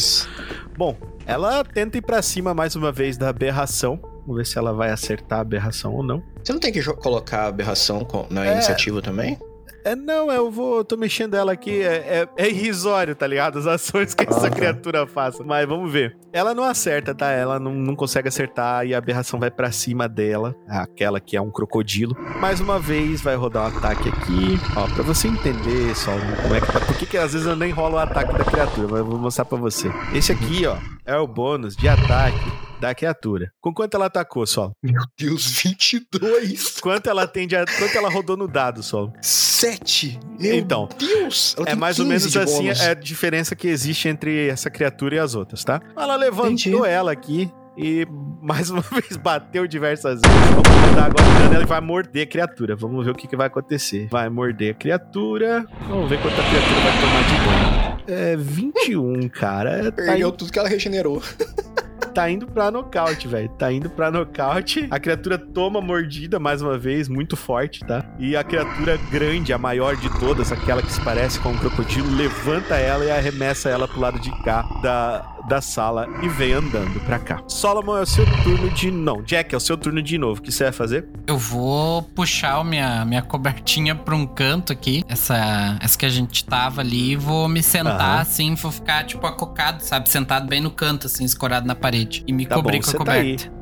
Bom, ela tenta ir pra cima mais uma vez da aberração. Vamos ver se ela vai acertar a aberração ou não. Você não tem que colocar a aberração na É. iniciativa também? É, não, eu vou. tô mexendo ela aqui. É, é, é irrisório, tá ligado? As ações que essa Ah, tá. criatura faça. Mas vamos ver. Ela não acerta, tá? Ela não, não consegue acertar e a aberração vai pra cima dela. Aquela que é um crocodilo. Mais uma vez, vai rodar um ataque aqui. Ó, pra você entender só como é que tá. Por que, que às vezes eu nem rolo o ataque da criatura? Mas eu vou mostrar pra você. Esse aqui, ó, é o bônus de ataque da criatura. Com quanto ela atacou, Sol? Deus, 22! Quanto ela tem de. Quanto ela rodou no dado, Sol? 7! Meu Então, Deus! É mais ou 15 menos assim bônus. é a diferença que existe entre essa criatura e as outras, tá? Ela levantou Entendi. ela aqui e mais uma vez bateu diversas vezes. Vamos rodar agora o dano, ela vai morder a criatura. Vamos ver o que, que vai acontecer. Vai morder a criatura. Vamos ver quanto a criatura vai tomar de dano. É 21, cara. Tá Perdeu indo, tudo que ela regenerou. tá indo pra nocaute, velho. Tá indo pra nocaute. A criatura toma mordida mais uma vez, muito forte, tá? E a criatura grande, a maior de todas, aquela que se parece com um crocodilo, levanta ela e arremessa ela pro lado de cá da, da sala e vem andando pra cá. Solomon é o seu turno de. Não, Jack, é o seu turno de novo. O que você vai fazer? Eu vou puxar minha, minha cobertinha pra um canto aqui. Essa, essa que a gente tava ali. E vou me sentar assim. Vou ficar, tipo, acocado, sabe? Sentado bem no canto, assim, escorado na parede. E me Tá cobrir bom, com a tá coberta.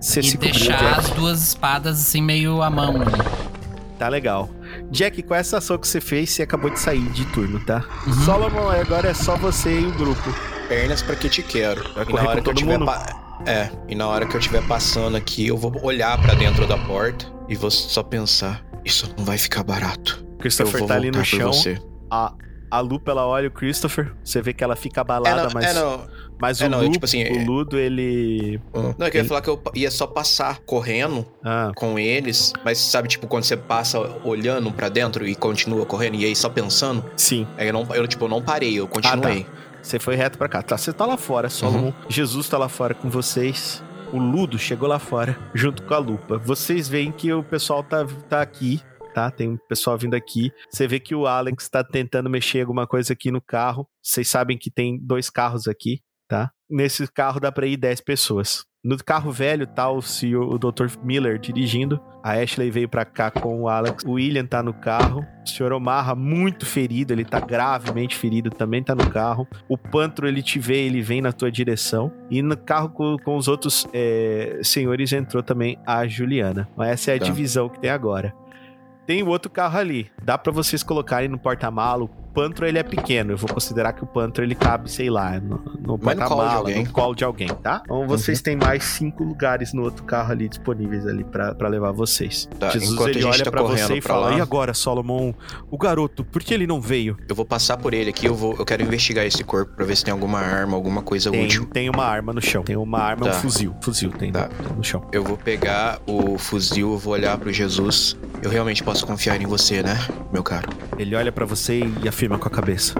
Você e cobriu, deixar Jack. as duas espadas, assim, meio à mão. ali. Tá legal. Jack, com essa ação que você fez, você acabou de sair de turno, tá? Uhum. Solomon, agora é só você e o grupo. Pernas pra que te quero. Vai E na hora que eu tiver pa- É, e na hora que eu estiver passando aqui, eu vou olhar pra dentro da porta e vou só pensar: isso não vai ficar barato. Christopher tá ali no chão. você. A, a Lupa, ela olha o Christopher. Você vê que ela fica É, abalada, não, mas, é, não. mas é, o, não, Lu- tipo assim, o é- Ludo, ele... Não, eu queria falar que eu ia só passar correndo Ah, com eles, mas sabe, tipo, quando você passa olhando pra dentro e continua correndo, e aí só pensando, sim. aí eu não, eu, tipo, eu não parei, eu continuei. Você foi reto pra cá. Tá, você tá lá fora, Solomon. Jesus tá lá fora com vocês. O Ludo chegou lá fora, junto com a Lupa. Vocês veem que o pessoal tá, tá aqui, tá? Tem um pessoal vindo aqui. Você vê que o Alex tá tentando mexer alguma coisa aqui no carro. Vocês sabem que tem dois carros aqui, tá? Nesse carro dá pra ir 10 pessoas. No carro velho tá o, senhor, o Dr. Miller dirigindo. A Ashley veio pra cá com o Alex. O William tá no carro. O senhor Omarra, muito ferido, ele tá gravemente ferido, também tá no carro. O Pantro, ele te vê, ele vem na tua direção. E no carro com, com os outros é, senhores entrou também a Juliana. Mas essa é a Tá. divisão que tem agora. Tem o outro carro ali. Dá pra vocês colocarem no porta-malo. O Pantro, ele é pequeno. Eu vou considerar que o Pantro, ele cabe, sei lá, no, no porta-mala, alguém. no colo de alguém, tá? Então vocês têm mais cinco lugares no outro carro ali disponíveis ali pra pra levar vocês. Tá, Jesus, enquanto ele olha tá pra correndo você e fala, lá- e agora, Solomon? O garoto, por que ele não veio? Eu vou passar por ele aqui, eu vou, eu quero investigar esse corpo pra ver se tem alguma arma, alguma coisa Tem, útil. tem uma arma no chão. Tem uma arma, um Tá. fuzil. Fuzil tem, Tá. no, chão. Eu vou pegar o fuzil, eu vou olhar pro Jesus. Eu realmente posso confiar em você, né, meu caro? Ele olha pra você e afirma com a cabeça.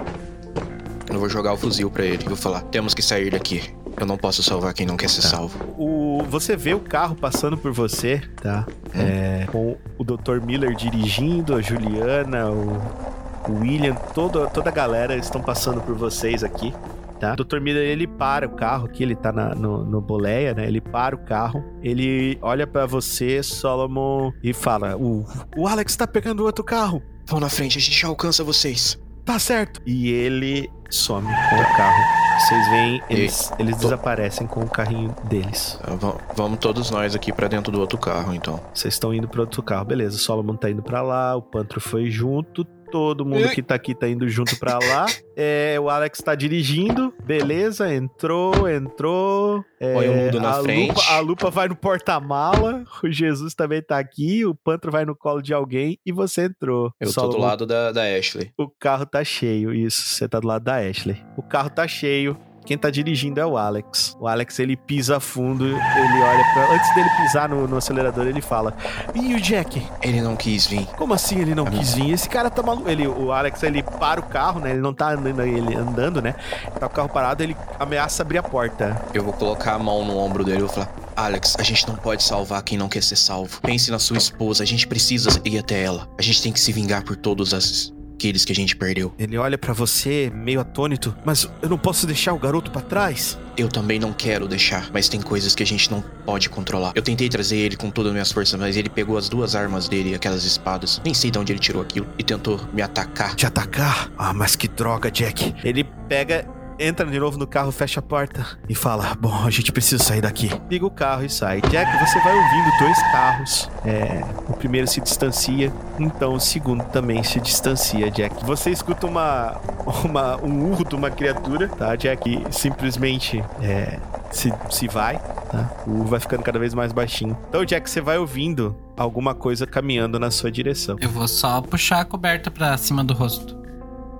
Eu vou jogar o fuzil pra ele. Eu vou falar: temos que sair daqui. Eu não posso salvar quem não quer ser Tá. salvo. O, você vê o carro passando por você, tá? É, com o Dr. Miller dirigindo, a Juliana, o, o William, toda, toda a galera estão passando por vocês aqui, tá? O Dr. Miller, ele para o carro aqui, ele tá na- no, no boleia, né? Ele para o carro, ele olha pra você, Solomon, e fala, o, o Alex tá pegando outro carro. Vão na frente, a gente já alcança vocês. Tá certo. E ele some com o carro. Vocês veem, eles, eles tô- desaparecem com o carrinho deles. Va- Vamos todos nós aqui pra dentro do outro carro, então. Vocês estão indo para outro carro, beleza. O Solomon tá indo pra lá, o Pantro foi junto, todo mundo que tá aqui tá indo junto pra lá. É, o Alex tá dirigindo, beleza, entrou, entrou. É, Põe o Ludo na a frente. Lupa, a Lupa vai no porta-mala, o Jesus também tá aqui, o Pantro vai no colo de alguém e você entrou. Eu tô Solomon, do lado da, da Ashley. O carro tá cheio, isso, você tá do lado da Ashley. O carro tá cheio. Quem tá dirigindo é o Alex. O Alex, ele pisa fundo, ele olha pra... Antes dele pisar no, no acelerador, ele fala... E o Jack? Ele não quis vir. Como assim ele não quis vir? Esse cara tá maluco. Ele, o Alex, ele para o carro, né? Ele não tá andando, ele andando, né? Tá o carro parado, ele ameaça abrir a porta. Eu vou colocar a mão no ombro dele e vou falar: Alex, a gente não pode salvar quem não quer ser salvo. Pense na sua esposa, a gente precisa ir até ela. A gente tem que se vingar por todos as- aqueles que a gente perdeu. Ele olha pra você, meio atônito. Mas eu não posso deixar o garoto pra trás? Eu também não quero deixar, mas tem coisas que a gente não pode controlar. Eu tentei trazer ele com todas as minhas forças, mas ele pegou as duas armas dele, aquelas espadas. Nem sei de onde ele tirou aquilo e tentou me atacar. Te atacar? Ah, mas que droga, Jack. Ele pega, entra de novo no carro, fecha a porta e fala: Bom, a gente precisa sair daqui. Liga o carro e sai. Jack, você vai ouvindo dois carros. É, o primeiro se distancia, então o segundo também se distancia, Jack. Você escuta uma, uma um urro de uma criatura, tá, Jack? Simplesmente é, se, se vai, tá? O urro vai ficando cada vez mais baixinho. Então, Jack, você vai ouvindo alguma coisa caminhando na sua direção. Eu vou só puxar a coberta pra cima do rosto.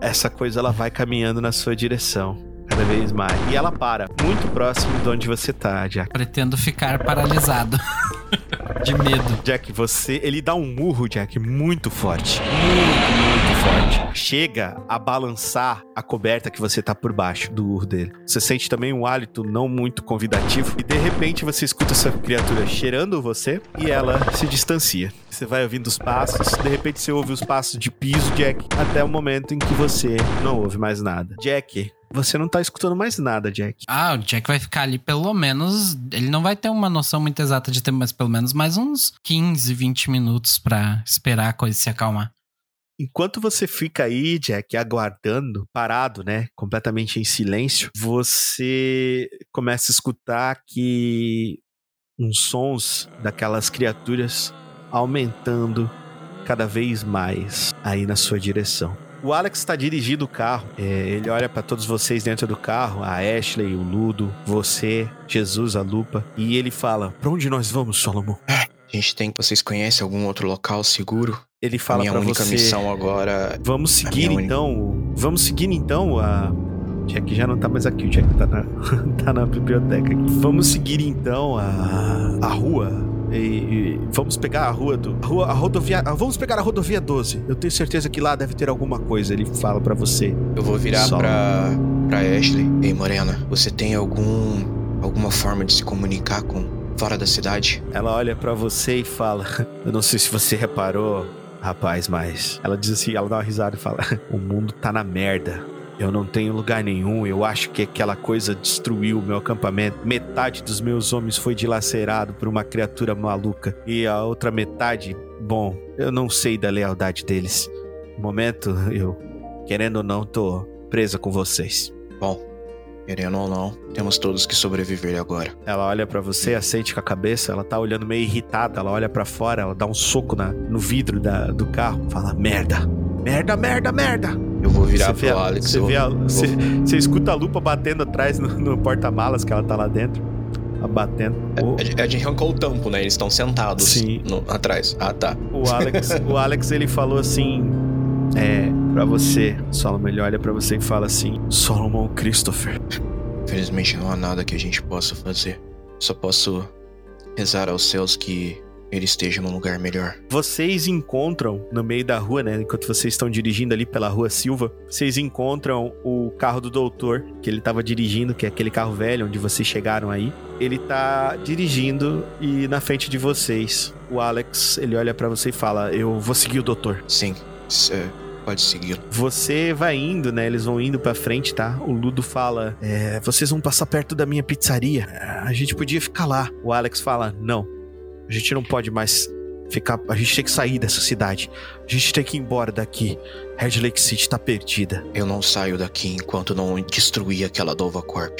essa coisa ela vai caminhando na sua direção cada vez mais. E ela para muito próximo de onde você tá, Jack. Pretendo ficar paralisado. De medo. Jack, você. Ele dá um murro, Jack, muito forte. Muito, muito forte. Chega a balançar a coberta que você tá por baixo do urro dele. Você sente também um hálito não muito convidativo. E de repente você escuta essa criatura cheirando você e ela se distancia. Você vai ouvindo os passos, de repente você ouve os passos de piso, Jack, até o momento em que você não ouve mais nada. Jack, Você não tá escutando mais nada, Jack. Ah, o Jack vai ficar ali pelo menos. Ele não vai ter uma noção muito exata de tempo, mas pelo menos mais uns 15, 20 minutos pra esperar a coisa se acalmar. Enquanto você fica aí, Jack, aguardando, parado, né, completamente em silêncio, você começa a escutar que uns sons daquelas criaturas aumentando cada vez mais aí na sua direção. O Alex está dirigindo o carro. É, ele olha para todos vocês dentro do carro, a Ashley, o Ludo, você, Jesus, a Lupa, e ele fala: "Para onde nós vamos, Solomon?" A gente tem. Vocês conhecem algum outro local seguro? Ele fala minha para única você: missão agora. Vamos seguir minha única- então. Vamos seguir então a. Jack já não tá mais aqui, o Jack tá na, tá na biblioteca aqui. Vamos seguir então a, a rua. E, e vamos pegar a rua do. A, rua, a rodovia. ah, Vamos pegar a rodovia 12. Eu tenho certeza que lá deve ter alguma coisa. Ele fala pra você. Eu vou virar Só. pra. pra Ashley. Ei, Morena, você tem algum. alguma forma de se comunicar com. fora da cidade? Ela olha pra você e fala: Eu não sei se você reparou, rapaz, mas. Ela diz assim: ela dá uma risada e fala: O mundo tá na merda. Eu não tenho lugar nenhum. Eu acho que aquela coisa destruiu o meu acampamento. Metade dos meus homens foi dilacerado por uma criatura maluca. E a outra metade, bom, eu não sei da lealdade deles. No momento, eu, querendo ou não, tô presa com vocês. Bom, querendo ou não, temos todos que sobreviver agora. Ela olha pra você, acende com a cabeça, ela tá olhando meio irritada, ela olha pra fora, ela dá um soco na, no vidro da- do carro, fala merda. Merda, merda, merda. Eu vou virar você pro a- Alex. Você, vê a- vou- você, você escuta a lupa batendo atrás no, no porta-malas que ela tá lá dentro. Ela batendo. O, É de- É de arrancou o tampo, né? Eles estão sentados Sim. no- atrás. Ah, tá. o Alex, o Alex, ele falou assim. É, pra você, Solomon, ele olha pra você e fala assim: Solomon Christopher. Infelizmente não há nada que a gente possa fazer. Só posso rezar aos céus que ele esteja num lugar melhor. Vocês encontram no meio da rua, né? Enquanto vocês estão dirigindo ali pela rua Silva, vocês encontram o carro do doutor que ele tava dirigindo, que é aquele carro velho onde vocês chegaram aí. Ele tá dirigindo e na frente de vocês, o Alex, ele olha pra você e fala: "Eu vou seguir o doutor". Sim, pode segui-lo. Você vai indo, né? Eles vão indo pra frente, tá? O Ludo fala: é, vocês vão passar perto da minha pizzaria. A gente podia ficar lá. O Alex fala: não, a gente não pode mais ficar. A gente tem que sair dessa cidade. A gente tem que ir embora daqui. Red Lake City tá perdida. Eu não saio daqui enquanto não destruir aquela Dova Corp.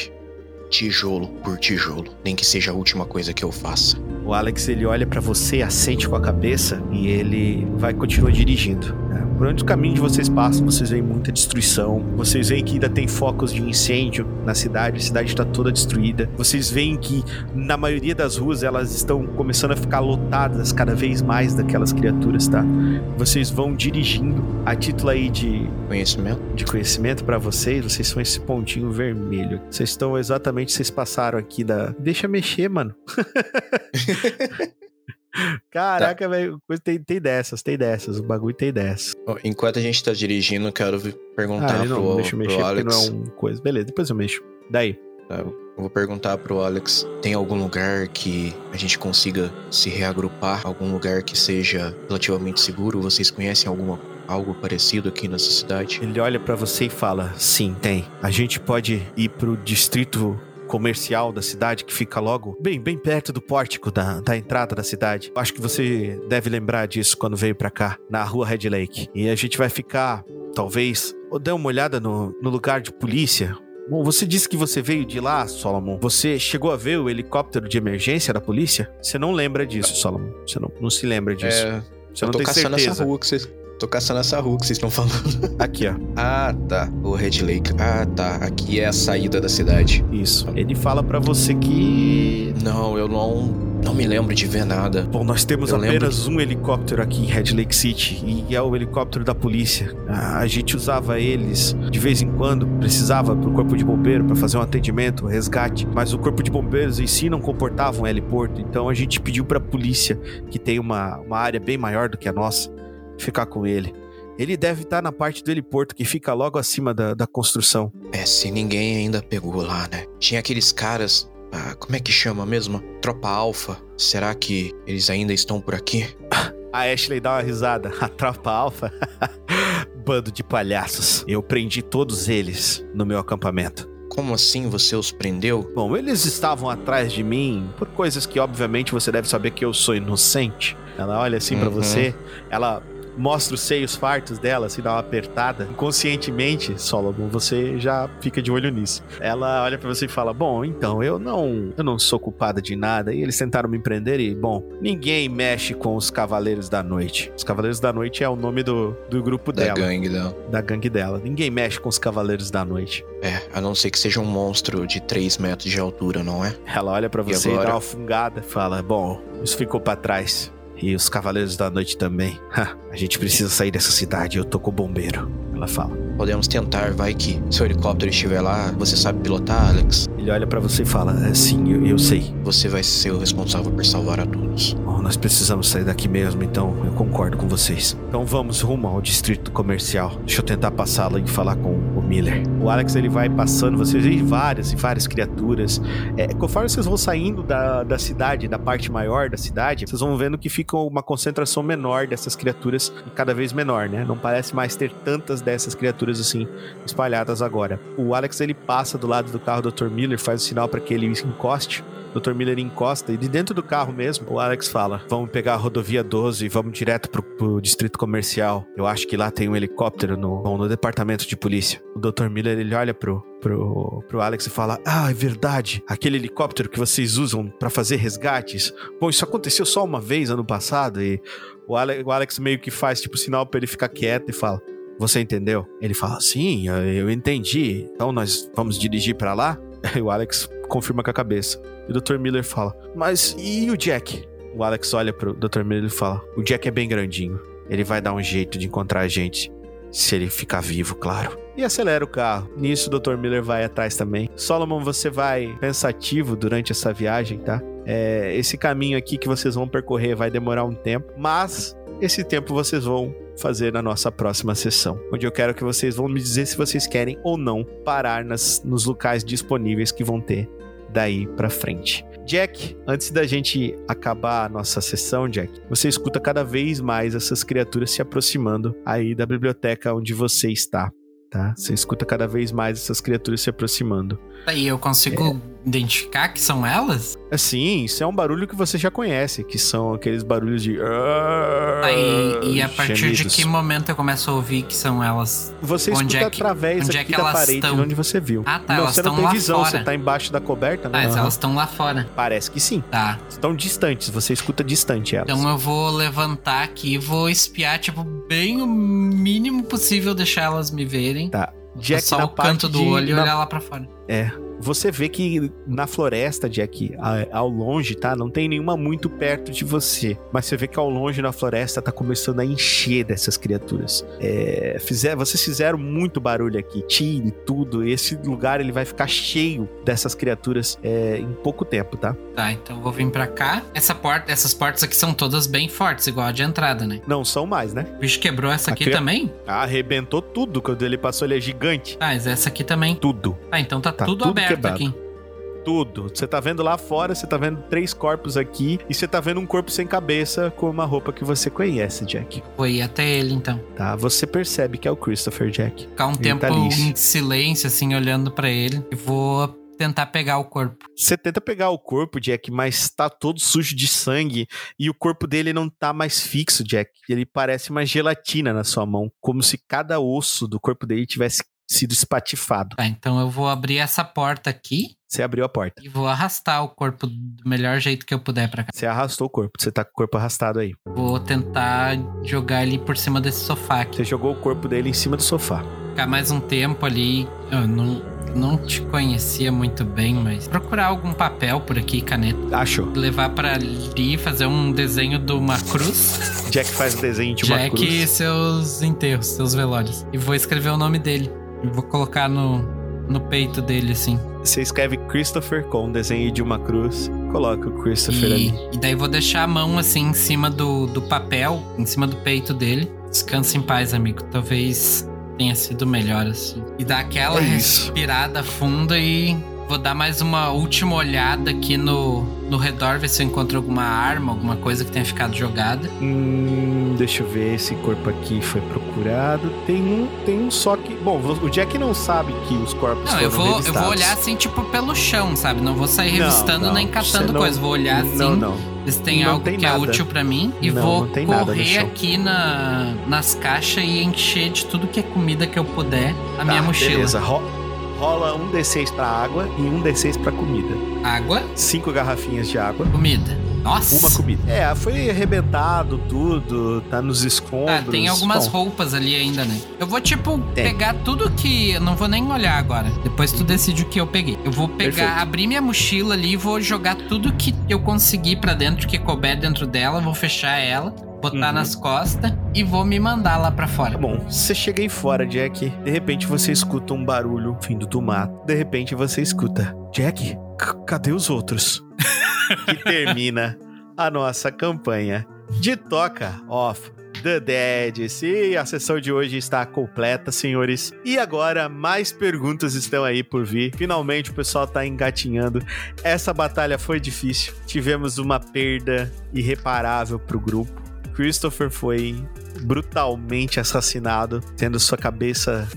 Tijolo por tijolo. Nem que seja a última coisa que eu faça. O Alex ele olha pra você, assente com a cabeça e ele vai continuar dirigindo. né? Por onde o caminho de vocês passam, vocês veem muita destruição. Vocês veem que ainda tem focos de incêndio na cidade, a cidade está toda destruída. Vocês veem que na maioria das ruas elas estão começando a ficar lotadas cada vez mais daquelas criaturas, tá? Vocês vão dirigindo. A título aí de Conhecimento? de conhecimento pra vocês, vocês são esse pontinho vermelho. Vocês estão exatamente, vocês passaram aqui da. Deixa mexer, mano. Caraca, velho, coisa- tem, tem dessas, tem dessas, o bagulho tem dessas. Enquanto a gente tá dirigindo, eu quero Ah, perguntar ele não, pro, deixa eu pro mexer porque Alex. não é um coisa. Beleza, depois eu mexo. Daí. Tá, Eu vou perguntar pro Alex: tem algum lugar que a gente consiga se reagrupar? Algum lugar que seja relativamente seguro? Vocês conhecem alguma, algo parecido aqui nessa cidade? Ele olha pra você e fala: Sim, tem. A gente pode ir pro distrito comercial da cidade que fica logo bem, bem perto do pórtico da, da entrada da cidade. Acho que você deve lembrar disso quando veio pra cá, na rua Red Lake. E a gente vai ficar, talvez, ou dar uma olhada no, no lugar de polícia. Bom, você disse que você veio de lá, Solomon. Você chegou a ver o helicóptero de emergência da polícia? Você não lembra disso, Solomon. Você não, não se lembra disso. É, você eu não tô tem caçando essa certeza. rua que vocês. Tô caçando essa rua que vocês estão falando. Aqui, ó. Ah, tá. O Red Lake. Ah, tá. Aqui é a saída da cidade. Isso. Ele fala pra você que. Não, eu não. Não me lembro de ver nada. Bom, nós temos Eu apenas um helicóptero aqui em Red Lake City e é o helicóptero da polícia. A a gente usava eles de vez em quando, precisava pro corpo de bombeiro para fazer um atendimento, um resgate, mas o corpo de bombeiros em si não comportava um heliporto, então a gente pediu pra polícia, que tem uma, uma área bem maior do que a nossa, ficar com ele. Ele deve estar na parte do heliporto que fica logo acima da, da construção. É, se ninguém ainda pegou lá, né? Tinha aqueles caras. Ah, como é que chama mesmo? Tropa Alfa. Será que eles ainda estão por aqui? A Ashley dá uma risada. A tropa alfa? bando de palhaços. Eu prendi todos eles no meu acampamento. Como assim você os prendeu? Bom, eles estavam atrás de mim por coisas que, obviamente, você deve saber que eu sou inocente. Ela olha assim pra Uhum. você, ela mostra os seios fartos dela, assim, dá uma apertada. Inconscientemente, Solomon, você já fica de olho nisso. Ela olha pra você e fala: Bom, então, eu não, eu não sou culpada de nada. E eles tentaram me prender e, bom, ninguém mexe com os Cavaleiros da Noite. Os Cavaleiros da Noite é o nome do, do grupo Da dela, gangue dela. da gangue dela. Ninguém mexe com os Cavaleiros da Noite. É, a não ser que seja um monstro de 3 metros de altura, não é? Ela olha pra E você e, agora? dá uma fungada. Fala: Bom, isso ficou pra trás. E os Cavaleiros da Noite também. Ha, a gente precisa sair dessa cidade. Eu tô com o bombeiro. Ela fala. Podemos tentar, vai que seu helicóptero estiver lá, você sabe pilotar, Alex? Ele olha pra você e fala: "É, Sim, eu, eu sei. Você vai ser o responsável por salvar a todos. Bom, nós precisamos sair daqui mesmo, então eu concordo com vocês. Então vamos rumo ao distrito comercial. Deixa eu tentar passá-la e falar com o Miller. O Alex ele vai passando, vocês veem várias e várias criaturas. É, conforme vocês vão saindo da, da cidade, da parte maior da cidade, vocês vão vendo que fica uma concentração menor dessas criaturas e cada vez menor, né? Não parece mais ter tantas dessas criaturas assim espalhadas agora. O Alex ele passa do lado do carro do Dr. Miller, faz o sinal para que ele encoste. Dr. Miller encosta e de dentro do carro mesmo, o Alex fala: Vamos pegar a rodovia 12 e vamos direto pro, pro distrito comercial. Eu acho que lá tem um helicóptero no, bom, no departamento de polícia. O Dr. Miller ele olha pro, pro, pro Alex e fala: Ah, é verdade. Aquele helicóptero que vocês usam pra fazer resgates. Bom, isso aconteceu só uma vez ano passado e o Alex, o Alex meio que faz tipo sinal pra ele ficar quieto e fala: Você entendeu? Ele fala: Sim, eu- entendi. Então nós vamos dirigir pra lá? E o Alex confirma com a cabeça. E o Dr. Miller fala: Mas e o Jack? O Alex olha pro Dr. Miller e fala: O Jack é bem grandinho. Ele vai dar um jeito de encontrar a gente. Se ele ficar vivo, claro. E acelera o carro. Nisso, o Dr. Miller vai atrás também. Solomon, você vai pensativo durante essa viagem, tá? É, esse caminho aqui que vocês vão percorrer vai demorar um tempo, mas esse tempo vocês vão fazer na nossa próxima sessão, onde eu quero que vocês vão me dizer se vocês querem ou não parar nas, nos locais disponíveis que vão ter daí pra frente. Jack, antes da gente acabar a nossa sessão, Jack, você escuta cada vez mais essas criaturas se aproximando aí da biblioteca onde você está, tá? Você escuta cada vez mais essas criaturas se aproximando. Aí eu consigo identificar que são elas? Assim, isso é um barulho que você já conhece, que são aqueles barulhos de. Aí, e a partir de gemidos. que momento eu começo a ouvir que são elas? Você onde escuta é que- através onde é que da elas parede estão? de onde você viu. Ah, tá, não, elas você não tem lá visão, fora. você tá embaixo da coberta, né? Ah, Aham. elas estão lá fora. Parece que sim. Tá. Estão distantes, você escuta distante elas. Então eu vou levantar aqui e vou espiar, tipo, bem o mínimo possível deixar elas me verem. Tá. Jack, só o canto parte do de- olho e na- olhar lá pra fora. Você vê que na floresta, Jack, ao longe, tá? Não tem nenhuma muito perto de você. Mas você vê que ao longe na floresta tá começando a encher dessas criaturas. É, fizer, vocês fizeram muito barulho aqui, tiro e tudo. Esse lugar ele vai ficar cheio dessas criaturas é, em pouco tempo, tá? Tá, então eu vou vir pra cá. Essa porta, essas portas aqui são todas bem fortes, igual a de entrada, né? Não são mais, né? O bicho quebrou essa aqui Aqui é- também? Arrebentou tudo quando ele passou, ele é gigante. Ah, mas essa aqui também. Tudo. Ah, então tá, Tá tudo, tudo aberto quebrado. aqui. Tudo. Você tá vendo lá fora, você tá vendo três corpos aqui e você tá vendo um corpo sem cabeça com uma roupa que você conhece, Jack. Ir até ele então. Tá? Você percebe que é o Christopher Jack. Ficar um Ele tempo tá em silêncio, assim, olhando pra ele. E vou tentar pegar o corpo. Você tenta pegar o corpo, Jack, mas tá todo sujo de sangue e o corpo dele não tá mais fixo, Jack. Ele parece uma gelatina na sua mão, como se cada osso do corpo dele tivesse sido espatifado. Tá, então eu vou abrir essa porta aqui Você abriu a porta. e vou arrastar o corpo do melhor jeito que eu puder pra cá. Você arrastou o corpo. Você tá com o corpo arrastado aí. Vou tentar jogar ele por cima desse sofá aqui. Você jogou o corpo dele em cima do sofá. Ficar mais um tempo ali. Eu não, não te conhecia muito bem, mas procurar algum papel por aqui, caneta. Achou. Levar pra ali, fazer um desenho de uma cruz. Jack faz o desenho de uma Jack cruz. e seus enterros, seus velórios. E vou escrever o nome dele. E vou colocar no, no peito dele, assim. Você escreve Christopher com um desenho de uma cruz. Coloca o Christopher E, ali. e daí vou deixar a mão assim em cima do, do papel, em cima do peito dele. Descansa em paz, amigo. Talvez tenha sido melhor assim. E dar aquela É respirada funda e Vou dar mais uma última olhada aqui no, no redor, ver se eu encontro alguma arma, alguma coisa que tenha ficado jogada. Hum, deixa eu ver, esse corpo aqui foi procurado. Tem um, tem um só que. Bom, o Jack não sabe que os corpos Não, foram eu vou, eu revistados. vou olhar assim, tipo, pelo chão, sabe? Não vou sair Não, revistando não, nem você catando não- coisa. Vou olhar assim, Não, não. se tem Não algo tem que é nada. útil pra mim. E Não, vou não correr aqui na, nas caixas e encher de tudo que é comida que eu puder a Tá, minha mochila. Beleza, ro- rola um D6 pra água e um D6 pra comida. Água, Cinco garrafinhas de água. comida. Nossa! Uma comida. É, foi arrebentado tudo, tá nos escombros. Ah, tem algumas Bom, roupas ali ainda, né? Eu vou, tipo, Tem. pegar tudo que. Eu não vou nem olhar agora. Depois tu decide o que eu peguei. Eu vou pegar, Perfeito. abrir minha mochila ali e vou jogar tudo que eu conseguir pra dentro, que couber dentro dela. Vou fechar ela, botar Uhum. nas costas e vou me mandar lá pra fora. Tá bom, você chega aí fora, Jack. De repente você escuta um barulho vindo do mato. De repente você escuta: Jack, cadê os outros? que termina a nossa campanha de Toca Off The Dead. Sim, a sessão de hoje está completa, senhores. E agora, mais perguntas estão aí por vir. Finalmente o pessoal tá engatinhando. Essa batalha foi difícil. Tivemos uma perda irreparável pro grupo. Christopher foi brutalmente assassinado, tendo sua cabeça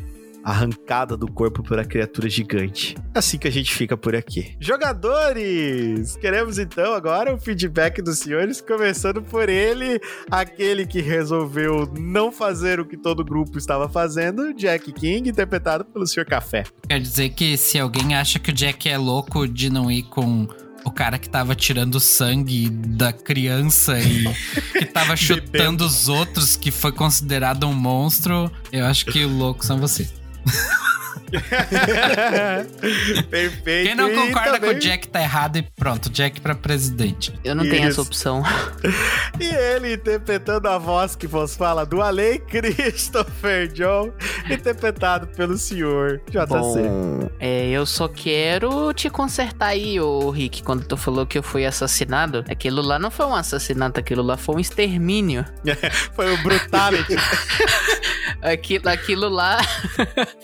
arrancada do corpo por a criatura gigante. Assim que a gente fica por aqui. Jogadores! Queremos então agora o feedback dos senhores, começando por ele, aquele que resolveu não fazer o que todo grupo estava fazendo, Jack King, interpretado pelo Sr. Café. Quer dizer que se alguém acha que o Jack é louco de não ir com o cara que tava tirando sangue da criança e que tava chutando os outros, que foi considerado um monstro, eu acho que o louco são vocês. Perfeito. Quem não E concorda com também- o Jack tá errado e pronto, Jack pra presidente. Eu não tenho Isso. essa opção. E ele interpretando a voz que vos fala do além, Christopher John, interpretado pelo senhor JC. Bom, é, eu só quero te consertar aí, ô Rick, quando tu falou que eu fui assassinado. Aquilo lá não foi um assassinato, aquilo lá foi um extermínio. Foi o Brutality. Aquilo, aquilo lá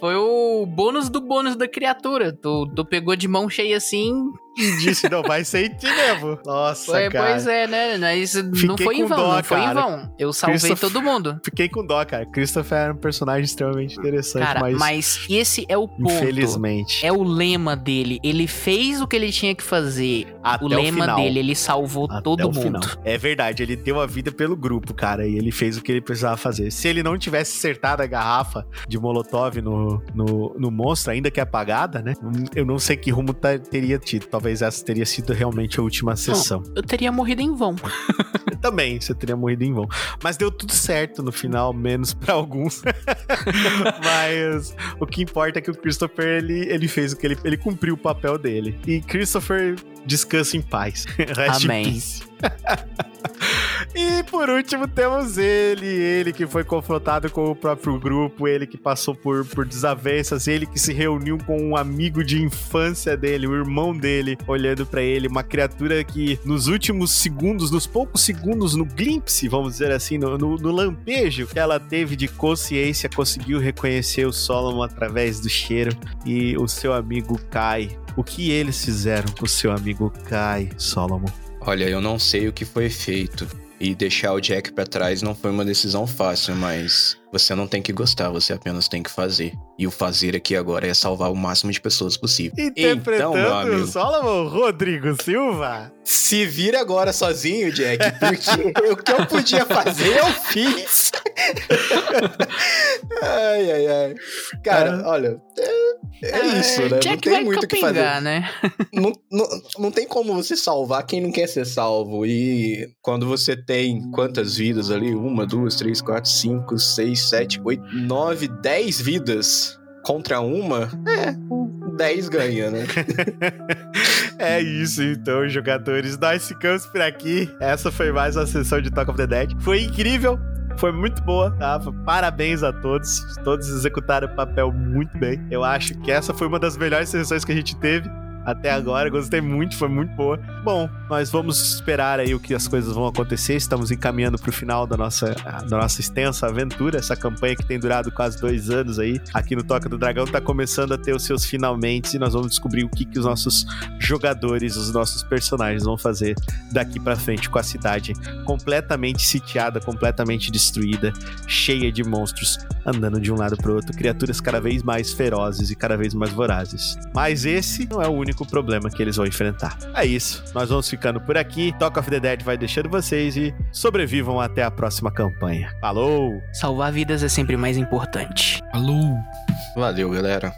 foi o bônus do bônus da criatura. Tu, tu pegou de mão cheia assim. E disse, não, vai ser ti mesmo. Nossa, Foi, cara. pois é, né? Mas não foi em vão, dó, não foi em vão. Eu salvei Christopher- todo mundo. Fiquei com dó, cara. Christopher era um personagem extremamente interessante, Cara, mas, mas esse é o ponto. infelizmente, É o lema dele. Ele fez o que ele tinha que fazer. até o lema final. dele, ele salvou Até todo o mundo. final. É verdade, ele deu a vida pelo grupo, cara, e ele fez o que ele precisava fazer. Se ele não tivesse acertado a garrafa de Molotov no, no, no monstro, ainda que apagada, né? Eu não sei que rumo tá- teria tido. Talvez essa teria sido realmente a última sessão. Eu teria morrido em vão. Também, você teria morrido em vão. Mas deu tudo certo no final, menos pra alguns. Mas o que importa é que o Christopher, ele, ele fez o que ele... Ele cumpriu o papel dele. E Christopher, descansa em paz. Amém. E por último temos ele, ele que foi confrontado com o próprio grupo, ele que passou por, por desavenças, ele que se reuniu com um amigo de infância dele, o irmão dele, olhando pra ele, uma criatura que nos últimos segundos, nos poucos segundos, no glimpse, vamos dizer assim, no, no, no lampejo que ela teve de consciência, conseguiu reconhecer o Solomon através do cheiro e o seu amigo Kai. O que eles fizeram com o seu amigo Kai, Solomon? Olha, eu não sei o que foi feito. E deixar o Jack pra trás não foi uma decisão fácil, mas você não tem que gostar, você apenas tem que fazer. E o fazer aqui agora é salvar o máximo de pessoas possível. Interpretando Então, meu amigo. Solomon Rodrigo Silva. Se vira agora sozinho, Jack, porque o que eu podia fazer, eu fiz. ai, ai, ai. Cara, olha, é, é isso, né? Jack não tem vai muito o que fazer. né? Não, não, não tem como você salvar quem não quer ser salvo. E quando você tem quantas vidas ali? Uma, duas, três, quatro, cinco, seis, sete, oito, nove, dez vidas contra uma, é, o dez ganha, né? É isso, então, jogadores. Nós ficamos por aqui. Essa foi mais uma sessão de Talk of the Dead. Foi incrível. Foi muito boa, tá? Parabéns a todos. Todos executaram o papel muito bem. Eu acho que essa foi uma das melhores sessões que a gente teve até agora. Gostei muito, foi muito boa. Bom, nós vamos esperar aí o que as coisas vão acontecer. Estamos encaminhando para o final da nossa, da nossa extensa aventura. Essa campanha que tem durado quase dois anos aí, aqui no Toca do Dragão, está começando a ter os seus finalmente e nós vamos descobrir o que, que os nossos jogadores, os nossos personagens vão fazer daqui para frente com a cidade completamente sitiada, completamente destruída, cheia de monstros andando de um lado para outro, criaturas cada vez mais ferozes e cada vez mais vorazes. Mas esse não é o único problema que eles vão enfrentar. É isso, nós vamos ficando por aqui. Talk of the Dead vai deixando vocês e sobrevivam até a próxima campanha. Falou! Salvar vidas é sempre mais importante. Alô? Valeu, galera.